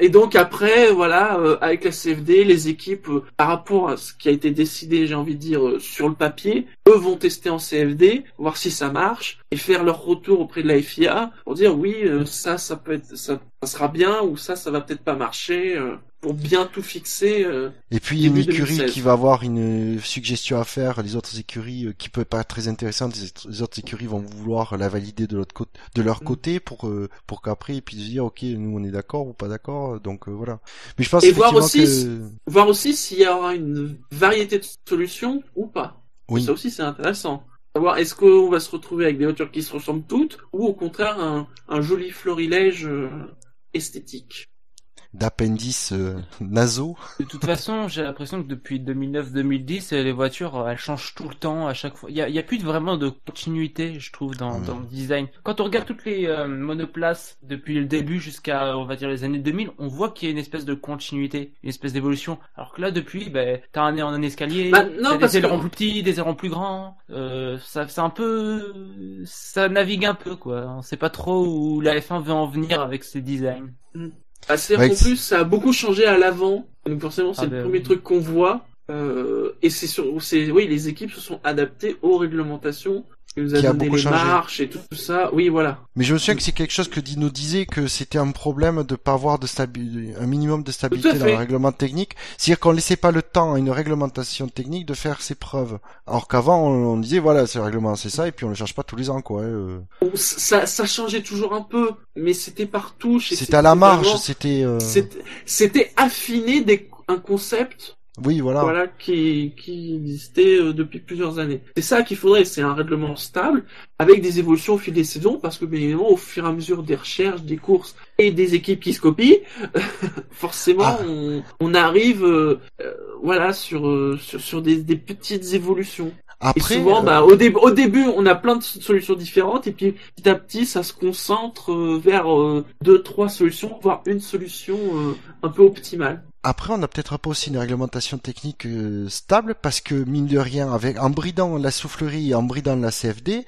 A: Et donc après, voilà, euh, avec la CFD, les équipes, euh, par rapport à ce qui a été décidé, j'ai envie de dire, euh, sur le papier, eux vont tester en CFD, voir si ça marche, et faire leur retour auprès de la FIA pour dire oui, euh, ça, ça peut être, ça, ça sera bien, ou ça, ça va peut-être pas marcher, pour bien tout fixer. euh.
B: Et puis une écurie
A: 2016.
B: qui va avoir une suggestion à faire, les autres écuries euh, qui peut pas être très intéressante, les autres- écuries vont vouloir la valider de l'autre côté, de leur
A: Mm.
B: côté pour euh, pour qu'après ils puissent dire ok nous on est d'accord ou pas d'accord donc euh, voilà. Mais je pense
A: Et voir aussi
B: que
A: Voir aussi s'il y aura une variété de solutions ou pas.
B: oui
A: Ça aussi, c'est intéressant. Savoir est-ce qu'on va se retrouver avec des voitures qui se ressemblent toutes, ou au contraire un, un joli florilège euh, esthétique?
B: D'appendices euh, nasaux.
C: De toute façon, j'ai l'impression que depuis 2009-2010, les voitures, elles changent tout le temps, à chaque fois. Il y a, il y a plus de, vraiment de continuité, je trouve, dans, le design. Quand on regarde toutes les euh, monoplaces depuis le début jusqu'à, on va dire, les années 2000, on voit qu'il y a une espèce de continuité, une espèce d'évolution. Alors que là, depuis, ben, t'as un, un escalier,
A: Bah, non,
C: des
A: que-
C: ailerons plus petits, des ailerons plus grands. Euh, ça, c'est un peu, ça navigue un peu, quoi. On sait pas trop où la F1 veut en venir avec ses designs.
A: C'est
B: Ouais,
A: en plus, ça a beaucoup changé à l'avant. Donc forcément, c'est
C: Ah
A: le
C: ben
A: premier
C: oui.
A: truc qu'on voit. Euh, et c'est sur, c'est, oui, les équipes se sont adaptées aux réglementations. Nous a
B: Qui a beaucoup
A: les
B: changé.
A: marches et tout, tout ça. Oui, voilà.
B: Mais je me souviens que c'est quelque chose que Dino disait que c'était un problème de pas avoir de stabi- un minimum de stabilité dans le règlement technique. C'est-à-dire qu'on laissait pas le temps à une réglementation technique de faire ses preuves. Alors qu'avant, on, on disait voilà, c'est le règlement, c'est ça, et puis on le change pas tous les ans, quoi. euh.
A: Ça, ça changeait toujours un peu, mais c'était par touche.
B: C'était à la marge, c'était. euh,
A: C'était, affiner des, un concept
B: Oui, voilà.
A: voilà qui qui existait euh, depuis plusieurs années. C'est ça qu'il faudrait, c'est un règlement stable avec des évolutions au fil des saisons parce que bien évidemment au fur et à mesure des recherches, des courses et des équipes qui se copient, forcément
B: Ah.
A: on, on arrive euh, euh, voilà sur euh, sur, sur des, des petites évolutions.
B: Après,
A: et souvent bah au début au début on a plein de solutions différentes et puis petit à petit ça se concentre euh, vers euh, deux trois solutions voire une solution euh, un peu optimale.
B: Après, on n'a peut-être pas aussi une réglementation technique euh, stable parce que mine de rien, en bridant la soufflerie et en bridant la CFD,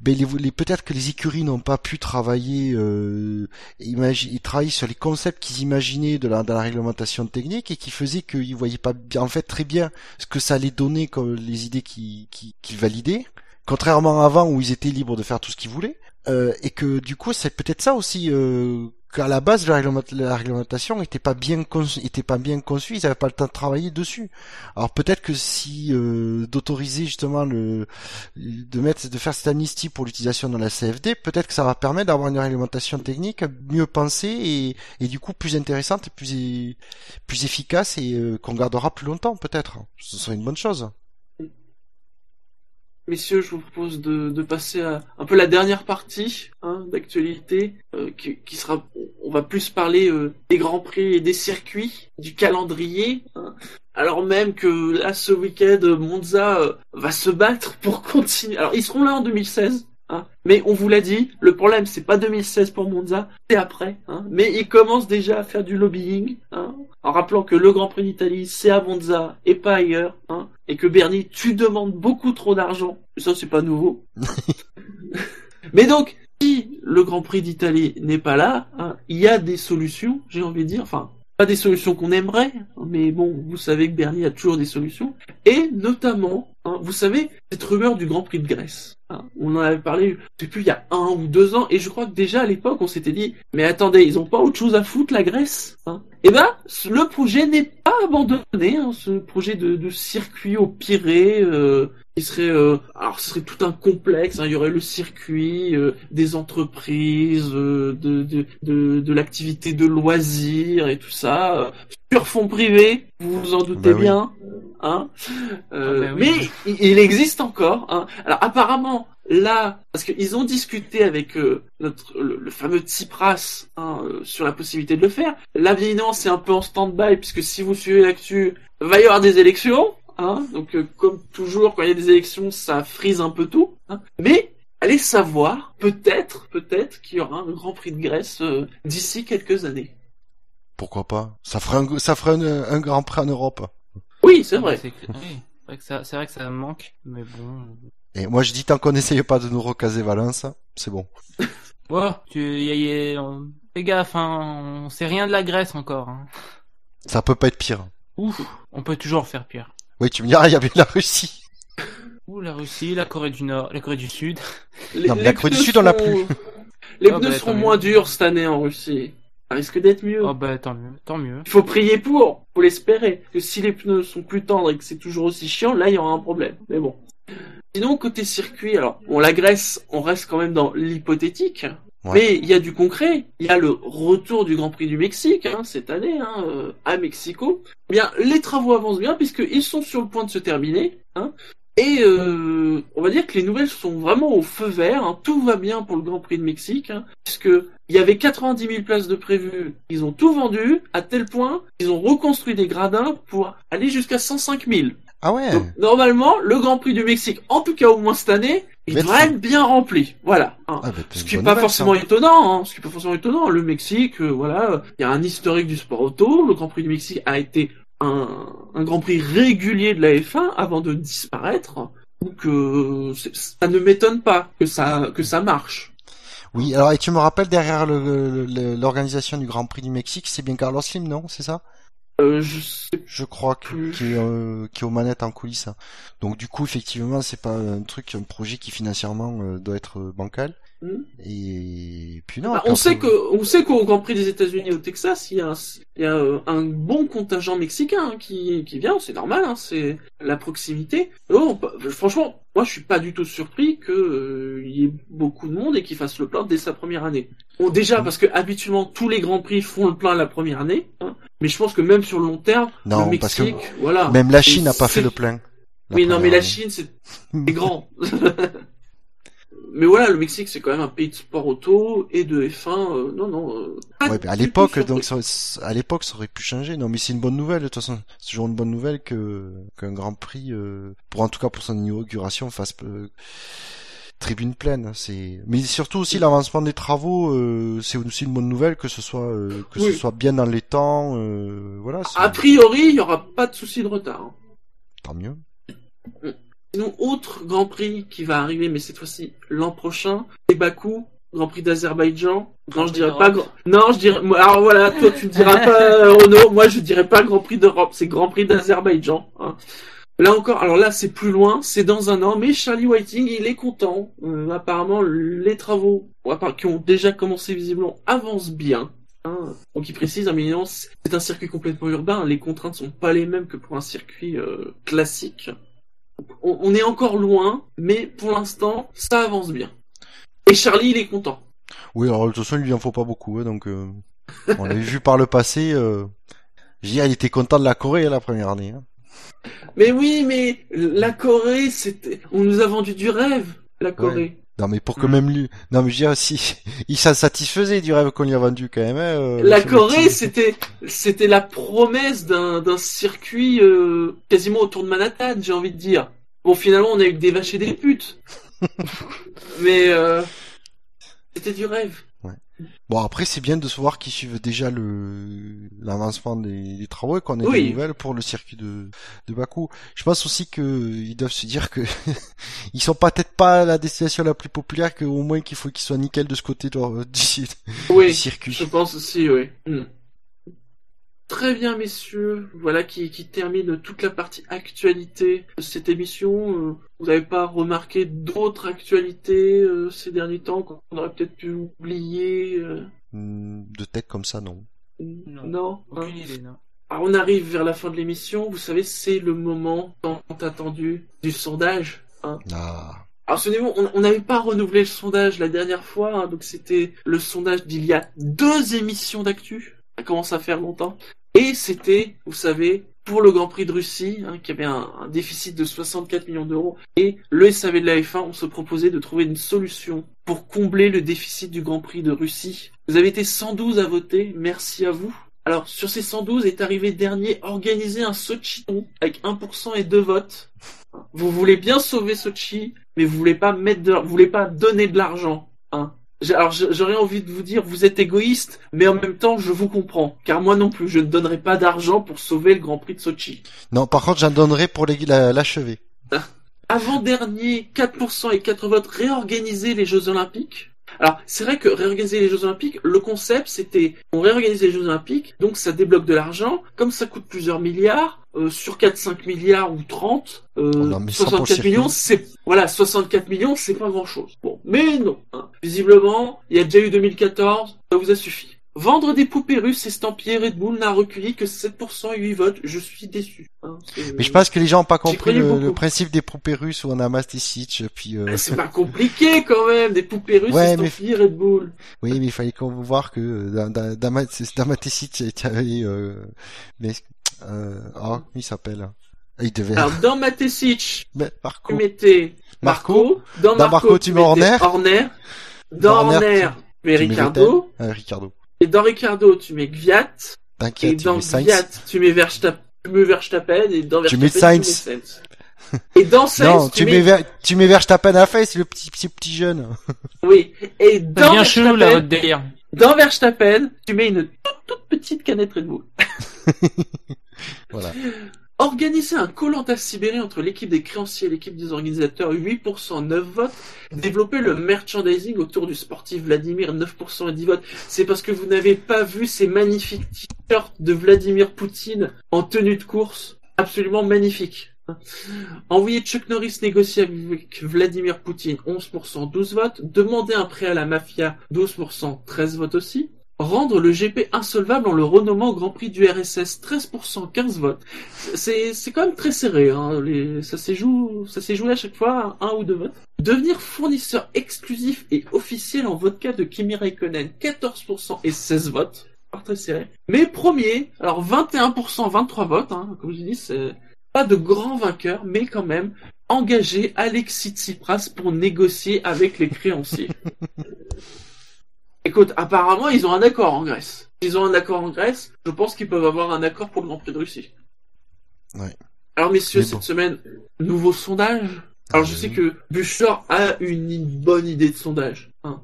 B: ben les, peut-être que les écuries n'ont pas pu travailler, euh, ils travaillent sur les concepts qu'ils imaginaient dans la réglementation technique et qui faisaient qu'ils voyaient pas bien, en fait très bien ce que ça allait donner comme les idées qu'ils qui, validaient. Contrairement à avant où ils étaient libres de faire tout ce qu'ils voulaient, euh, et que du coup c'est peut-être ça aussi euh, qu'à la base la, réglementation la réglementation était pas bien conçue, était pas bien ils avaient pas le temps de travailler dessus. Alors peut-être que si euh, d'autoriser justement le de mettre de faire cette amnistie pour l'utilisation de la CFD, peut-être que ça va permettre d'avoir une réglementation technique mieux pensée et, du coup plus intéressante, et plus plus efficace et euh, qu'on gardera plus longtemps peut-être. Ce serait une bonne chose.
A: Messieurs, je vous propose de, de passer à un peu la dernière partie hein, d'actualité, euh, qui, qui sera, on va plus parler euh, des grands prix et des circuits, du calendrier. hein. alors même que là, ce week-end, Monza euh, va se battre pour continuer. Alors, ils seront là en 2016. Hein, mais on vous l'a dit, le problème c'est pas 2016 pour Monza, c'est après. Hein, mais ils commencent déjà à faire du lobbying, hein, en rappelant que le Grand Prix d'Italie c'est à Monza et pas ailleurs, et que Bernie, tu demandes beaucoup trop d'argent. Ça c'est pas nouveau. mais donc, si le Grand Prix d'Italie n'est pas là, il y a des solutions, j'ai envie de dire, enfin pas des solutions qu'on aimerait, mais bon, vous savez que Bernie a toujours des solutions, et notamment, hein, vous savez, cette rumeur du Grand Prix de Grèce. Hein, on en avait parlé, je il y a un ou deux ans, et je crois que déjà à l'époque, on s'était dit, mais attendez, ils ont pas autre chose à foutre, la Grèce hein? Eh ben, le projet n'est pas abandonné, hein, ce projet de, de circuit au Pirée, euh, qui serait, euh, alors ce serait tout un complexe, hein, il y aurait le circuit, euh, des entreprises, euh, de, de, de, de l'activité de loisirs et tout ça, euh, sur fond privé, vous vous en doutez
B: Bah oui.
A: bien, hein. Euh,
C: Ah bah oui.
A: Mais il, existe encore. Hein. Alors apparemment, là, parce qu'ils ont discuté avec euh, notre le, le fameux Tsipras hein, euh, sur la possibilité de le faire. Là, bien évidemment, c'est un peu en stand-by puisque si vous suivez l'actu, va y avoir des élections. Hein. Donc euh, comme toujours, quand il y a des élections, ça frise un peu tout. Hein. Mais allez savoir, peut-être, peut-être qu'il y aura un Grand Prix de Grèce euh, d'ici quelques années.
B: Pourquoi pas? Ça ferait un, ça ferait un, un grand prix en Europe.
A: Oui, c'est vrai.
C: C'est vrai que ça, c'est vrai que ça me manque, mais bon.
B: Et moi je dis tant qu'on n'essaye pas de nous recaser Valence, c'est bon.
C: Ouais, tu, y a, y a- on- fais gaffe, hein, on sait rien de la Grèce encore. Hein.
B: Ça peut pas être pire.
C: Ouf, on peut toujours faire pire.
B: Oui, tu me diras, il y a bien la Russie.
C: Ouh, la Russie, la Corée du Nord, la Corée du Sud.
A: Les,
B: Non, mais la Corée du Sud, on l'a
A: seront- Les
C: Ah
A: pneus
C: bah,
A: seront moins
C: mieux.
A: durs cette année en Russie. Ça risque d'être mieux.
C: Oh bah tant mieux, tant mieux.
A: Il faut prier pour, faut l'espérer. Que si les pneus sont plus tendres et que c'est toujours aussi chiant, là il y aura un problème. Mais bon. Sinon côté circuit, alors bon la Grèce, on reste quand même dans l'hypothétique. Mais il y a du concret. Il y a le retour du Grand Prix du Mexique hein, cette année hein, euh, à Mexico. Eh Bien, les travaux avancent bien puisqu'ils sont sur le point de se terminer. Hein. Et euh, on va dire que les nouvelles sont vraiment au feu vert. hein. Tout va bien pour le Grand Prix de Mexique, hein, puisque il y avait 90 000 places de prévues. Ils ont tout vendu à tel point qu'ils ont reconstruit des gradins pour aller jusqu'à 105 000.
B: Ah ouais.
A: Donc, normalement, le Grand Prix du Mexique, en tout cas au moins cette année, il
B: Va
A: devrait
B: être-
A: bien rempli. Voilà. hein.
B: Ah,
A: Ce qui est
B: bonne
A: pas
B: nouvelle,
A: forcément
B: ça.
A: étonnant, hein. ce qui est pas forcément étonnant. Le Mexique, euh, voilà, il y a un historique du sport auto. Le Grand Prix du Mexique a été un, un Grand Prix régulier de la F1 avant de disparaître. Donc euh, ça ne m'étonne pas que ça que ça marche.
B: Oui, alors et tu me rappelles derrière l'organisation du Grand Prix du Mexique, c'est bien Carlos Slim, non? C'est ça?
A: Euh, je sais
B: Je crois que
A: Plus.
B: qui est, euh, qui est aux manettes en coulisses. hein. Donc du coup, effectivement, c'est pas un truc, un projet qui financièrement euh, doit être euh, bancal.
A: Mhm.
B: Et puis non.
A: Bah, on sait
B: après-
A: que on sait qu'au Grand Prix des États-Unis au Texas, il y a un, il y a euh, un bon contingent mexicain hein, qui qui vient, c'est normal, hein, c'est la proximité. Oh, on franchement, moi je suis pas du tout surpris que euh, il y ait beaucoup de monde et qu'ils fassent le plein dès sa première année. Bon, déjà parce que habituellement tous les grands prix font le plein la première année, hein, mais je pense que même sur le long terme,
B: Non,
A: le
B: parce que
A: Mexique, voilà.
B: Même la Chine n'a pas fait le plein.
A: Oui, non, mais la. Chine c'est c'est grand. Mais voilà, le Mexique c'est quand même un pays de sport auto et de F1. euh, non, non. euh,
B: Ouais, mais à l'époque, donc, ça, à l'époque, ça aurait pu changer. Non, mais c'est une bonne nouvelle, de toute façon. C'est toujours une bonne nouvelle que, qu'un Grand Prix, euh, pour en tout cas pour son inauguration, fasse, euh, tribune pleine. C'est, mais surtout aussi l'avancement des travaux, euh, c'est aussi une bonne nouvelle que ce soit, euh, que
A: Oui.
B: ce soit bien dans les temps, euh, voilà.
A: A priori, il y aura pas de souci de retard. hein.
B: Tant mieux.
A: Sinon, autre Grand Prix qui va arriver, mais cette fois-ci l'an prochain, c'est Bakou, Grand Prix d'Azerbaïdjan. Non, je dirais pas. Grand- Non, je dirais. Alors voilà, toi tu ne diras pas euh, Renault. Moi, je dirais pas Grand Prix d'Europe. C'est Grand Prix d'Azerbaïdjan. hein. Là encore, alors là c'est plus loin, c'est dans un an, mais Charlie Whiting il est content. Euh, apparemment les travaux qui ont déjà commencé visiblement avancent bien. hein. Donc il précise, c'est un circuit complètement urbain, les contraintes sont pas les mêmes que pour un circuit euh, classique. On, on est encore loin, mais pour l'instant ça avance bien. Et Charlie il est content.
B: Oui, alors de toute façon, il lui en faut pas beaucoup, hein, donc euh, on l'avait vu par le passé. Euh, dire, il était content de la Corée hein, la première année. Hein.
A: Mais oui, mais la Corée, c'était, on nous a vendu du rêve, la Corée.
B: Non, mais pour que
C: Hmm.
B: même lui, non, mais je veux dire, si il s'en satisfaisait du rêve qu'on lui a vendu quand même. hein, euh,
A: La Corée, c'était, c'était la promesse d'un, d'un circuit euh, quasiment autour de Manhattan, j'ai envie de dire. Bon, finalement, on a eu que des vaches et des putes. mais euh, c'était du rêve.
B: Bon, après, c'est bien de se voir qu'ils suivent déjà le l'avancement des, des travaux et qu'on ait
A: Oui.
B: des nouvelles pour le circuit de, de Bakou. Je pense aussi que ils doivent se dire que ils sont peut-être pas la destination la plus populaire, que au moins qu'il faut qu'ils soient nickel de ce côté du, du
A: Oui,
B: circuit.
A: je pense aussi, oui. Hmm. Très bien, messieurs. Voilà qui, qui termine toute la partie actualité de cette émission. Euh, Vous n'avez pas remarqué d'autres actualités euh, ces derniers temps qu'on aurait peut-être pu oublier euh,
B: Hmm, De tête comme ça, non.
A: Non,
C: Non.
A: hein.
C: Aucune idée, non.
A: Alors, on arrive vers la fin de l'émission. Vous savez, c'est le moment tant attendu du sondage. Hein.
B: Ah.
A: Alors, souvenez-vous, on on n'avait pas renouvelé le sondage la dernière fois, hein, donc c'était le sondage d'il y a deux émissions d'actu. Ça commence à faire longtemps. Et c'était, vous savez, pour le Grand Prix de Russie, hein, qui avait un, déficit de 64 millions d'euros, et le SAV de la F1, on se proposait de trouver une solution pour combler le déficit du Grand Prix de Russie. Vous avez été 112 à voter, merci à vous. Alors, sur ces 112 est arrivé dernier organiser un Sochiton avec 1% et 2 votes. Vous voulez bien sauver Sochi, mais vous voulez pas mettre de, vous voulez pas donner de l'argent, Alors j'aurais envie de vous dire, vous êtes égoïste, mais en même temps je vous comprends, car moi non plus, je ne donnerai pas d'argent pour sauver le Grand Prix de Sochi.
B: Non, par contre, j'en donnerai pour l'achever.
A: Avant-dernier, 4% et 4 votes, réorganiser les Jeux Olympiques. Alors, c'est vrai que réorganiser les Jeux Olympiques, le concept, c'était, on réorganise les Jeux Olympiques, donc ça débloque de l'argent, comme ça coûte plusieurs milliards, euh, sur 4-5 milliards ou 30, euh,
B: On en met 100 pour le
A: 64 millions, c'est, voilà, 64 millions, c'est pas grand chose. Bon, mais non, hein. Visiblement, il y a déjà eu 2014, ça vous a suffi. Vendre des poupées russes estampillées Red Bull n'a recueilli que 7% et 8 votes, je suis déçu. hein.
B: Mais je pense que les gens ont pas compris le, le principe des poupées russes où on a Masticic, puis euh,
A: Mais C'est pas compliqué quand même, des poupées russes
B: Ouais, mais-
A: estampillées Red Bull.
B: oui, mais il fallait qu'on voir que euh, il y avait, euh, mais, euh, ah, comment il s'appelle? Il devait.
A: Alors, dans Matesic,
B: Mais
A: tu
B: Marco.
A: mettais Marco. Dans
B: Dans Marco, tu mets Horner.
A: Horner. Dans
B: Horner, tu-
A: mets Ricardo.
B: Ah, Ricardo.
A: Et dans Ricardo, tu mets Gviat. Et
B: T'inquiète, tu
A: dans
B: mets Sainz.
A: Gviat, tu mets Verstappen. Tu mets Verstappen. Et dans
B: Tu
A: Verstappen,
B: mets
A: tu
B: Sainz.
A: mets Sainz. Et dans Sainz,
B: Non, tu mets, tu mets Verstappen à face, le petit, petit, petit jeune.
A: Oui. Et dans
C: bien chelou là,
A: Verstappen,
C: votre délire.
A: dans Verstappen, tu mets une toute, toute petite canette Red Bull.
B: Voilà.
A: Organiser un Colanta Sibérie entre l'équipe des créanciers et l'équipe des organisateurs, 8%, 9 votes. Développer le merchandising autour du sportif Vladimir, 9% et 10 votes. C'est parce que vous n'avez pas vu ces magnifiques t-shirts de Vladimir Poutine en tenue de course. Absolument magnifiques. Envoyer Chuck Norris négocier avec Vladimir Poutine, 11%, 12 votes. Demander un prêt à la mafia, 12%, 13 votes aussi. Rendre le GP insolvable en le renommant au Grand Prix du RSS, 13%, 15 votes. C'est, c'est quand même très serré, hein. Ça s'est joué, ça s'est joué à chaque fois un ou deux votes. Devenir fournisseur exclusif et officiel en vodka de Kimi Raikkonen, 14% et 16 votes. Pas très serré. Mais premier, alors 21%, 23 votes, hein. Comme je dis, c'est pas de grand vainqueur, mais quand même, engager Alexis Tsipras pour négocier avec les créanciers. Écoute, apparemment, ils ont un accord en Grèce. Ils ont un accord en Grèce, je pense qu'ils peuvent avoir un accord pour le Grand Prix de Russie.
B: Ouais.
A: Alors, messieurs, cette semaine, nouveau sondage. Alors, je
B: Ah,
A: sais que Bouchard a une bonne idée de sondage. hein.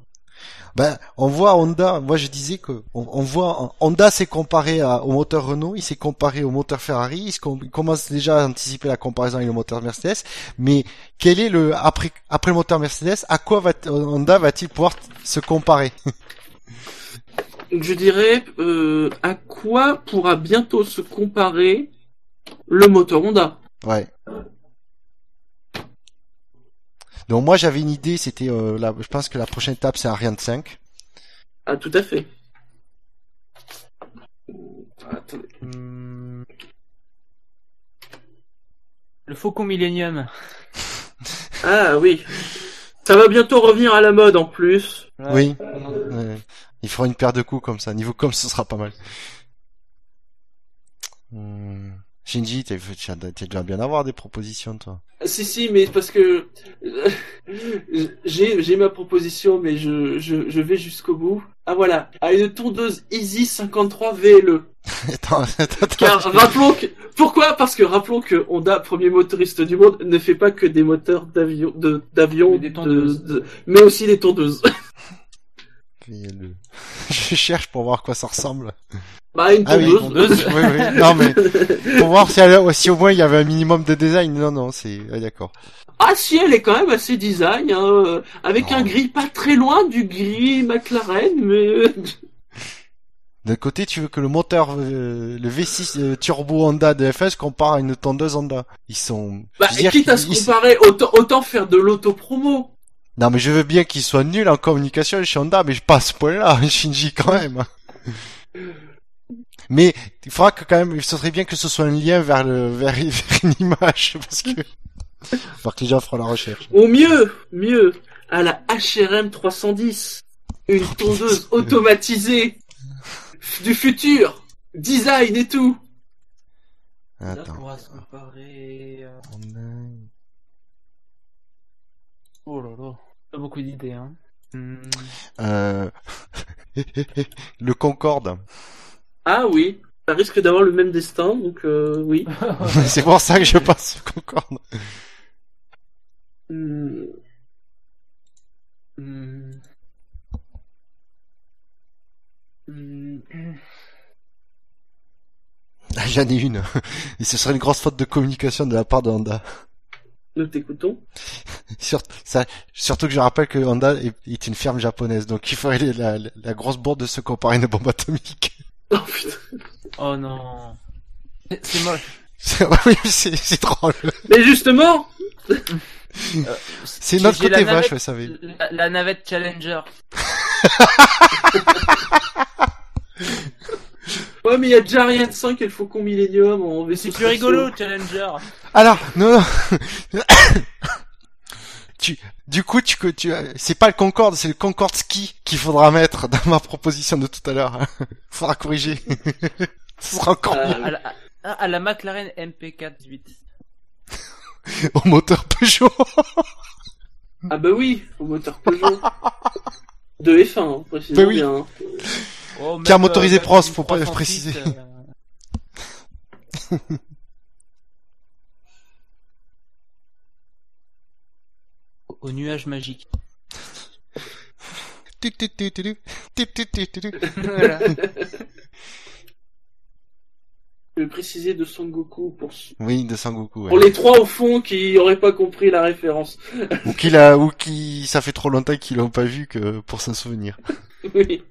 B: Ben, on voit Honda, moi je disais que on, on voit Honda s'est comparé à- au moteur Renault, il s'est comparé au moteur Ferrari, il, se com- il commence déjà à anticiper la comparaison avec le moteur Mercedes, mais quel est le après après le moteur Mercedes, à quoi va Honda va-t-il pouvoir se comparer?
A: Je dirais, euh, à quoi pourra bientôt se comparer le moteur Honda?
B: Ouais. Donc moi j'avais une idée, c'était euh, la- je pense que la prochaine étape c'est Ariane 5.
A: Ah, tout à fait. Attendez.
C: Hmm. Le Faucon Millennium.
A: Ah, oui. Ça va bientôt revenir à la mode, en plus.
B: Oui. Il fera une paire de coups comme ça. Niveau com, ce sera pas mal. Hmm. Shinji, t'es déjà bien avoir des propositions, toi.
A: Si, si, mais parce que j'ai j'ai ma proposition, mais je, je, je vais jusqu'au bout. Ah voilà, à une tondeuse Easy 53 VLE.
B: attends, attends,
A: Car
B: attends.
A: rappelons que pourquoi? Parce que rappelons que Honda, premier motoriste du monde, ne fait pas que des moteurs d'avion, de d'avion,
C: Mais
A: de- de- mais aussi des tondeuses.
B: VLE. Je cherche pour voir quoi ça ressemble.
A: bah une
B: Ah oui,
A: tondeuse.
C: tondeuse.
B: oui, oui. Non, mais pour voir si, elle- si au moins il y avait un minimum de design. Non, non, c'est ah, d'accord.
A: Ah si, elle est quand même assez design, hein, euh, avec
B: Non.
A: un gris pas très loin du gris McLaren, mais
B: D'un côté, tu veux que le moteur, euh, le V6 euh, turbo Honda de FS compare à une tondeuse Honda. Ils sont.
A: bah, quitte à se comparer, autant, autant faire de l'auto-promo.
B: Non, mais je veux bien qu'ils soient nuls en communication chez Honda, mais je pas à ce point-là, Shinji, quand même. Mais il faudra que quand même, ce serait bien que ce soit un lien vers le vers, vers une image, parce que faudra que les gens feront la recherche.
A: Ou mieux, mieux, à la HRM 310, une tondeuse automatisée du futur, design et tout.
C: Là,
B: Attends.
C: on va se comparer. euh. Oh là là. Pas beaucoup d'idées, hein.
B: Euh... le Concorde.
A: Ah oui, ça risque d'avoir le même destin, donc euh, oui.
B: C'est pour ça que je passe au Concorde.
A: Hmm.
C: Hmm.
B: Ah, J'en ai une. Et ce serait une grosse faute de communication de la part de Honda.
A: Nous t'écoutons.
B: Surtout, ça, surtout que je rappelle que Honda est, est une ferme japonaise, donc il faudrait la, la, la grosse bourde de se comparer à une bombe atomique.
A: Oh putain.
C: Oh non. C'est- moche.
B: C'est oui, c'est c'est drôle.
A: Mais justement,
B: C'est notre côté
C: navette-
B: vache, vous savez.
C: La, la navette Challenger.
A: ouais mais il y a déjà Ariane 5 et le Faucon Millennium en
C: Mais c'est plus rigolo, Challenger.
B: Alors, non, non. tu, du coup, tu, que tu, c'est pas le Concorde, c'est le Concorde Ski qu'il faudra mettre dans ma proposition de tout à l'heure. faudra corriger. Ce sera encore
A: Euh,
B: mieux.
C: À la, à- à la McLaren MP4 18.
B: Au moteur Peugeot.
A: Ah bah oui, au moteur Peugeot. De F1, hein, précisément
B: Bah oui.
A: bien.
C: Oh,
B: Car motorisé
C: euh,
B: faut pas le préciser.
C: Euh. Au, nuage magique.
A: Je vais préciser de Sangoku pour
B: oui de Sangoku ouais.
A: pour les trois au fond qui n'auraient pas compris la référence
B: ou qui l'a ou qui ça fait trop longtemps qu'ils l'ont pas vu que pour s'en souvenir
A: oui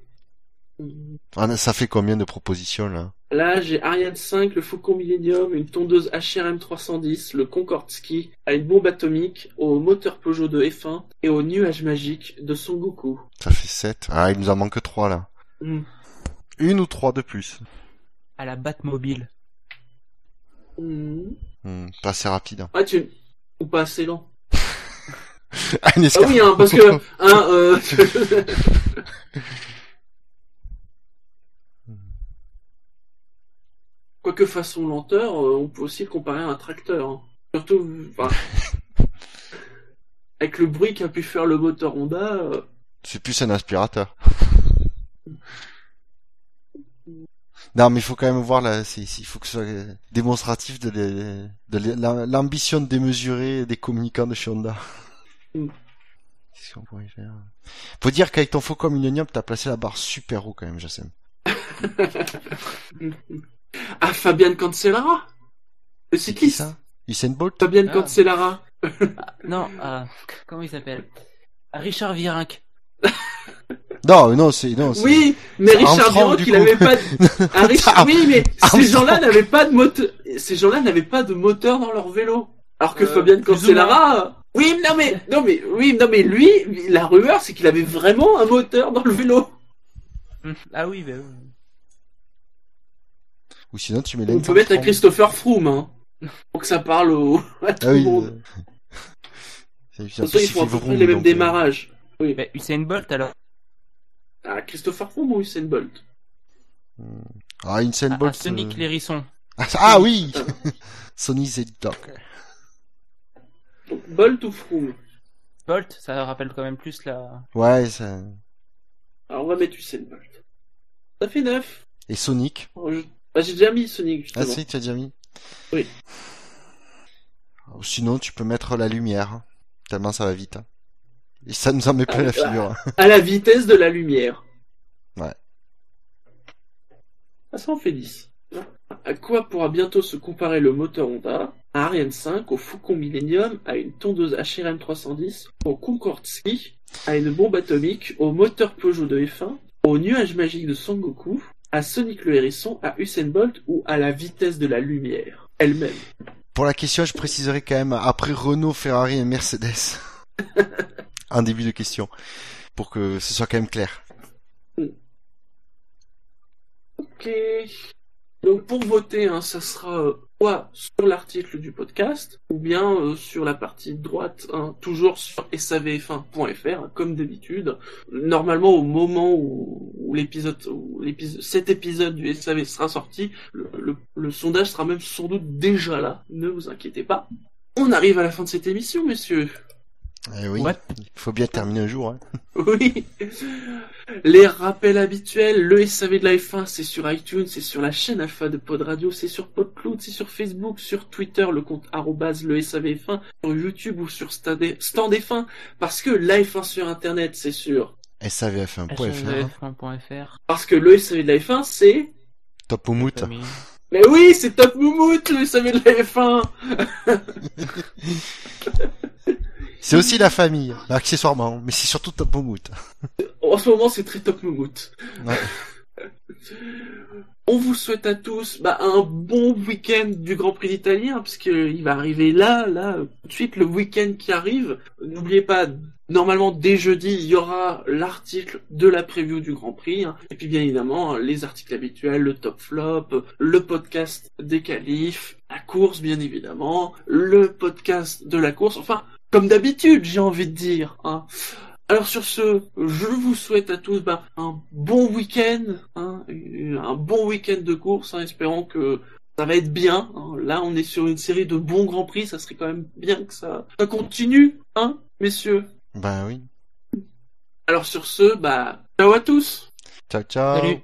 B: ah, ça fait combien de propositions là?
A: Là, j'ai Ariane 5, le Faucon Millennium, une tondeuse HRM 310, le Concorde Ski, à une bombe atomique, au moteur Peugeot de F1 et au nuage magique de Son Goku.
B: Ça fait 7. Ah, il nous en manque 3 là.
A: Hmm.
B: Une ou trois de plus.
C: À la Batmobile.
A: Hmm.
B: Hmm, pas assez rapide. hein.
A: Ah, tu... Ou pas assez lent.
B: Ah,
A: oui, hein, parce que... Hein, euh... Quoique façon lenteur, euh, on peut aussi le comparer à un tracteur. hein. Surtout, enfin, avec le bruit qu'a pu faire le moteur Honda, euh,
B: C'est plus un aspirateur. Non, mais il faut quand même voir là, il faut que ce soit démonstratif de, l'ambition démesurée des communicants de chez Honda.
A: Mm.
B: Qu'est-ce qu'on pourrait faire? Faut dire qu'avec ton Faucon Millennium, t'as placé la barre super haut quand même, Jassem.
A: Ah, Fabian Cancellara? Le
B: C'est qui
A: cycliste?
B: ça? Usain Bolt?
A: Fabian
C: Ah.
A: Cancellara
C: Non, euh, comment il s'appelle? Richard Virenque.
B: Non, non, c'est non. c'est-
A: Oui, mais Richard Virenque, il
B: coup.
A: avait pas de... Ah, Richard-
B: Ah,
A: Oui, mais ces gens-là n'avaient pas de moteur... Ces gens-là n'avaient pas de moteur dans leur vélo. Alors que
C: Euh,
A: Fabian Cancellara... euh, Oui, non mais, non mais, oui, non mais lui, la rumeur, c'est qu'il avait vraiment un moteur dans le vélo.
C: Ah oui, oui.
B: Ou sinon, tu mets
A: On peut mettre un. Christopher Froome, hein. Pour que ça parle au... à tout
B: Ah
A: le
B: oui.
A: monde.
B: euh, c'est-
A: De
B: c'est-
A: toute façon, ils font à peu
B: vroom,
A: près les mêmes
B: donc, euh,
A: démarrages. Oui.
C: Bah, Usain Bolt alors?
A: Ah, Christopher Froome ou Usain Bolt?
B: Ah, Usain
C: Ah,
B: Bolt.
C: ah, Sonic
B: euh,
C: l'hérisson.
B: Ah, ah oui Sony Z Dog.
A: Donc, Bolt ou Froome?
C: Bolt, ça rappelle quand même plus la.
B: Ouais, ça...
A: Alors, on va mettre Usain Bolt. Ça fait 9.
B: Et Sonic?
A: Bah, j'ai déjà mis Sonic,
B: Ah
A: justement.
B: si, tu as déjà mis
A: Oui.
B: Ou Sinon, tu peux mettre la lumière. Tellement ça va vite. hein. Et ça nous en met plein
A: Ah,
B: la
A: ah.
B: figure. hein.
A: À la vitesse de la lumière.
B: Ouais.
A: Ah, ça en fait 10. À quoi pourra bientôt se comparer le moteur Honda à Ariane 5, au Faucon Millennium, à une tondeuse HRM 310, au Concorde Ski, à une bombe atomique, au moteur Peugeot de F1, au nuage magique de Son Goku, à Sonic le Hérisson, à Usain Bolt ou à la vitesse de la lumière elle-même.
B: Pour la question, je préciserai quand même après Renault, Ferrari et Mercedes. en début de question. Pour que ce soit quand même clair.
A: Ok. Donc pour voter, hein, ça sera euh, soit sur l'article du podcast, ou bien euh, sur la partie droite, hein, toujours sur savf1.fr, hein, comme d'habitude. Normalement, au moment où, l'épisode, cet épisode du SAV sera sorti, le, le- le sondage sera même sans doute déjà là. Ne vous inquiétez pas. On arrive à la fin de cette émission, messieurs.
B: Eh oui.
C: Ouais.
B: Il faut bien terminer un jour. Hein.
A: Oui. Les rappels habituels, le SAV de la F1, c'est sur iTunes, c'est sur la chaîne Alpha de Pod Radio, c'est sur PodCloud, c'est sur Facebook, sur Twitter, le compte arrobase le SAVF1, sur YouTube ou sur Stand Stand F1, parce que la F1 sur Internet, c'est sur...
B: SAVF1.fr.
C: HMVF1.fr.
A: Parce que le SAV de la F1, c'est...
B: Top Oumout.
C: Famille.
A: Mais oui, c'est Top Moumout, le SAV de la F1
B: C'est aussi la famille, accessoirement. Mais c'est surtout Top Oumout.
A: En ce moment, c'est très Top Moumout.
B: Ouais.
A: On vous souhaite à tous bah, un bon week-end du Grand Prix d'Italie, hein, parce que il va arriver là, là, tout de suite le week-end qui arrive. N'oubliez pas, normalement dès jeudi, il y aura l'article de la preview du Grand Prix, hein. et puis bien évidemment les articles habituels, le top flop, le podcast des qualifs, la course bien évidemment, le podcast de la course, enfin comme d'habitude j'ai envie de dire. Hein. Alors sur ce, je vous souhaite à tous bah, un bon week-end, hein, un bon week-end de course, hein, espérant que ça va être bien. hein. Là, on est sur une série de bons grands prix, ça serait quand même bien que ça, ça continue, hein, messieurs.
B: Bah oui.
A: Alors sur ce, bah, ciao à tous.
B: Ciao, ciao.
C: Salut.